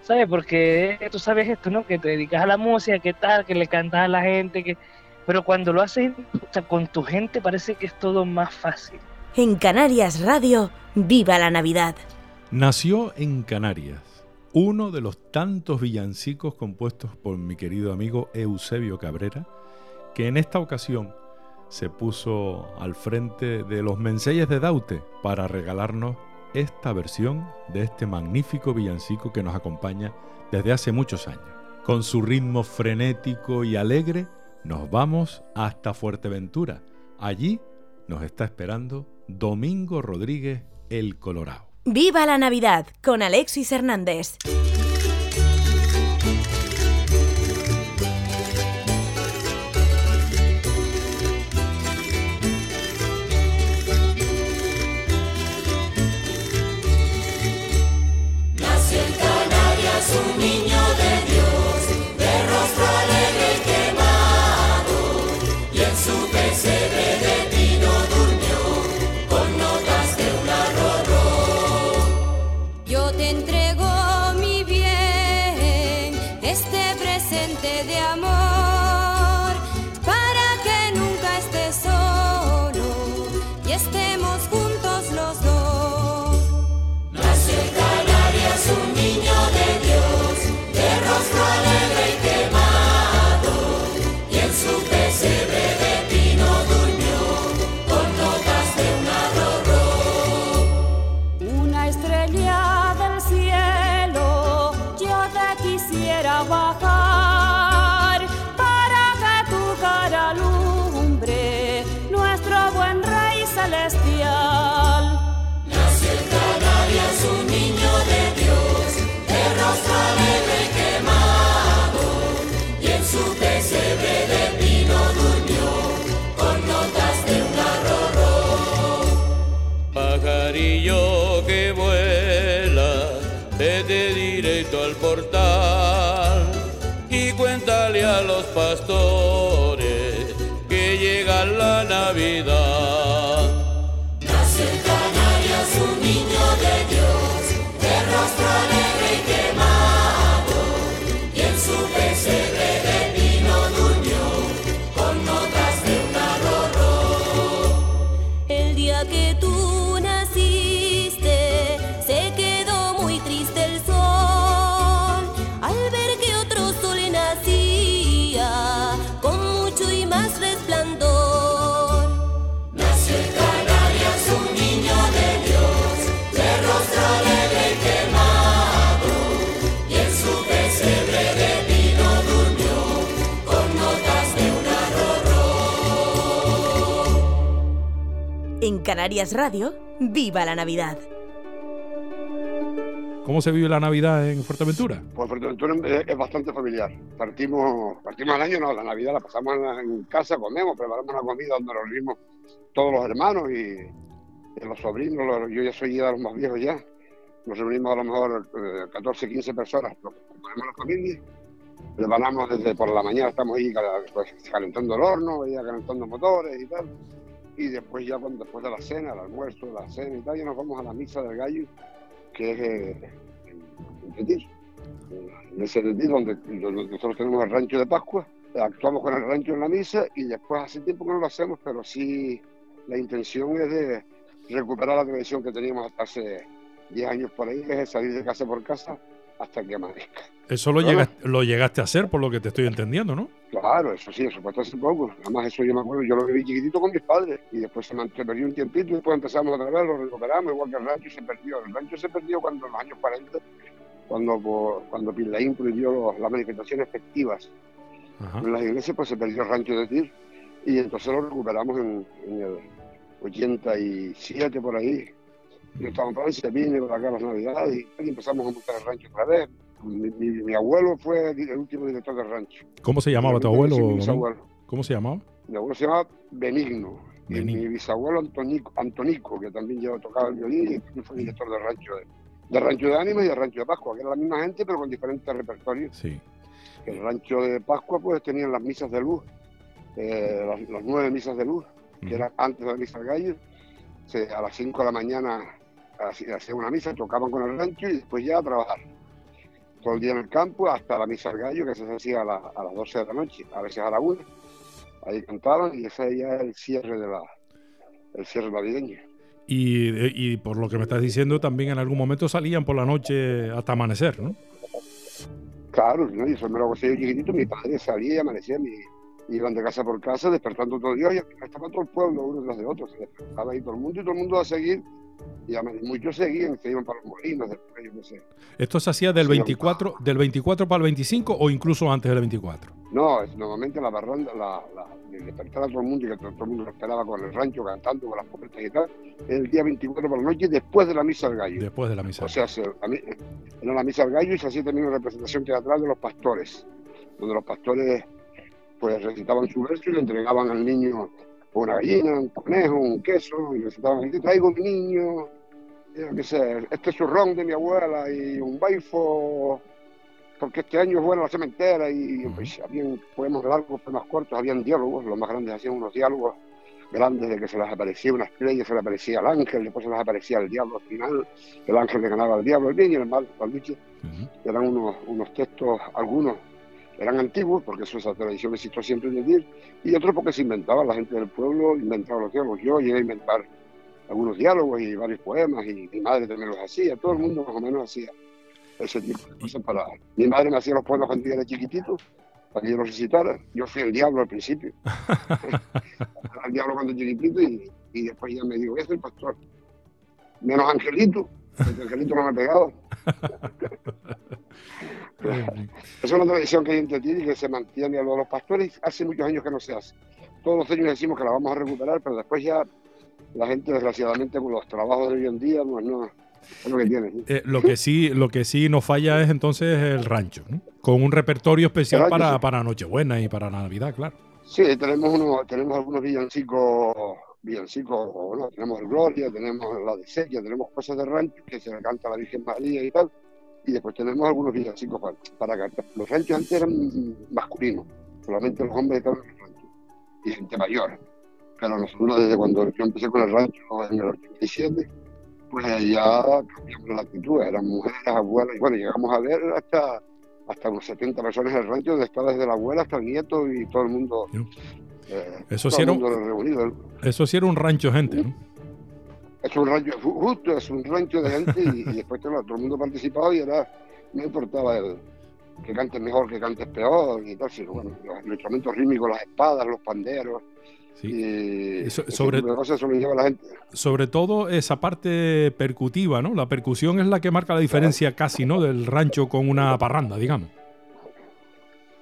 ¿Sabes? Porque tú sabes esto, ¿no? Que te dedicas a la música, que tal, que le cantas a la gente, que... Pero cuando lo haces o sea, con tu gente parece que es todo más fácil. En Canarias Radio, viva la Navidad. Nació en Canarias uno de los tantos villancicos compuestos por mi querido amigo Eusebio Cabrera, que en esta ocasión se puso al frente de los menseyes de Daute para regalarnos esta versión de este magnífico villancico que nos acompaña desde hace muchos años. Con su ritmo frenético y alegre, nos vamos hasta Fuerteventura. Allí nos está esperando Domingo Rodríguez el Colorado. Viva la Navidad con Alexis Hernández. Nació en Canarias un portal y cuéntale a los pastores que llega la Navidad. Canarias Radio, viva la Navidad. ¿Cómo se vive la Navidad en Fuerteventura? Pues Fuerteventura es, bastante familiar. Partimos, partimos al año, no, la Navidad la pasamos en, la- casa, comemos, preparamos una comida donde nos reunimos todos los hermanos y, y los sobrinos. los- yo ya soy ya de los más viejos ya. Nos reunimos a lo mejor eh, 14, 15 personas, lo- ponemos la familia. Preparamos desde por la mañana, estamos ahí pues, calentando el horno, ya calentando motores y tal. Y después ya cuando, después de la cena, el almuerzo, la cena y tal, ya nos vamos a la misa del gallo, que es eh, en Tetir. En ese Tetir donde, donde nosotros tenemos el rancho de Pascua, actuamos con el rancho en la misa y después hace tiempo que no lo hacemos, pero sí la intención es de recuperar la tradición que teníamos hasta hace 10 años por ahí, que es salir de casa por casa hasta que amanezca. Eso lo, ¿No? llegaste, lo llegaste a hacer, por lo que te estoy entendiendo, ¿no? Claro, eso sí, eso pasó hace poco. Además, eso yo me acuerdo, yo lo viví chiquitito con mis padres y después se, se perdió un tiempito y después empezamos otra vez, lo recuperamos, igual que el rancho se perdió. El rancho se perdió cuando en los años 40, cuando, por- cuando Pinlaín prohibió los- las manifestaciones festivas en las iglesias, pues se perdió el rancho de Tir y entonces lo recuperamos en, en el 87 por ahí. Yo estaba en Francia, vine por acá a las Navidades y empezamos a montar el rancho otra vez. Mi, mi- mi abuelo fue el último director del rancho. ¿Cómo se llamaba tu abuelo? ¿Cómo se llamaba? Mi abuelo se llamaba Benigno. Y mi bisabuelo Antonico, Antonico, que también llevaba tocaba el violín y fue director del rancho de, del rancho de Ánimas y del rancho de Pascua, que era la misma gente pero con diferentes repertorios. Sí. El rancho de Pascua pues tenían las misas de luz, eh, las, las nueve misas de luz, que eran antes de la misa del gallo. Se- a las 5 de la mañana hacía hacían una misa, tocaban con el rancho y después ya a trabajar. Todo el día en el campo hasta la misa del gallo, que se hacía a, la- a las 12 de la noche, a veces a la 1. Ahí cantaban y ese ya es el cierre de la el cierre navideño. Y, y por lo que me estás diciendo, también en algún momento salían por la noche hasta amanecer, ¿no? Claro, ¿no? y eso me lo yo chiquitito, mi padre salía y amanecía, mi, iban de casa por casa despertando todo el día, y estaba todo el pueblo uno tras de otro, se despertaba ahí todo el mundo y todo el mundo a seguir, y muchos seguían, se iban para los molinos, después, yo qué sé. ¿Esto se hacía del Sí, 24, del 24 para el 25 o incluso antes del 24? No, es- normalmente la barranda, la, la, de despertar a todo el mundo y que todo, todo el mundo lo esperaba con el rancho cantando con las puertas y tal, el día 24 por la noche después de la misa del gallo. Después de la misa. O sea, se- a mí- era la misa del gallo y se hacía también una representación teatral de los pastores, donde los pastores pues recitaban su verso y le entregaban al niño una gallina, un conejo, un queso, y recitaban, aquí traigo mi niño, qué sé, este zurrón de mi abuela y un baifo, porque este año es buena la cementera y pues, habían poemas largos, poemas cortos, habían diálogos, los más grandes hacían unos diálogos grandes de que se les aparecía una estrella, se le aparecía el ángel, después se les aparecía el diablo al final, el ángel le ganaba al diablo, el bien y el mal, lucha. Eran unos, unos textos, algunos eran antiguos, porque eso, esa tradición existió siempre en decir, y otros porque se inventaba, la gente del pueblo inventaba los diálogos. Yo llegué a inventar algunos diálogos y varios poemas, y mi madre también los hacía, todo el mundo más o menos hacía ese tipo de cosas para... Mi madre me hacía los poemas cuando yo era chiquitito, para que yo los recitara. Yo fui el diablo al principio. [LAUGHS] El diablo cuando chiquitito y, y después ya me dijo, a ser pastor. Menos Angelito, porque Angelito no me ha pegado. [LAUGHS] [LAUGHS] Es una tradición que hay entre ti y que se mantiene a los pastores hace muchos años que no se hace. Todos los años decimos que la vamos a recuperar, pero después ya la gente desgraciadamente con los trabajos de hoy en día pues no es lo que tiene. ¿sí? Eh, lo que sí, lo que sí nos falla es entonces el rancho, ¿no? Con un repertorio especial rancho, para, sí. para Nochebuena y para Navidad, claro. Sí, tenemos uno, tenemos algunos villancicos, villancicos, no, tenemos el Gloria, tenemos la de Sequia, tenemos cosas de rancho que se le canta a la Virgen María y tal, y después tenemos algunos villancicos para, para cantar. Los ranchos antes eran masculinos, solamente los hombres estaban en los ranchos, y gente mayor. Pero nosotros desde cuando yo empecé con el rancho en el 87, pues ya cambiamos la actitud, eran mujeres, abuelas, y bueno, llegamos a ver hasta hasta unos 70 personas en el rancho, donde está desde la abuela hasta el nieto y todo el mundo. eh, Eso todo sí era el un- mundo reunido. Eso sí era un rancho gente, ¿no? Es un rancho, ju- justo es un rancho de gente y, y después claro, todo el mundo participaba y era, no importaba el, que cantes mejor, que cantes peor y tal, sino bueno, los, los instrumentos rítmicos, las espadas, los panderos. Y so- sobre- la gente. Sobre todo esa parte percutiva, ¿no? La percusión es la que marca la diferencia casi, ¿no? Del rancho con una parranda, digamos.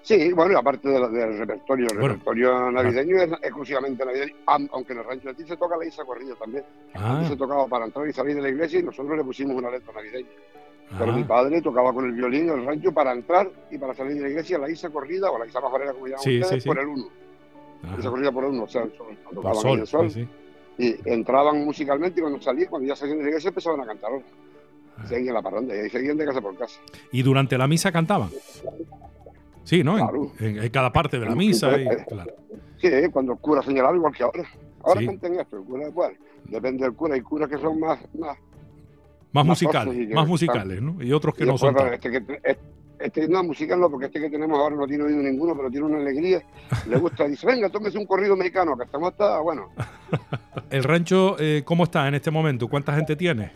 Sí, bueno, y aparte de la- del repertorio, el Bueno, repertorio navideño es exclusivamente navideño, aunque en el rancho de ti se toca la Isa Corrida también. Ah. Se tocaba para entrar y salir de la iglesia y nosotros le pusimos una letra navideña. Pero Ah. mi padre tocaba con el violín en el rancho para entrar y para salir de la iglesia la Isa Corrida o la Isa Majorera, como llaman Sí, ustedes, sí, sí. por el uno. Isa Corrida por el uno, o sea, el sol, tocaban sol, el sol. Y entraban musicalmente y cuando salían, cuando ya salían de la iglesia empezaban a cantar. Ah. Seguían la parranda y ahí seguían de casa por casa. Y durante la misa cantaban. Sí, ¿no? En- Claro. En, en cada parte de la misa. y- claro. Sí, cuando el cura señalaba igual que ahora. Ahora Sí. canten esto, el cura igual. Depende del cura. Hay curas que son más, más, musicales, más musicales, ¿no? Y otros que y no después, son este, que, este, este no musical no, porque este que tenemos ahora no tiene oído ninguno, pero tiene una alegría. Le [LAUGHS] gusta, dice, venga, tómese un corrido mexicano, que estamos hasta, bueno, [LAUGHS] ¿El rancho eh, cómo está en este momento? ¿Cuánta gente tiene?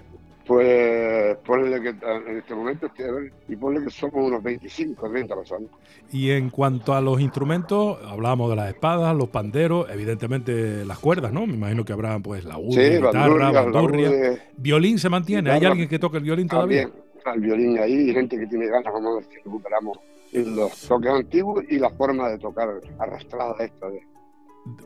Pues ponle que en este momento, este, a ver, y ponle que somos unos 25, 30 personas. Y en cuanto a los instrumentos, hablábamos de las espadas, los panderos, evidentemente las cuerdas, ¿no? Me imagino que habrá pues la Sí, guitarra, bandurria, bandurria. laúde, ¿Violín se mantiene? ¿Hay alguien que toque el violín todavía? También el violín ahí, y gente que tiene ganas, ver si recuperamos los toques antiguos y la forma de tocar arrastrada esta de,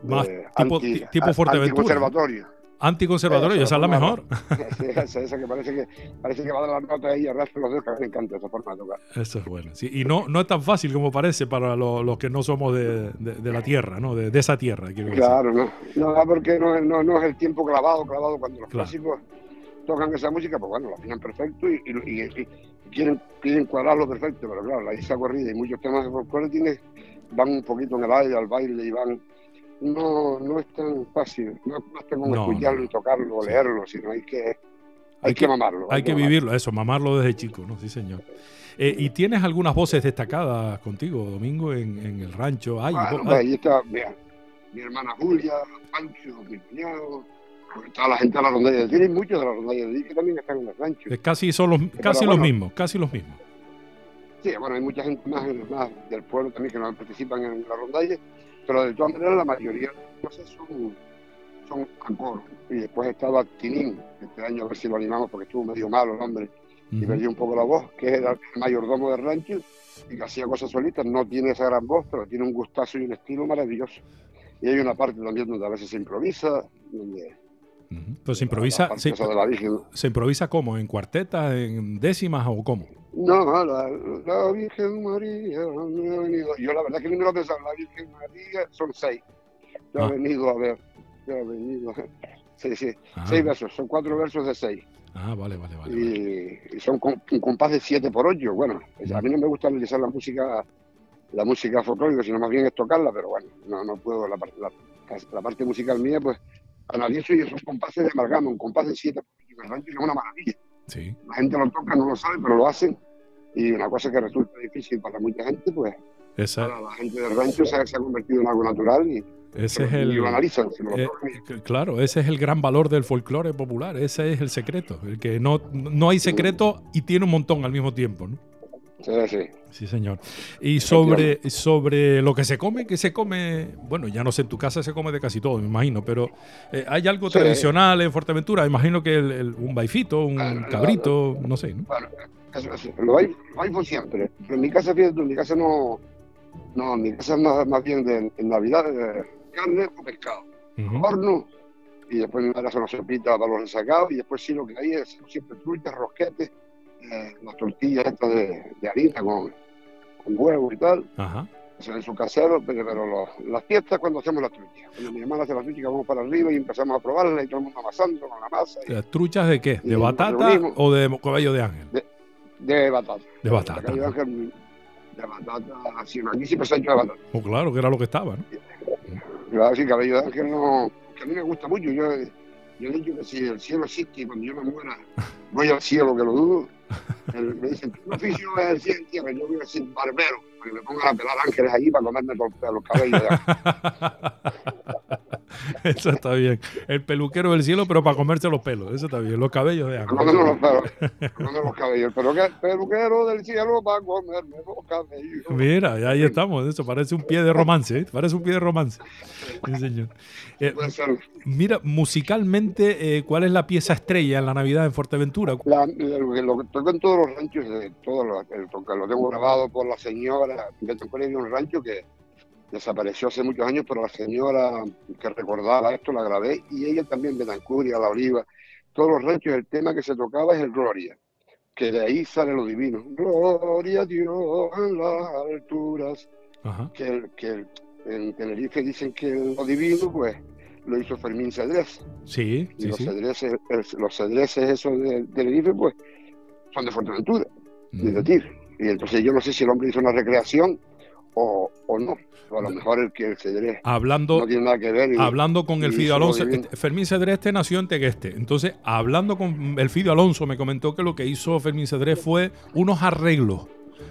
Más de tipo, anti- ti- tipo Fuerteventura. anticonservatorio. Anticonservatorio, esa es la mejor. [LAUGHS] Esa, esa que parece que parece que va a dar la nota ahí y arrastra los dedos, que me encanta esa forma de tocar. Eso es bueno. Sí, y no, no es tan fácil como parece para lo- los que no somos de, de- de la tierra, ¿no? De, de esa tierra, quiero decir. Claro, no, no, porque no, es- no, no es el tiempo clavado, clavado cuando los Claro. clásicos tocan esa música, pues bueno, la afinan perfecto y, y- y- y quieren, quieren cuadrarlo perfecto, pero claro, la isla corrida y muchos temas de folclore tiene, van un poquito en el aire, al baile y van... No, no es tan fácil, no basta con No, escucharlo y tocarlo o leerlo, sino hay que, hay que mamarlo. Hay que mamarlo. vivirlo, eso, mamarlo desde chico, ¿no? Sí, señor. Eh, ¿Y tienes algunas voces destacadas contigo, Domingo, en, en el rancho? Ay, Bueno, ay, ahí está mira, mi hermana Julia, Pancho, mi cuñado, toda la gente de la rondalla de muchos de la rondalla de Tiri que también están en el rancho. eh, casi son los, Pero casi los bueno, mismos, casi los mismos. Sí, bueno, hay mucha gente más, más del pueblo también que no participan en la rondalla, pero de todas maneras la mayoría de las cosas son, son a coro. Y después estaba Tinín, este año a ver si lo animamos porque estuvo medio malo el hombre y Ujú. perdió un poco la voz, que era el mayordomo del rancho y que hacía cosas solitas, no tiene esa gran voz, pero tiene un gustazo y un estilo maravilloso. Y hay una parte también donde a veces se improvisa, donde Pues se improvisa, se, improvisa cómo, en cuartetas, en décimas o cómo. No, no, la, la Virgen María me ha venido. Yo la verdad que ni me lo pensaba, la Virgen María son seis. Yo Ah. he venido a ver, yo he venido. Sí, sí, Ah. seis versos, son cuatro versos de seis. Ah, vale, vale, vale. Y, y son con, un compás de siete por ocho. Bueno, a mí no me gusta analizar la música la música folclórica, sino más bien es tocarla, pero bueno, no, no puedo, la, la, la parte musical mía, pues analizo y esos compases de amalgama, un compás de siete por ocho, el rancho es una maravilla. Sí. La gente lo toca, no lo sabe, pero lo hacen. Y una cosa que resulta difícil para mucha gente, pues Esa, para la gente del rancho se, ha- se ha convertido en algo natural y, ese es y el, lo analizan. lo eh, tocan y- c- claro, ese es el gran valor del folclore popular. Ese es el secreto. El que no, no hay secreto y tiene un montón al mismo tiempo, ¿no? Sí, sí. Sí, señor. Y sobre, sobre lo que se come, que se come, bueno, ya no sé, en tu casa se come de casi todo, me imagino, pero eh, ¿hay algo Sí. tradicional en Fuerteventura? Me imagino que el- el- un baifito, un cabrito, no sé, ¿no? Bueno, lo hay, lo hay por siempre. En mi casa, fíjate, en mi casa no, no, en mi casa es más, más bien de en Navidad de carne o pescado, horno, y después madre hace una sopita para los resacados, y después sí lo que hay es siempre truchas, rosquetes, eh, las tortillas estas de, de harina con, con huevo y tal. Ajá. En su casero, pero, pero los- las fiestas cuando hacemos las truchas. Cuando mi hermana hace las truchas, vamos para arriba y empezamos a probarlas y todo el mundo amasando con la masa y ¿Las ¿Truchas de qué? ¿De batata o de cabello de ángel? de batata. De batata. Ángel de batata, así, aquí siempre se ha hecho de batata. Oh, claro, que era lo que estaba, ¿no? Claro, sí, cabello de ángel no, que a mí me gusta mucho. Yo, yo he dicho que si el cielo existe y cuando yo me muera [LAUGHS] voy al cielo, que lo dudo, [LAUGHS] me dicen, tu oficio es el ciencia, que yo voy a ser barbero, que me pongan a pelar ángeles allí para comerme los, los cabellos. [LAUGHS] Eso está bien. El peluquero del cielo, pero para comerse los pelos. Eso está bien. Los cabellos de ángel. Los, pelos, los cabellos. Pero que peluquero del cielo para comerme los cabellos. Mira, ahí estamos. Eso parece un pie de romance. ¿eh? Parece un pie de romance. Sí, señor. Eh, mira, musicalmente, eh, ¿cuál es la pieza estrella en la Navidad en Fuerteventura? La- lo, que- lo toco en todos los ranchos, de todos los, el lo tengo grabado por la señora, que tocó en un rancho que desapareció hace muchos años, pero la señora que recordaba esto la grabé y ella también, Betancuria, La Oliva, todos los ranchos, el tema que se tocaba es el Gloria, que de ahí sale lo divino. Gloria a Dios en las alturas. Ajá. Que, que en Tenerife dicen que lo divino, pues lo hizo Fermín Cedrés. Sí, Y los sí. cedreses, los cedreses esos de Tenerife, pues, son de Fuerteventura, y de Tir. Y entonces yo no sé si el hombre hizo una recreación o, o no. O a lo mejor el que el Cedrés Hablando, no tiene nada que ver. y- hablando con el lo Alonso, este, Fermín Cedreste nació en Tegueste. Entonces, hablando con el Fidio Alonso, me comentó que lo que hizo Fermín Cedrés fue unos arreglos.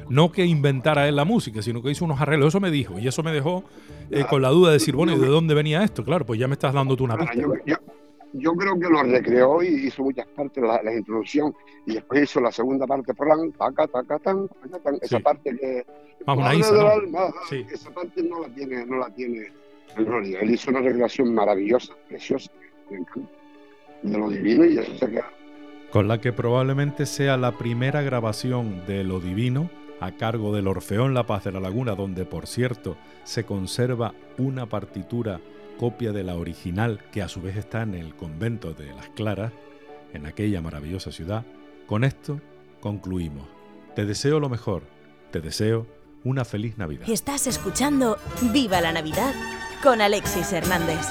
No que inventara él la música, sino que hizo unos arreglos. Eso me dijo. Y eso me dejó eh, con la duda de decir, bueno, ¿y de dónde venía esto? Claro, pues ya me estás dando tú una Ah, pista. yo, yo- yo creo que lo recreó y hizo muchas partes, la, la introducción, y después hizo la segunda parte, plan, taca, taca, tan, taca, tan, esa Sí. parte que... Madre isa, del ¿no? alma, Sí. Esa parte no la tiene, no la tiene el Gloria. Él hizo una recreación maravillosa, preciosa, me de lo divino y eso se queda. con la que probablemente sea la primera grabación de Lo Divino a cargo del Orfeón La Paz de la Laguna, donde por cierto se conserva una partitura copia de la original que a su vez está en el convento de Las Claras, en aquella maravillosa ciudad. Con esto concluimos. Te deseo lo mejor, te deseo una feliz Navidad. Estás escuchando Viva la Navidad con Alexis Hernández.